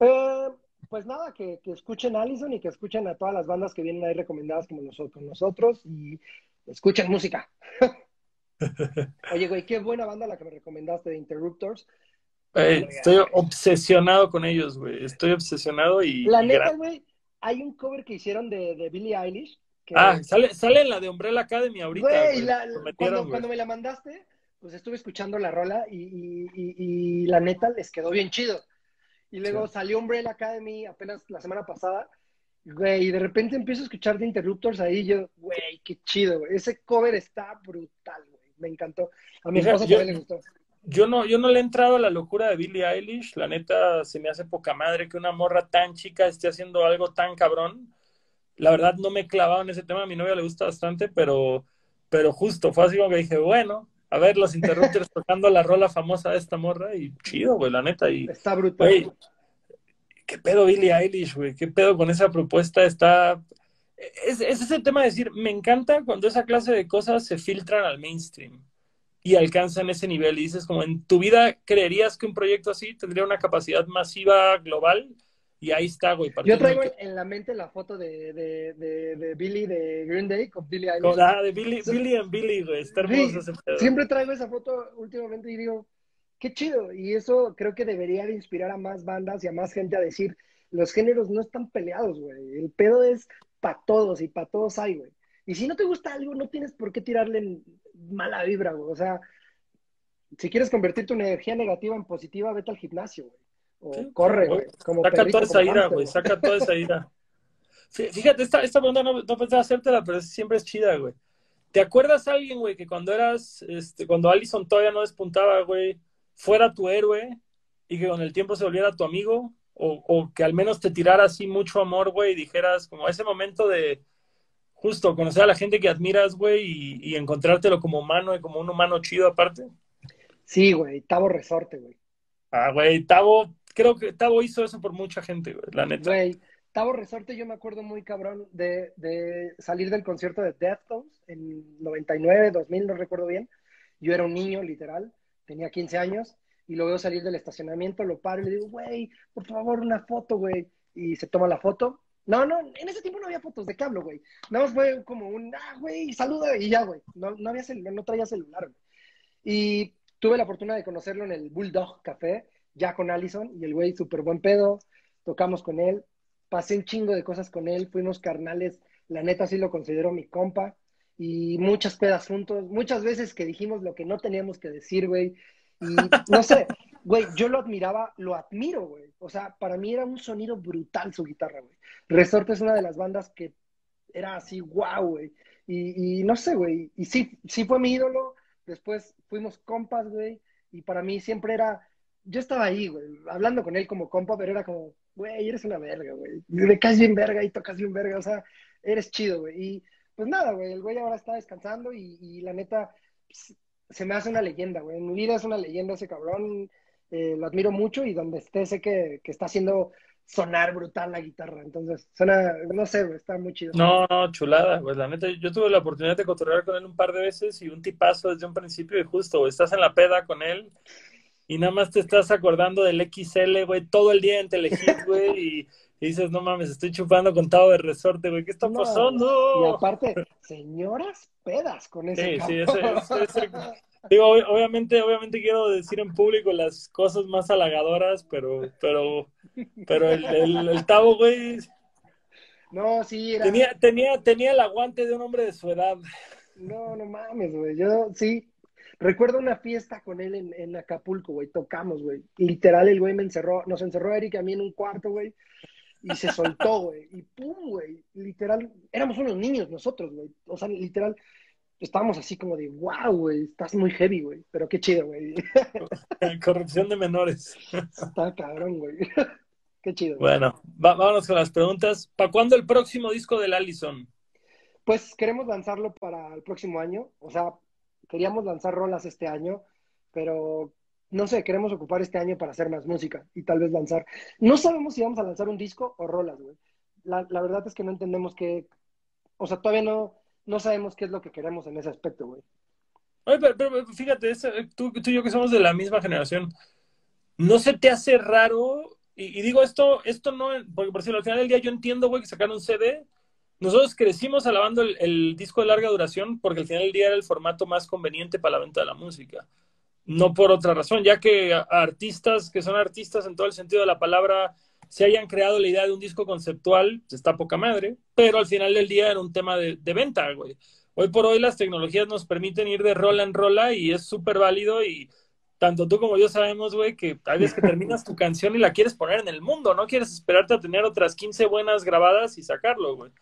Eh, pues nada, que, que escuchen a Allison y que escuchen a todas las bandas que vienen ahí recomendadas como nosotros, y escuchen música. Oye, güey, qué buena banda la que me recomendaste de Interruptors. Eh, estoy obsesionado con ellos, güey. Estoy obsesionado y... La neta, güey, hay un cover que hicieron de, de Billie Eilish. Que, Ah, sale, sale en la de Umbrella Academy ahorita, güey, la- cuando, me la mandaste, pues estuve escuchando la rola y, y- y- y la neta les quedó bien chido. Y luego Sí. salió Umbrella Academy apenas la semana pasada. Güey, y de repente empiezo a escuchar de Interruptors ahí y yo, güey, qué chido, güey. Ese cover está brutal, güey. Me encantó. A mi esposa también le gustó. yo no, yo no le he entrado a la locura de Billie Eilish. La neta, se me hace poca madre que una morra tan chica esté haciendo algo tan cabrón. La verdad, no me he clavado en ese tema. A mi novia le gusta bastante, pero, pero justo fue así como que dije, bueno, a ver los interrupters tocando la rola famosa de esta morra y chido, güey, la neta. Y, Está brutal. ¿Qué pedo Billie Eilish, güey? ¿Qué pedo con esa propuesta? Está... Es, es ese tema de decir, me encanta cuando esa clase de cosas se filtran al mainstream y alcanzan ese nivel. Y dices, como en tu vida, ¿creerías que un proyecto así tendría una capacidad masiva global? Y ahí está, güey. Yo traigo en la mente la foto de, de, de, de Billy de Green Day con Billy Eilish. Ah, de Billy, Billy and Billy, güey. Está hermoso ese pedo. Siempre traigo esa foto últimamente y digo, qué chido. Y eso creo que debería de inspirar a más bandas y a más gente a decir, los géneros no están peleados, güey. El pedo es para todos y para todos hay, güey. Y si no te gusta algo, no tienes por qué tirarle mala vibra, güey. O sea, si quieres convertir tu energía negativa en positiva, vete al gimnasio, güey. O corre, güey. Saca toda esa ira, güey. Saca toda esa ira. Fíjate, esta, esta pregunta no, no pensaba hacértela, pero siempre es chida, güey. ¿Te acuerdas a alguien, güey, que cuando eras, este, cuando Allison todavía no despuntaba, güey, fuera tu héroe y que con el tiempo se volviera tu amigo? O, o que al menos te tirara así mucho amor, güey, y dijeras, como ese momento de, justo conocer a la gente que admiras, güey, y, encontrártelo como humano y como un humano chido aparte. Sí, güey, Tavo Resorte, güey. Ah, güey, Tavo, creo que Tavo hizo eso por mucha gente, güey, la neta. Güey, Tavo Resorte, yo me acuerdo muy cabrón de, de salir del concierto de Deftones en 99, 2000, no recuerdo bien. Yo era un niño, literal, tenía 15 años, y lo veo salir del estacionamiento, lo paro y le digo, güey, por favor, una foto, güey. Y se toma la foto, no, no, en ese tiempo no había fotos de cable, güey. Nada más fue como un, ah, güey, saluda y ya, güey. No, no, había celular, no traía celular, güey. Y tuve la fortuna de conocerlo en el Bulldog Café, ya con Allison, y el güey, súper buen pedo. Tocamos con él, pasé un chingo de cosas con él, fuimos carnales. La neta sí lo considero mi compa. Y muchas pedas juntos, muchas veces que dijimos lo que no teníamos que decir, güey. Y no sé, güey, yo lo admiraba, lo admiro, güey. O sea, para mí era un sonido brutal su guitarra, güey. Resorte es una de las bandas que era así, wow, güey. Y, no sé, güey. Y sí, sí fue mi ídolo. Después fuimos compas, güey. Y para mí siempre era. Yo estaba ahí, güey, hablando con él como compa, pero era como, güey, eres una verga, güey. Me caes bien verga y tocas bien verga. O sea, eres chido, güey. Y pues nada, güey, el güey ahora está descansando y, la neta, pues, se me hace una leyenda, güey. En mi vida es una leyenda ese cabrón. Eh, lo admiro mucho y donde esté sé que, que está haciendo sonar brutal la guitarra. Entonces, suena, no sé, está muy chido. No, no, chulada. Pues la neta, yo tuve la oportunidad de cotorrear con él un par de veces y un tipazo desde un principio y justo, estás en la peda con él y nada más te estás acordando del XL, güey, todo el día en Telehit, güey, y, dices, no mames, estoy chupando con Tavo de resorte, güey, ¿qué está pasando? Y aparte, señoras pedas con ese Sí, sí, ese, ese, Digo, obviamente, obviamente quiero decir en público las cosas más halagadoras, pero, pero, pero el, el, Tavo, güey. No, sí, era... Tenía, tenía, tenía el aguante de un hombre de su edad. No, no mames, güey. Yo sí. Recuerdo una fiesta con él en, en Acapulco, güey. Tocamos, güey. Literal, el güey me encerró, nos encerró Eric a mí en un cuarto, güey. Y se soltó, güey. Y pum, güey. Literal, éramos unos niños nosotros, güey. O sea, literal, estábamos así como de, wow, güey, estás muy heavy, güey, pero qué chido, güey. Corrupción de menores. Está cabrón, güey. Qué chido. Bueno, vámonos con las preguntas. ¿Para cuándo el próximo disco del Allison? Pues queremos lanzarlo para el próximo año. O sea, queríamos lanzar rolas este año, pero no sé, queremos ocupar este año para hacer más música y tal vez lanzar. No sabemos si vamos a lanzar un disco o rolas, güey. La, la verdad es que no entendemos qué. O sea, todavía no no sabemos qué es lo que queremos en ese aspecto, güey. Oye, pero, fíjate, tú, tú, y yo que somos de la misma generación, ¿no se te hace raro? Y, digo esto, esto no, porque por decirlo, al final del día yo entiendo, güey, que sacaron un CD. Nosotros crecimos alabando el, disco de larga duración porque al final del día era el formato más conveniente para la venta de la música. No por otra razón, ya que artistas que son artistas en todo el sentido de la palabra se hayan creado la idea de un disco conceptual, está poca madre, pero al final del día era un tema de, venta, güey. Hoy por hoy las tecnologías nos permiten ir de rola en rola y es súper válido y tanto tú como yo sabemos, güey, que tal vez que terminas tu canción y la quieres poner en el mundo, no quieres esperarte a tener otras 15 buenas grabadas y sacarlo, güey.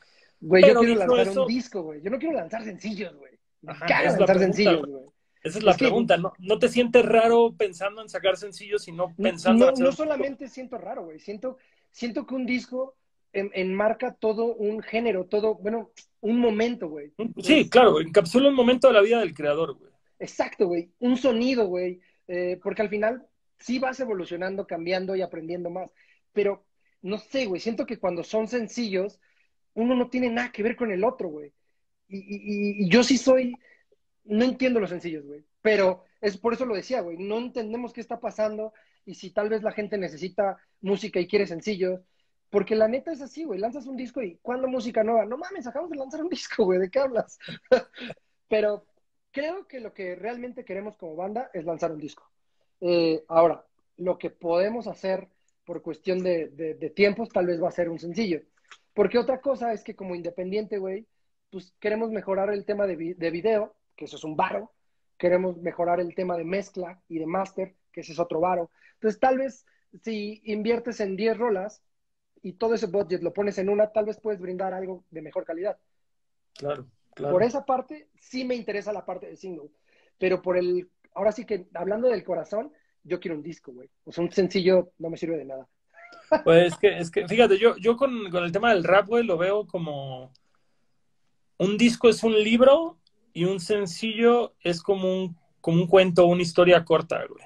Güey, yo quiero lanzar un disco, güey. Yo no quiero lanzar sencillos, güey. Me lanzar sencillos, güey. Esa es la pregunta, ¿no? ¿No te sientes raro pensando en sacar sencillos y no pensando No, no solamente siento raro, güey. Siento, siento que un disco enmarca todo un género, todo, bueno, un momento, güey. Sí, claro, encapsula un momento de la vida del creador, güey. Exacto, güey. Un sonido, güey. Eh, porque al final sí vas evolucionando, cambiando y aprendiendo más. Pero, no sé, güey, siento que cuando son sencillos, uno no tiene nada que ver con el otro, güey. Y, yo sí soy, no entiendo los sencillos, güey. Pero es por eso lo decía, güey. No entendemos qué está pasando y si tal vez la gente necesita música y quiere sencillos porque la neta es así, güey. Lanzas un disco y ¿cuándo música nueva? No mames, acabamos de lanzar un disco, güey. ¿De qué hablas? Pero creo que lo que realmente queremos como banda es lanzar un disco. Eh, ahora, lo que podemos hacer por cuestión de, tiempos tal vez va a ser un sencillo. Porque otra cosa es que como independiente, güey, pues queremos mejorar el tema de, de video, que eso es un varo. Queremos mejorar el tema de mezcla y de master, que ese es otro varo. Entonces, tal vez si inviertes en 10 rolas, y todo ese budget lo pones en una, tal vez puedes brindar algo de mejor calidad. Claro, claro. Por esa parte, sí me interesa la parte del single. Pero por el, ahora sí que hablando del corazón, yo quiero un disco, güey. O sea, un sencillo no me sirve de nada. Pues es que, es que fíjate, yo, yo con, con el tema del rap, güey, lo veo como un disco es un libro y un sencillo es como un, como un cuento, una historia corta, güey.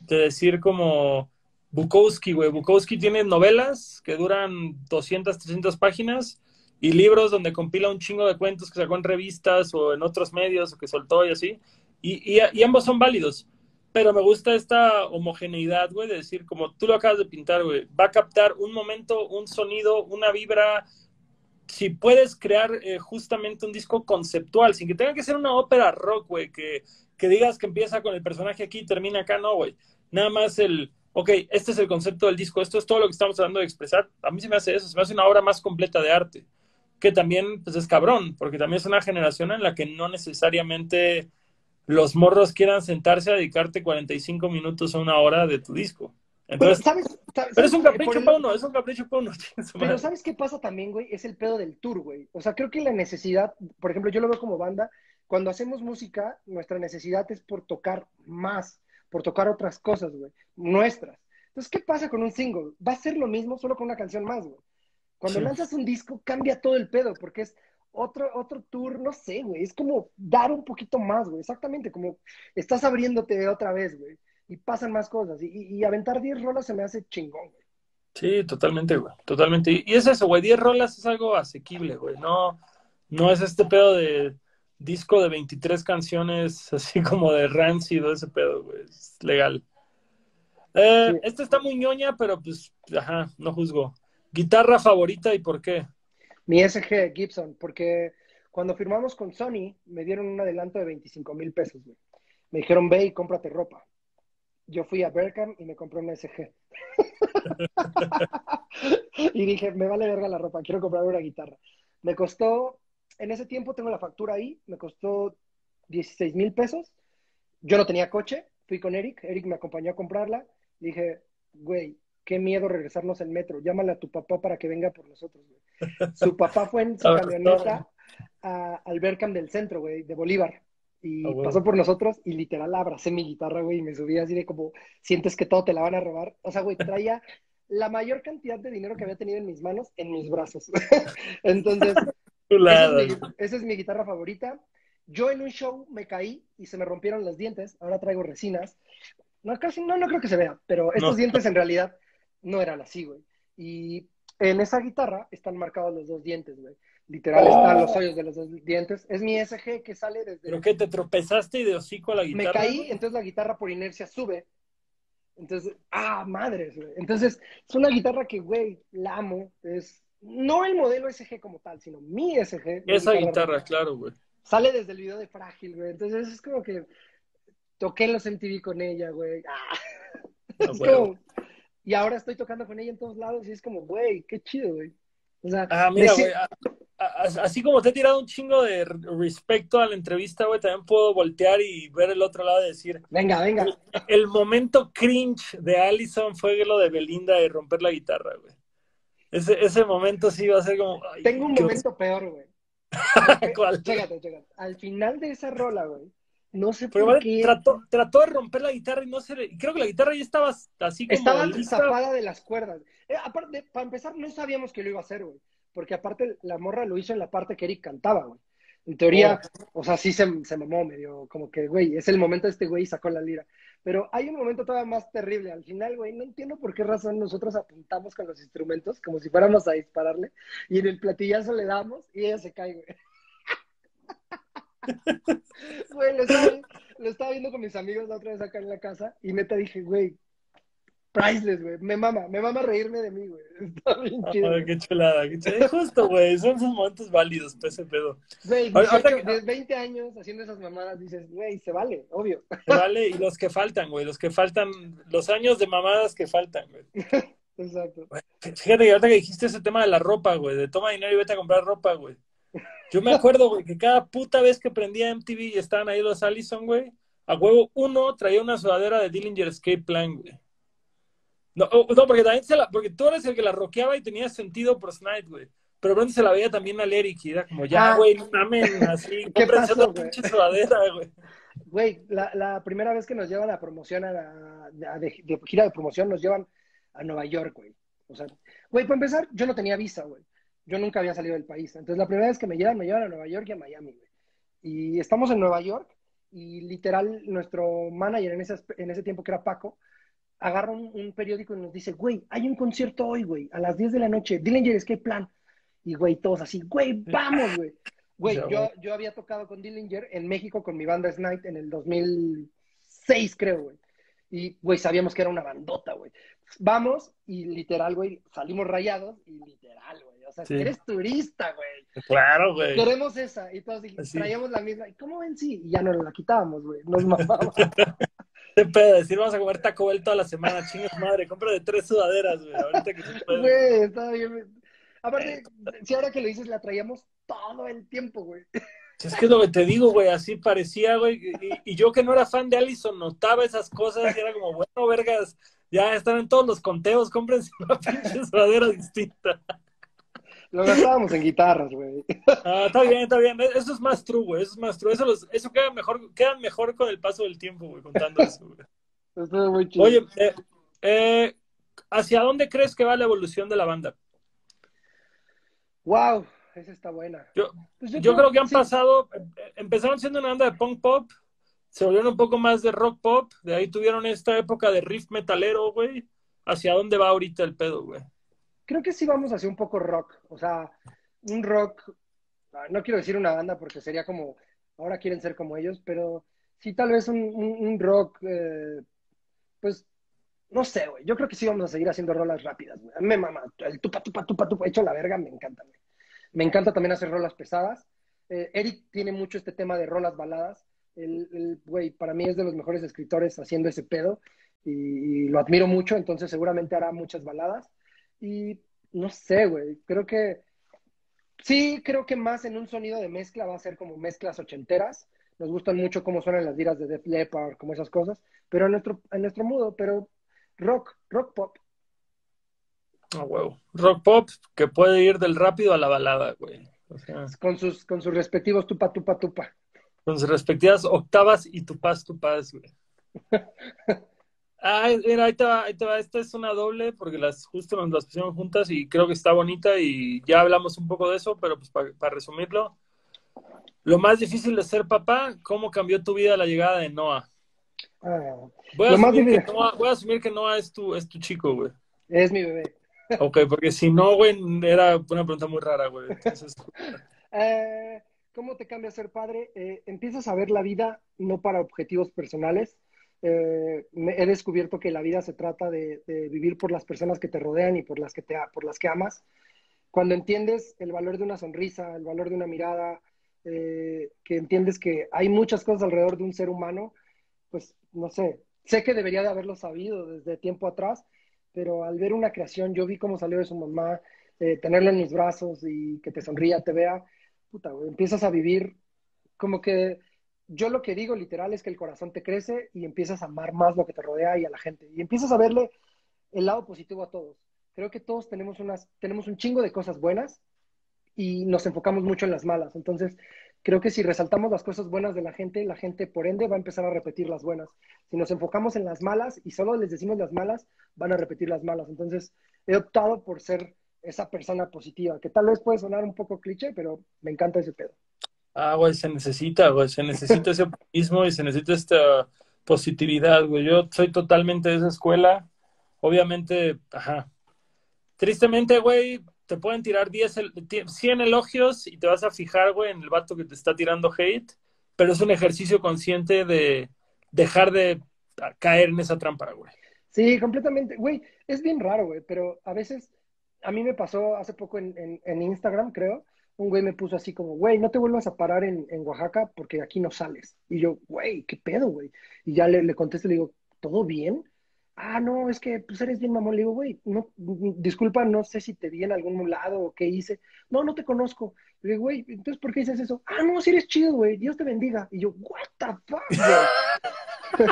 De decir como, Bukowski, güey. Bukowski tiene novelas que duran 200, 300 páginas y libros donde compila un chingo de cuentos que sacó en revistas o en otros medios o que soltó y así. Y, y, ambos son válidos. Pero me gusta esta homogeneidad, güey, de decir, como tú lo acabas de pintar, güey, va a captar un momento, un sonido, una vibra. Si puedes crear eh, justamente un disco conceptual, sin que tenga que ser una ópera rock, güey, que, que digas que empieza con el personaje aquí y termina acá, no, güey. Nada más el, ok, este es el concepto del disco, esto es todo lo que estamos tratando de expresar. A mí se me hace eso, se me hace una obra más completa de arte, que también pues, es cabrón, porque también es una generación en la que no necesariamente los morros quieran sentarse a dedicarte 45 minutos a una hora de tu disco. Entonces, pero, es un capricho para uno, es un capricho para uno. Pero ¿sabes qué pasa también, güey? Es el pedo del tour, güey. O sea, creo que la necesidad, por ejemplo, yo lo veo como banda, cuando hacemos música, nuestra necesidad es por tocar más por tocar otras cosas, güey, nuestras. Entonces, ¿qué pasa con un single? Va a ser lo mismo, solo con una canción más, güey. Cuando lanzas un disco, cambia todo el pedo, porque es otro, otro tour, no sé, güey, es como dar un poquito más, güey, exactamente, como estás abriéndote otra vez, güey, y pasan más cosas, y, y, aventar 10 rolas se me hace chingón, güey. Sí, totalmente, güey, totalmente. Y, y es eso, güey, 10 rolas es algo asequible, güey, no, no es este pedo de disco de 23 canciones, así como de Rancid, ese pedo, güey. Es legal. Eh, Esta está muy ñoña, pero pues, ajá, no juzgo. ¿Guitarra favorita y por qué? Mi SG Gibson, porque cuando firmamos con Sony me dieron un adelanto de 25 mil pesos, güey. Me dijeron, ve y cómprate ropa. Yo fui a Berkham y me compré una SG. y dije, me vale verga la ropa, quiero comprar una guitarra. Me costó en ese tiempo tengo la factura ahí, me costó 16 mil pesos. Yo no tenía coche, fui con Eric, Eric me acompañó a comprarla. Dije, güey, qué miedo regresarnos en metro, llámale a tu papá para que venga por nosotros, güey. Su papá fue en su camioneta al Berkham del centro, güey, de Bolívar. Y ah, pasó por nosotros y literal abracé mi guitarra, güey, y me subí así de como, sientes que todo te la van a robar. O sea, güey, traía la mayor cantidad de dinero que había tenido en mis manos en mis brazos. Entonces, esa es, mi, guitarra favorita. Yo en un show me caí y se me rompieron los dientes. Ahora traigo resinas. No, casi, no, no creo que se vea, pero estos dientes en realidad no eran así, güey. Y en esa guitarra están marcados los dos dientes, güey. Literal están los hoyos de los dos dientes. Es mi SG que sale desde. ¿Pero qué? ¿Te tropezaste y de hocico a la guitarra? Me caí, entonces la guitarra por inercia sube. Entonces, ah, madres, güey. Entonces, es una guitarra que, güey, la amo. Es no el modelo SG como tal, sino mi SG. Esa guitarra, claro, güey. Sale desde el video de Frágil, güey. Entonces es como que toqué los MTV con ella, güey. Ah. Y ahora estoy tocando con ella en todos lados y es como, güey, qué chido, güey. O sea, ah, mira, güey, así como te he tirado un chingo de respecto a la entrevista, güey, también puedo voltear y ver el otro lado y decir. Venga, venga. El, momento cringe de Allison fue lo de Belinda de romper la guitarra, güey. Ese, ese momento sí va a ser como. Tengo un momento peor, güey. ¿Cuál? Chécate, chécate. Al final de esa rola, güey, No sé Pero por qué. trató, trató de romper la guitarra y no se le... Creo que la guitarra ya estaba así como Estaba lista. zapada de las cuerdas. Eh, aparte, para empezar, no sabíamos que lo iba a hacer, güey. Porque aparte, la morra lo hizo en la parte que Eric cantaba, güey. En teoría, o sea, sí se, se mamó medio, como que, güey, es el momento de este güey y sacó la lira. Pero hay un momento todavía más terrible. Al final, güey, no entiendo por qué razón nosotros apuntamos con los instrumentos, como si fuéramos a dispararle, y en el platillazo le damos y ella se cae, güey. Güey, lo estaba, lo estaba viendo con mis amigos la otra vez acá en la casa y neta dije, güey, priceless, güey. Me mama, me mama reírme de mí, güey. Está bien chido. Ay, qué chulada, qué chulada. Justo, güey, son esos momentos válidos, pues, ese pedo. Güey, Ahorita 18, que- de 20 años haciendo esas mamadas, dices, güey, se vale, obvio. Vale, y los que faltan, güey, los que faltan, los años de mamadas que faltan, güey. Exacto. Fíjate que ahorita que dijiste ese tema de la ropa, güey, de toma dinero y vete a comprar ropa, güey. Yo me acuerdo, güey, que cada puta vez que prendía MTV y estaban ahí los Allison, güey, a huevo uno traía una sudadera de Dillinger Escape Plan, güey. No, no, porque también se la, porque tú eres el que la rockeaba y tenía sentido por Snide, güey. Pero Brenda se la veía también al Eric y era como, ya, Ah. güey, no mamen, así, ¿Qué pasó, güey? pinche sudadera, güey. Güey, la, la primera vez que nos llevan a promoción, a la, a de, de gira de promoción, nos llevan a Nueva York, güey. O sea, güey, para empezar, yo no tenía visa, güey. Yo nunca había salido del país. Entonces, la primera vez que me llevan, me llevan a Nueva York y a Miami, güey. Y estamos en Nueva York y literal, nuestro manager en ese, en ese tiempo, que era Paco, agarra un, un periódico y nos dice, güey, hay un concierto hoy, güey, a las 10 de la noche, Dillinger Escape Plan. Y, güey, todos así, güey, vamos, güey. Güey, yo, yo había tocado con Dillinger en México con mi banda Snight en el 2006, creo, güey. Y, güey, sabíamos que era una bandota, güey. Vamos y literal, güey, salimos rayados y literal, güey. O sea, Sí. eres turista, güey. Claro, güey. Queremos esa. Y todos dijimos, traíamos la misma. ¿Y cómo ven? Sí. Y ya no la quitábamos, güey. Nos mamamos. Qué pedo, decir vamos a comer Taco Bell toda la semana, chingas madre, compra de tres sudaderas, güey, ahorita que se puede. Güey, estaba bien. Aparte, si ahora que lo dices, la traíamos todo el tiempo, güey. Es que es lo que te digo, güey, así parecía, güey, y, y yo que no era fan de Allison notaba esas cosas y era como, bueno, vergas, ya están en todos los conteos, cómprense una pinche sudadera distinta. Lo gastábamos en guitarras, güey. Ah, está bien, está bien, eso es más true, güey, eso es más true, eso, los- eso queda mejor, quedan mejor con el paso del tiempo, güey, contando eso, güey. Estuvo muy chido. Oye, eh, eh, ¿hacia dónde crees que va la evolución de la banda? Wow, esa está buena. Yo, Pues Yo creo que han sí. pasado, eh, empezaron siendo una banda de punk pop, se volvieron un poco más de rock pop, de ahí tuvieron esta época de riff metalero, güey. ¿Hacia dónde va ahorita el pedo, güey? Creo que sí vamos hacia un poco rock. O sea, un rock. ah, No quiero decir una banda porque sería como. Ahora quieren ser como ellos, pero sí, tal vez un, un- rock. eh, pues. No sé, güey. Yo creo que sí vamos a seguir haciendo rolas rápidas, güey. Me mama. El tupa, tupa, tupa, tupa. Hecho la verga, me encanta, güey. Me encanta también hacer rolas pesadas. Eh, Eric tiene mucho este tema de rolas baladas. El, el- güey, para mí es de los mejores escritores haciendo ese pedo y, y lo admiro mucho, entonces seguramente hará muchas baladas. Y no sé, güey, creo que sí, creo que más en un sonido de mezcla va a ser como mezclas ochenteras. Nos gustan mucho cómo suenan las liras de Def Leppard, como esas cosas, pero en nuestro, en nuestro modo, pero rock, rock pop. Ah, huevo. Rock pop que puede ir del rápido a la balada, güey. O sea, Con sus, con sus respectivos tupa, tupa, tupa. Con sus respectivas octavas y tupás, tupás, güey. Ay, mira, ahí te va, ahí te va. Esta es una doble porque las justo nos las pusimos juntas y creo que está bonita y ya hablamos un poco de eso, pero pues para resumirlo, lo más difícil de ser papá, ¿cómo cambió tu vida la llegada de Noah? Ah, Voy a, asumir que. Noah, voy a asumir que Noah es tu, es tu chico, güey. es mi bebé. Ok, porque si no, güey, era una pregunta muy rara, güey. Entonces, Eh, ¿Cómo te cambia ser padre? Eh, empiezas a ver la vida no para objetivos personales. Eh, me- he descubierto que la vida se trata de, de vivir por las personas que te rodean y por las que, te, por las que amas. Cuando entiendes el valor de una sonrisa, el valor de una mirada, eh, que entiendes que hay muchas cosas alrededor de un ser humano, pues no sé, sé que debería de haberlo sabido desde tiempo atrás, pero al ver una creación, yo vi cómo salió de su mamá, eh, tenerlo en mis brazos y que te sonría, te vea, empiezas a vivir como que yo lo que digo literal es que el corazón te crece y empiezas a amar más lo que te rodea y a la gente. Y empiezas a verle el lado positivo a todos. Creo que todos tenemos, unas, tenemos un chingo de cosas buenas y nos enfocamos mucho en las malas. Entonces, creo que si resaltamos las cosas buenas de la gente, la gente por ende va a empezar a repetir las buenas. Si nos enfocamos en las malas y solo les decimos las malas, van a repetir las malas. Entonces, he optado por ser esa persona positiva, que tal vez puede sonar un poco cliché, pero me encanta ese pedo. Ah, güey, se necesita, güey, se necesita ese optimismo y se necesita esta positividad, güey. Yo soy totalmente de esa escuela. Obviamente, ajá. Tristemente, güey, te pueden tirar 10, 100 elogios y te vas a fijar, güey, en el vato que te está tirando hate, pero es un ejercicio consciente de dejar de caer en esa trampa, güey. Sí, completamente. Güey, es bien raro, güey, pero a veces, a mí me pasó hace poco en, en, Instagram, creo, un güey me puso así como, güey, no te vuelvas a parar en, en, Oaxaca porque aquí no sales. Y yo, güey, ¿qué pedo, güey? Y ya le, le contesto y le digo, ¿todo bien? ah, no, es que pues eres bien mamón. Le digo, güey, no, disculpa, no sé si te vi en algún lado o qué hice. No, no te conozco. Le digo, güey, entonces, ¿por qué dices eso? Ah, no, si eres chido, güey, Dios te bendiga. Y yo, what the fuck, güey.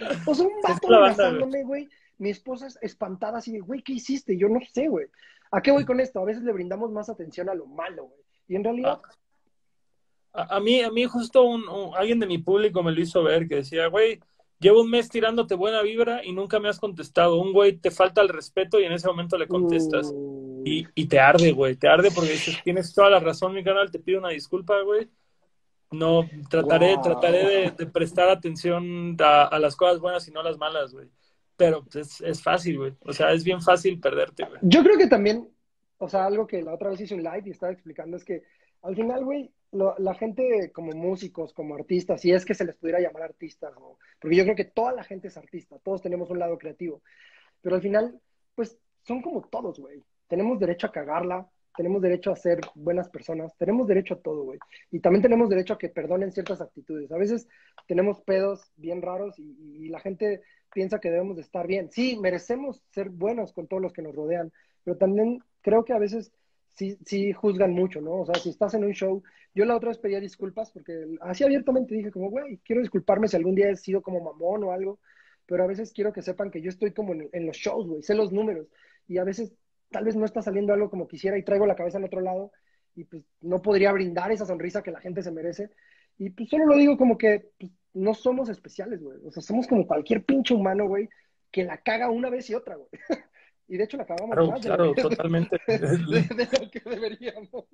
o sea, un vato amenazándome, güey. Mi esposa es espantada así de, güey, ¿qué hiciste? Yo no sé, güey. ¿A qué voy con esto? A veces le brindamos más atención a lo malo, güey. Y en realidad... A, a mí, a mí justo un, alguien de mi público me lo hizo ver que decía, güey, Llevo un mes tirándote buena vibra y nunca me has contestado. Un güey te falta el respeto y en ese momento le contestas. Y, y, te arde, güey. Te arde porque dices, tienes toda la razón, mi canal, te pido una disculpa, güey. No, trataré, trataré de, prestar atención a, las cosas buenas y no a las malas, güey. Pero es, es fácil, güey. O sea, es bien fácil perderte, güey. Yo creo que también, o sea, algo que la otra vez hice un live y estaba explicando es que al final, güey, la gente como músicos, como artistas, si es que se les pudiera llamar artistas, porque yo creo que toda la gente es artista, todos tenemos un lado creativo, pero al final, pues son como todos, güey. Tenemos derecho a cagarla, tenemos derecho a ser buenas personas, tenemos derecho a todo, güey. Y también tenemos derecho a que perdonen ciertas actitudes. A veces tenemos pedos bien raros y la gente piensa que debemos de estar bien. Sí, merecemos ser buenos con todos los que nos rodean, pero también creo que a veces sí, sí juzgan mucho, ¿no? O sea, si estás en un show, yo la otra vez pedía disculpas porque así abiertamente dije como, güey, quiero disculparme si algún día he sido como mamón o algo, pero a veces quiero que sepan que yo estoy como en, los shows, güey, sé los números y a veces tal vez no está saliendo algo como quisiera y traigo la cabeza en otro lado y pues no podría brindar esa sonrisa que la gente se merece. Y pues solo lo digo como que pues, no somos especiales, güey. O sea, somos como cualquier pinche humano, güey, que la caga una vez y otra, güey. Y de hecho la acabamos claro, más claro, totalmente. De, lo que deberíamos.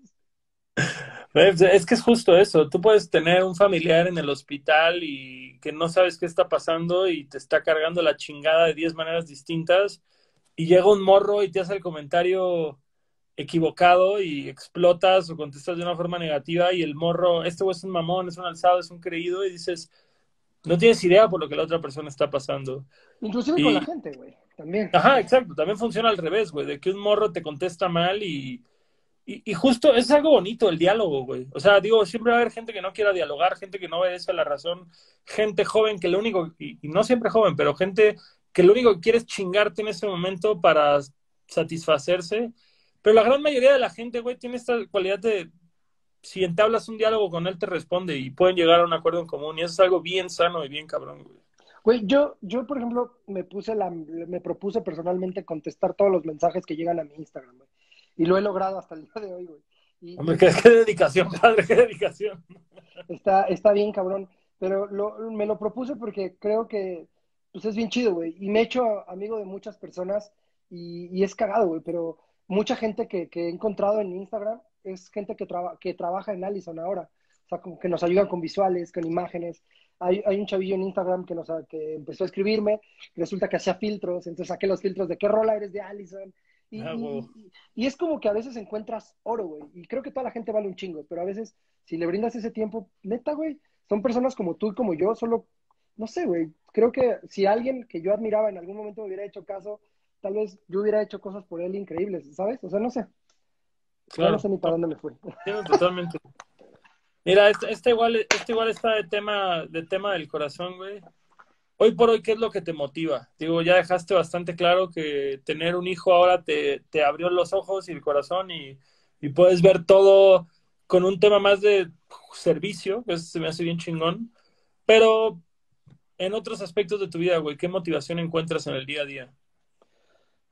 Es que es justo eso. Tú puedes tener un familiar en el hospital y que no sabes qué está pasando y te está cargando la chingada de 10 maneras distintas y llega un morro y te hace el comentario equivocado y explotas o contestas de una forma negativa y el morro, este güey es un mamón, es un alzado, es un creído y dices, no tienes idea por lo que la otra persona está pasando. Inclusive con la gente, güey. También. Ajá, exacto. También funciona al revés, güey, de que un morro te contesta mal y, y, justo es algo bonito el diálogo, güey. O sea, digo, siempre va a haber gente que no quiera dialogar, gente que no obedece a la razón, gente joven que lo único, y, no siempre joven, pero gente que lo único que quiere es chingarte en ese momento para satisfacerse. Pero la gran mayoría de la gente, güey, tiene esta cualidad de, si entablas un diálogo con él, te responde y pueden llegar a un acuerdo en común. Y eso es algo bien sano y bien cabrón, güey. Güey, yo, yo, por ejemplo, me puse la, me propuse personalmente contestar todos los mensajes que llegan a mi Instagram, güey. Y lo he logrado hasta el día de hoy, güey. Hombre, qué, dedicación, padre, qué dedicación. Está, está bien, cabrón. Pero lo, me lo propuse porque creo que, pues es bien chido, güey. Y me he hecho amigo de muchas personas y, y es cagado, güey. Pero mucha gente que, que, he encontrado en Instagram es gente que, traba, que trabaja en Allison ahora. O sea, como que nos ayudan con visuales, con imágenes hay, un chavillo en Instagram que, nos, que empezó a escribirme, resulta que hacía filtros, entonces saqué los filtros de qué rola eres de Allison. Y, ah, y, es como que a veces encuentras oro, güey. Y creo que toda la gente vale un chingo, pero a veces, si le brindas ese tiempo, neta, güey, son personas como tú y como yo, solo, no sé, güey. Creo que si alguien que yo admiraba en algún momento me hubiera hecho caso, tal vez yo hubiera hecho cosas por él increíbles, ¿sabes? O sea, no sé. Claro. No sé ni para dónde me fui. totalmente. Mira, este, igual, este igual está de tema, de tema del corazón, güey. Hoy por hoy, ¿qué es lo que te motiva? Digo, ya dejaste bastante claro que tener un hijo ahora te, te abrió los ojos y el corazón y, y, puedes ver todo con un tema más de servicio, que se me hace bien chingón. Pero en otros aspectos de tu vida, güey, ¿qué motivación encuentras en el día a día?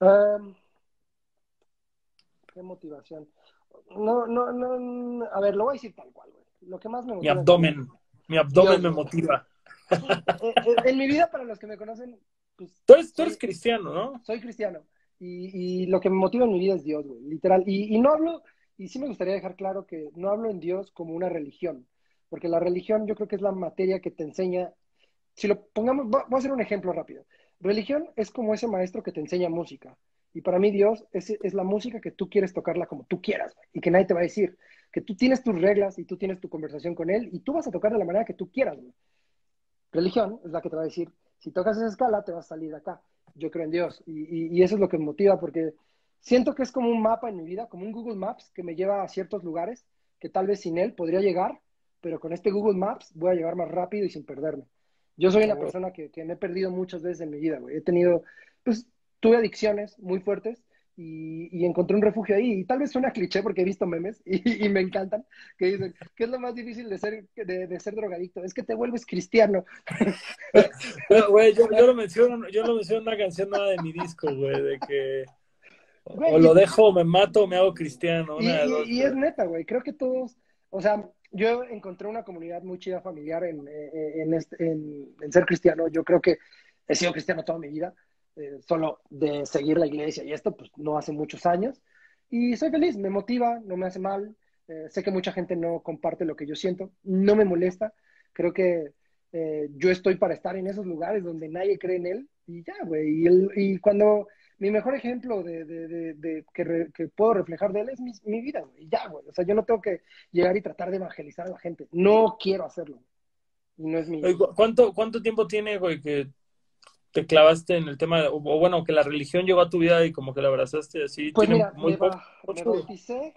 Um, ¿Qué motivación? No, no, no, a ver, lo voy a decir tal cual, güey. Lo que más me motiva. Mi abdomen, mi abdomen me motiva. Eh, eh, en, mi vida, para los que me conocen, pues. Tú eres, tú eres cristiano, ¿no? Soy cristiano. Y, y, lo que me motiva en mi vida es Dios, güey, literal. Y, y no hablo, y sí me gustaría dejar claro que no hablo en Dios como una religión, porque la religión yo creo que es la materia que te enseña. Si lo pongamos, voy a hacer un ejemplo rápido. Religión es como ese maestro que te enseña música. Y para mí Dios es, es la música que tú quieres tocarla como tú quieras y que nadie te va a decir. Que tú tienes tus reglas y tú tienes tu conversación con Él y tú vas a tocar de la manera que tú quieras. Religión es la que te va a decir, si tocas esa escala te vas a salir de acá. Yo creo en Dios y, y eso es lo que me motiva porque siento que es como un mapa en mi vida, como un Google Maps que me lleva a ciertos lugares que tal vez sin él podría llegar, pero con este Google Maps voy a llegar más rápido y sin perderme. Yo soy una persona que, que me he perdido muchas veces en mi vida, güey. He tenido, pues, tuve adicciones muy fuertes y, encontré un refugio ahí. Y tal vez suena cliché porque he visto memes y, me encantan, que dicen, ¿qué es lo más difícil de ser, de, ser drogadicto? Es que te vuelves cristiano. Güey, yo, lo menciono, yo lo menciono en una canción nueva de mi disco, güey, de que o lo dejo, me mato, o me hago cristiano. y, es neta, güey, creo que todos, o sea, yo encontré una comunidad muy chida familiar en, en, en ser cristiano. Yo creo que he sido cristiano toda mi vida eh, solo de seguir la iglesia y esto, pues no hace muchos años. Y soy feliz, me motiva, no me hace mal. Eh, sé que mucha gente no comparte lo que yo siento, no me molesta. Creo que eh, yo estoy para estar en esos lugares donde nadie cree en él y ya, güey. Y, cuando mi mejor ejemplo de, que, puedo reflejar de él es mi, vida, güey. Y ya, güey. O sea, yo no tengo que llegar y tratar de evangelizar a la gente. No quiero hacerlo. No es mi. ¿Cuánto, ¿Cuánto tiempo tiene, güey, que te clavaste en el tema, o bueno, que la religión llegó a tu vida y como que la abrazaste así. Pues mira, muy me, bauticé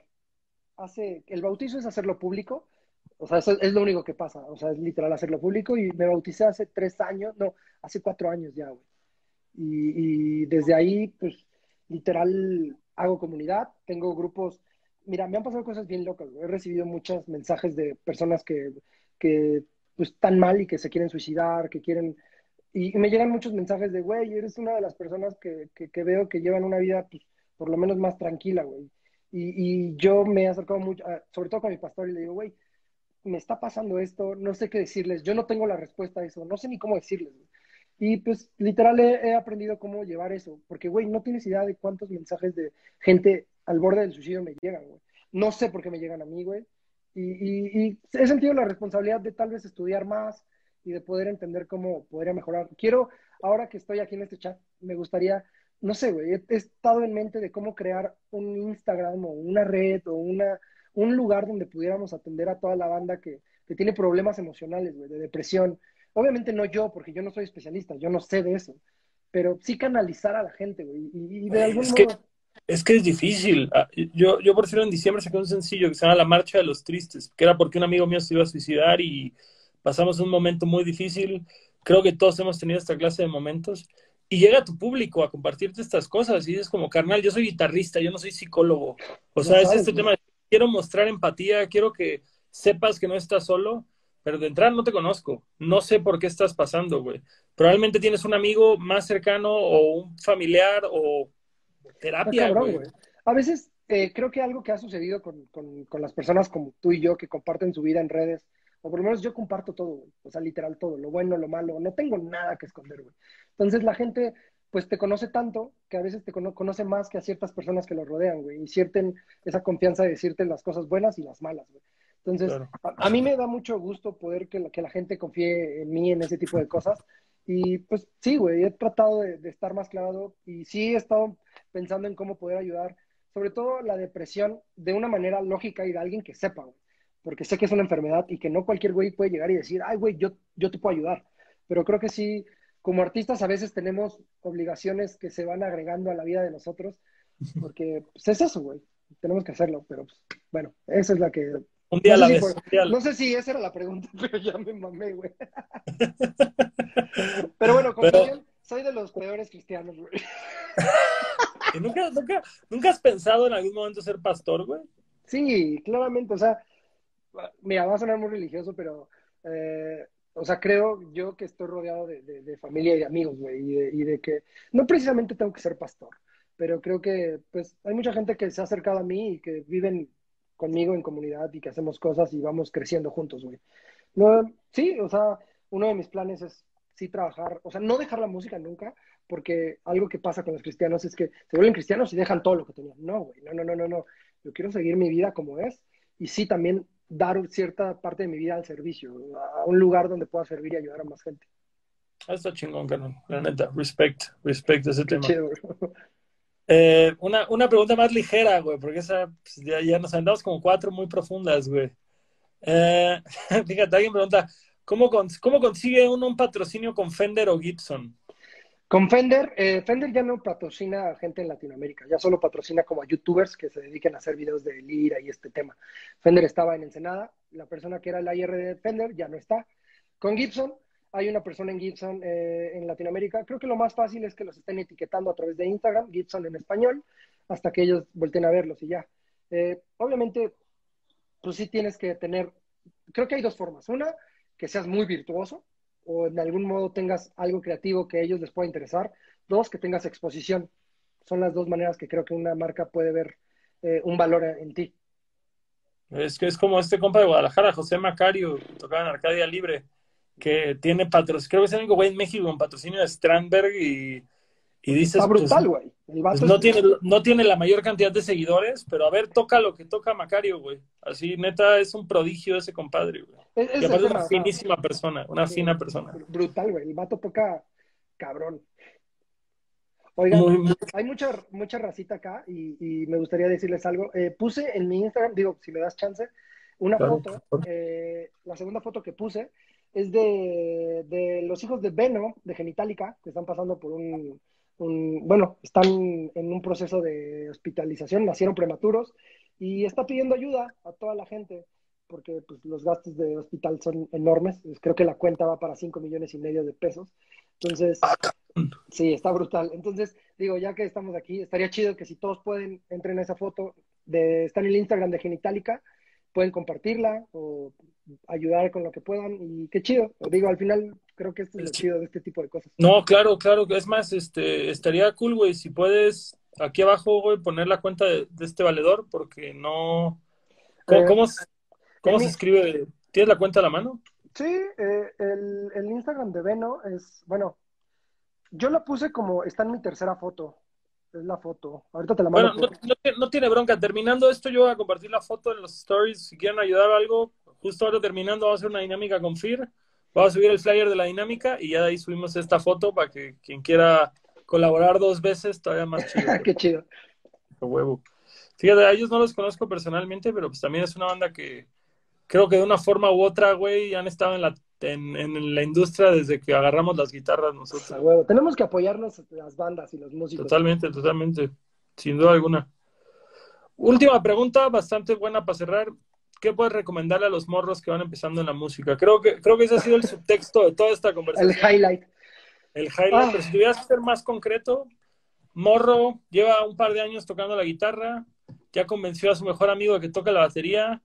hace, el bautizo es hacerlo público, o sea, eso es lo único que pasa, o sea, es literal hacerlo público y me bauticé hace tres años, no, hace cuatro años ya, güey. Y, y desde ahí, pues, literal, hago comunidad, tengo grupos, mira, me han pasado cosas bien locas, he recibido muchos mensajes de personas que, que, pues, están mal y que se quieren suicidar, que quieren y me llegan muchos mensajes de, güey, eres una de las personas que, que, veo que llevan una vida, pues, por lo menos más tranquila, güey. Y, y, yo me he acercado mucho, sobre todo con mi pastor, y le digo, güey, me está pasando esto, no sé qué decirles, yo no tengo la respuesta a eso, no sé ni cómo decirles. Y pues literal he, he, aprendido cómo llevar eso, porque, güey, no tienes idea de cuántos mensajes de gente al borde del suicidio me llegan, güey. No sé por qué me llegan a mí, güey. Y, y, y he sentido la responsabilidad de tal vez estudiar más, y de poder entender cómo podría mejorar. Quiero, ahora que estoy aquí en este chat, me gustaría, no sé, güey, he, estado en mente de cómo crear un Instagram o una red o una, un lugar donde pudiéramos atender a toda la banda que, que tiene problemas emocionales, güey, de depresión. Obviamente no yo, porque yo no soy especialista, yo no sé de eso, pero sí canalizar a la gente, güey, y, de algún es modo... Que... Es que es difícil. Ah, yo, yo, por ejemplo, en diciembre saqué un sencillo que se llama La Marcha de los Tristes, que era porque un amigo mío se iba a suicidar y pasamos un momento muy difícil, creo que todos hemos tenido esta clase de momentos, y llega tu público a compartirte estas cosas, y es como, carnal, yo soy guitarrista, yo no soy psicólogo, o sea, es este tema, de, quiero mostrar empatía, quiero que sepas que no estás solo, pero de entrada no te conozco, no sé por qué estás pasando, güey. Probablemente tienes un amigo más cercano o un familiar o terapia, güey. A veces eh, creo que algo que ha sucedido con, con, con, las personas como tú y yo que comparten su vida en redes o por lo menos yo comparto todo, güey. O sea, literal todo, lo bueno, lo malo, no tengo nada que esconder, güey. Entonces la gente, pues te conoce tanto que a veces te conoce más que a ciertas personas que lo rodean, güey. Y sienten esa confianza de decirte las cosas buenas y las malas, güey. Entonces, a, mí me da mucho gusto poder que la, que la gente confíe en mí en ese tipo de cosas. Y pues sí, güey, he tratado de, de estar más clavado y sí he estado pensando en cómo poder ayudar, sobre todo la depresión, de una manera lógica y de alguien que sepa, güey porque sé que es una enfermedad y que no cualquier güey puede llegar y decir, ay, güey, yo, yo te puedo ayudar. Pero creo que sí, como artistas a veces tenemos obligaciones que se van agregando a la vida de nosotros, porque pues, es eso, güey. Tenemos que hacerlo, pero pues, bueno, esa es la que... Un día no la vez. No sé si esa era la pregunta, pero ya me mamé, güey. pero bueno, como soy de los peores cristianos, güey. nunca, nunca, ¿Nunca has pensado en algún momento ser pastor, güey? Sí, claramente, o sea, mira, va a sonar muy religioso, pero, eh, o sea, creo yo que estoy rodeado de, familia y de amigos, güey, y, de, que no precisamente tengo que ser pastor, pero creo que, pues, hay mucha gente que se ha acercado a mí y que viven conmigo en comunidad y que hacemos cosas y vamos creciendo juntos, güey. No, sí, o sea, uno de mis planes es sí trabajar, o sea, no dejar la música nunca, porque algo que pasa con los cristianos es que se vuelven cristianos y dejan todo lo que tenían. No, güey, no, no, no, no, no. Yo quiero seguir mi vida como es y sí también dar cierta parte de mi vida al servicio, a un lugar donde pueda servir y ayudar a más gente. Ah, está chingón, carnal. La neta, respect, respect ese tema. Eh, una, una, pregunta más ligera, güey, porque esa pues, ya, ya, nos andamos como cuatro muy profundas, güey. Eh, fíjate, alguien pregunta, ¿cómo, ¿cómo consigue uno un patrocinio con Fender o Gibson? Con Fender, eh, Fender ya no patrocina a gente en Latinoamérica, ya solo patrocina como a youtubers que se dediquen a hacer videos de lira y este tema. Fender estaba en Ensenada, la persona que era el IR de Fender ya no está. Con Gibson, hay una persona en Gibson eh, en Latinoamérica. Creo que lo más fácil es que los estén etiquetando a través de Instagram, Gibson en español, hasta que ellos vuelten a verlos y ya. Eh, obviamente, pues sí tienes que tener, creo que hay dos formas. Una, que seas muy virtuoso, o en algún modo tengas algo creativo que a ellos les pueda interesar. Dos, que tengas exposición. Son las dos maneras que creo que una marca puede ver eh, un valor en ti. Es que es como este compa de Guadalajara, José Macario, tocaba en Arcadia Libre, que tiene patrocinio, creo que es el único güey en México con patrocinio de Strandberg y y dices, Está brutal, pues, güey. Pues no, tiene, no tiene la mayor cantidad de seguidores, pero a ver, toca lo que toca Macario, güey. Así, neta, es un prodigio ese compadre, güey. Es, y aparte es una finísima persona, una fina persona. Brutal, güey. El vato toca cabrón. Oigan, hay mucha, mucha racita acá y, me gustaría decirles algo. Eh, puse en mi Instagram, digo, si me das chance, una foto. Eh, la segunda foto que puse es de, de los hijos de Beno, de Genitalica, que están pasando por un bueno, están en un proceso de hospitalización, nacieron prematuros y está pidiendo ayuda a toda la gente porque pues, los gastos de hospital son enormes. Creo que la cuenta va para 5 millones y medio de pesos. Entonces, sí, está brutal. Entonces, digo, ya que estamos aquí, estaría chido que si todos pueden, entren a esa foto, de, está en el Instagram de Genitalica, pueden compartirla o ayudar con lo que puedan y qué chido. Digo, al final creo que esto es lo chido de este tipo de cosas. No, claro, claro. Es más, este, estaría cool, güey, si puedes aquí abajo, güey, poner la cuenta de, este valedor, porque no... ¿Cómo, cómo, se escribe? ¿Tienes la cuenta a la mano? Sí, eh, el, el, Instagram de Beno es, bueno, yo la puse como, está en mi tercera foto, es la foto. Ahorita te la mando. Bueno, no, no, tiene bronca. Terminando esto, yo voy a compartir la foto en los stories. Si quieren ayudar a algo, justo ahora terminando, vamos a hacer una dinámica con FIR. Vamos a subir el flyer de la dinámica y ya de ahí subimos esta foto para que quien quiera colaborar dos veces, todavía más chido. Qué chido. Qué huevo. Fíjate, a ellos no los conozco personalmente, pero pues también es una banda que creo que de una forma u otra, güey, han estado en la, en, la industria desde que agarramos las guitarras nosotros. A huevo. Tenemos que apoyarnos las bandas y los músicos. Totalmente, totalmente. Sin duda alguna. Última pregunta, bastante buena para cerrar. ¿Qué puedes recomendarle a los morros que van empezando en la música? Creo que, creo que ese ha sido el subtexto de toda esta conversación. El highlight. El highlight, pero si tuvieras que ser más concreto, Morro lleva un par de años tocando la guitarra, ya convenció a su mejor amigo que toca la batería,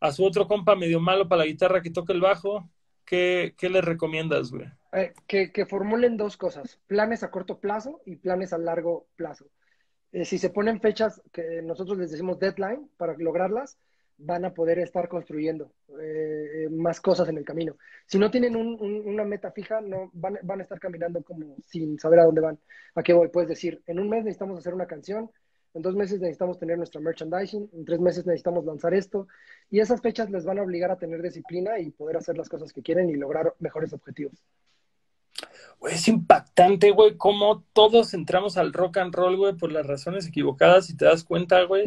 a su otro compa medio malo para la guitarra que toca el bajo. ¿Qué, qué les recomiendas, güey? Eh, que, que, formulen dos cosas, planes a corto plazo y planes a largo plazo. Eh, si se ponen fechas que nosotros les decimos deadline para lograrlas, van a poder estar construyendo eh, más cosas en el camino. Si no tienen una meta fija, no van, van, a estar caminando como sin saber a dónde van. ¿A qué voy? Puedes decir, en un mes necesitamos hacer una canción, en dos meses necesitamos tener nuestra merchandising, en tres meses necesitamos lanzar esto, y esas fechas les van a obligar a tener disciplina y poder hacer las cosas que quieren y lograr mejores objetivos. es impactante, güey, cómo todos entramos al rock and roll, güey, por las razones equivocadas y te das cuenta, güey,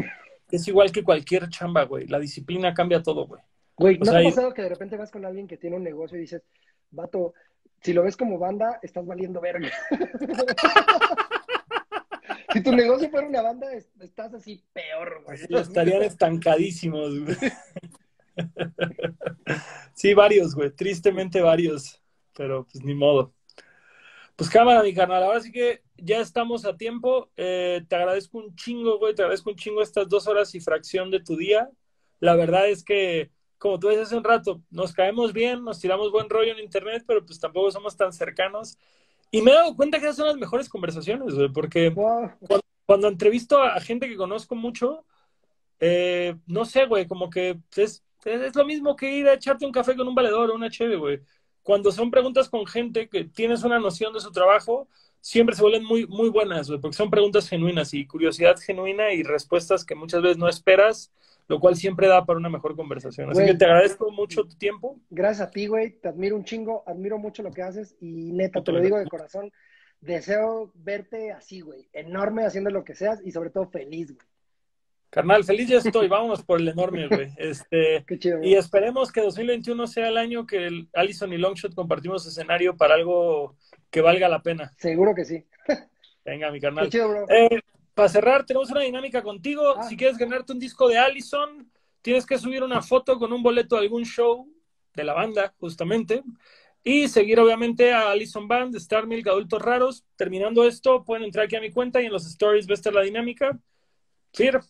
es igual que cualquier chamba, güey. La disciplina cambia todo, güey. Güey, ¿no te ha pasado que de repente vas con alguien que tiene un negocio y dices, vato, si lo ves como banda, estás valiendo verga? si tu negocio fuera una banda, estás así peor, güey. estarían estancadísimos, güey. sí, varios, güey. Tristemente varios. Pero pues ni modo. Pues cámara, mi canal. Ahora sí que ya estamos a tiempo. Eh, te agradezco un chingo, güey. Te agradezco un chingo estas dos horas y fracción de tu día. La verdad es que, como tú decías hace un rato, nos caemos bien, nos tiramos buen rollo en internet, pero pues tampoco somos tan cercanos. Y me he dado cuenta que esas son las mejores conversaciones, güey, porque cuando, entrevisto a gente que conozco mucho, eh, no sé, güey, como que es, es lo mismo que ir a echarte un café con un valedor o una cheve, güey. Cuando son preguntas con gente que tienes una noción de su trabajo, siempre se vuelven muy, muy buenas, güey, porque son preguntas genuinas y curiosidad genuina y respuestas que muchas veces no esperas, lo cual siempre da para una mejor conversación. Así que te agradezco mucho tu tiempo. Gracias a ti, güey. Te admiro un chingo, admiro mucho lo que haces y neta, te lo digo de corazón. Deseo verte así, güey. Enorme haciendo lo que seas y sobre todo feliz, güey. Carnal, feliz ya estoy, vámonos por el enorme, güey. Este, Qué chido, y esperemos que 2021 sea el año que el Allison y Longshot compartimos escenario para algo que valga la pena. Seguro que sí. Venga, mi Qué carnal. chido, bro. Eh, para cerrar, tenemos una dinámica contigo. Ah. Si quieres ganarte un disco de Allison, tienes que subir una foto con un boleto de algún show de la banda, justamente. Y seguir, obviamente, a Allison Band, Star Milk, Adultos Raros. Terminando esto, pueden entrar aquí a mi cuenta y en los stories va a estar la dinámica. Fir,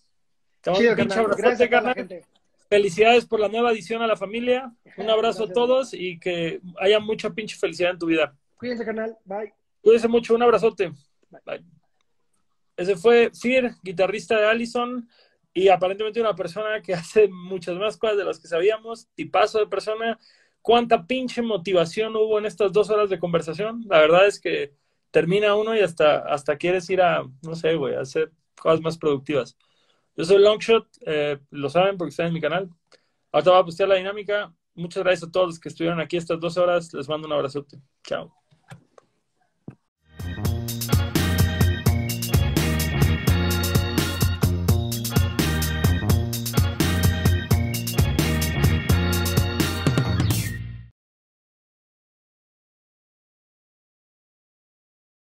Chido, pinche carnal. Gracias carnal. gente. Felicidades por la nueva adición a la familia. Un abrazo a todos y que haya mucha pinche felicidad en tu vida. Cuídense, carnal. Bye. Cuídense mucho, un abrazote. Bye. Ese fue Fir, guitarrista de Allison y aparentemente una persona que hace muchas más cosas de las que sabíamos, tipazo de persona. Cuánta pinche motivación hubo en estas dos horas de conversación. La verdad es que termina uno y hasta, hasta quieres ir a, no sé, güey, a hacer cosas más productivas. Yo soy Longshot, eh, lo saben porque están en mi canal. Ahorita voy a postear la dinámica. Muchas gracias a todos los que estuvieron aquí estas dos horas. Les mando un abrazote. Chao.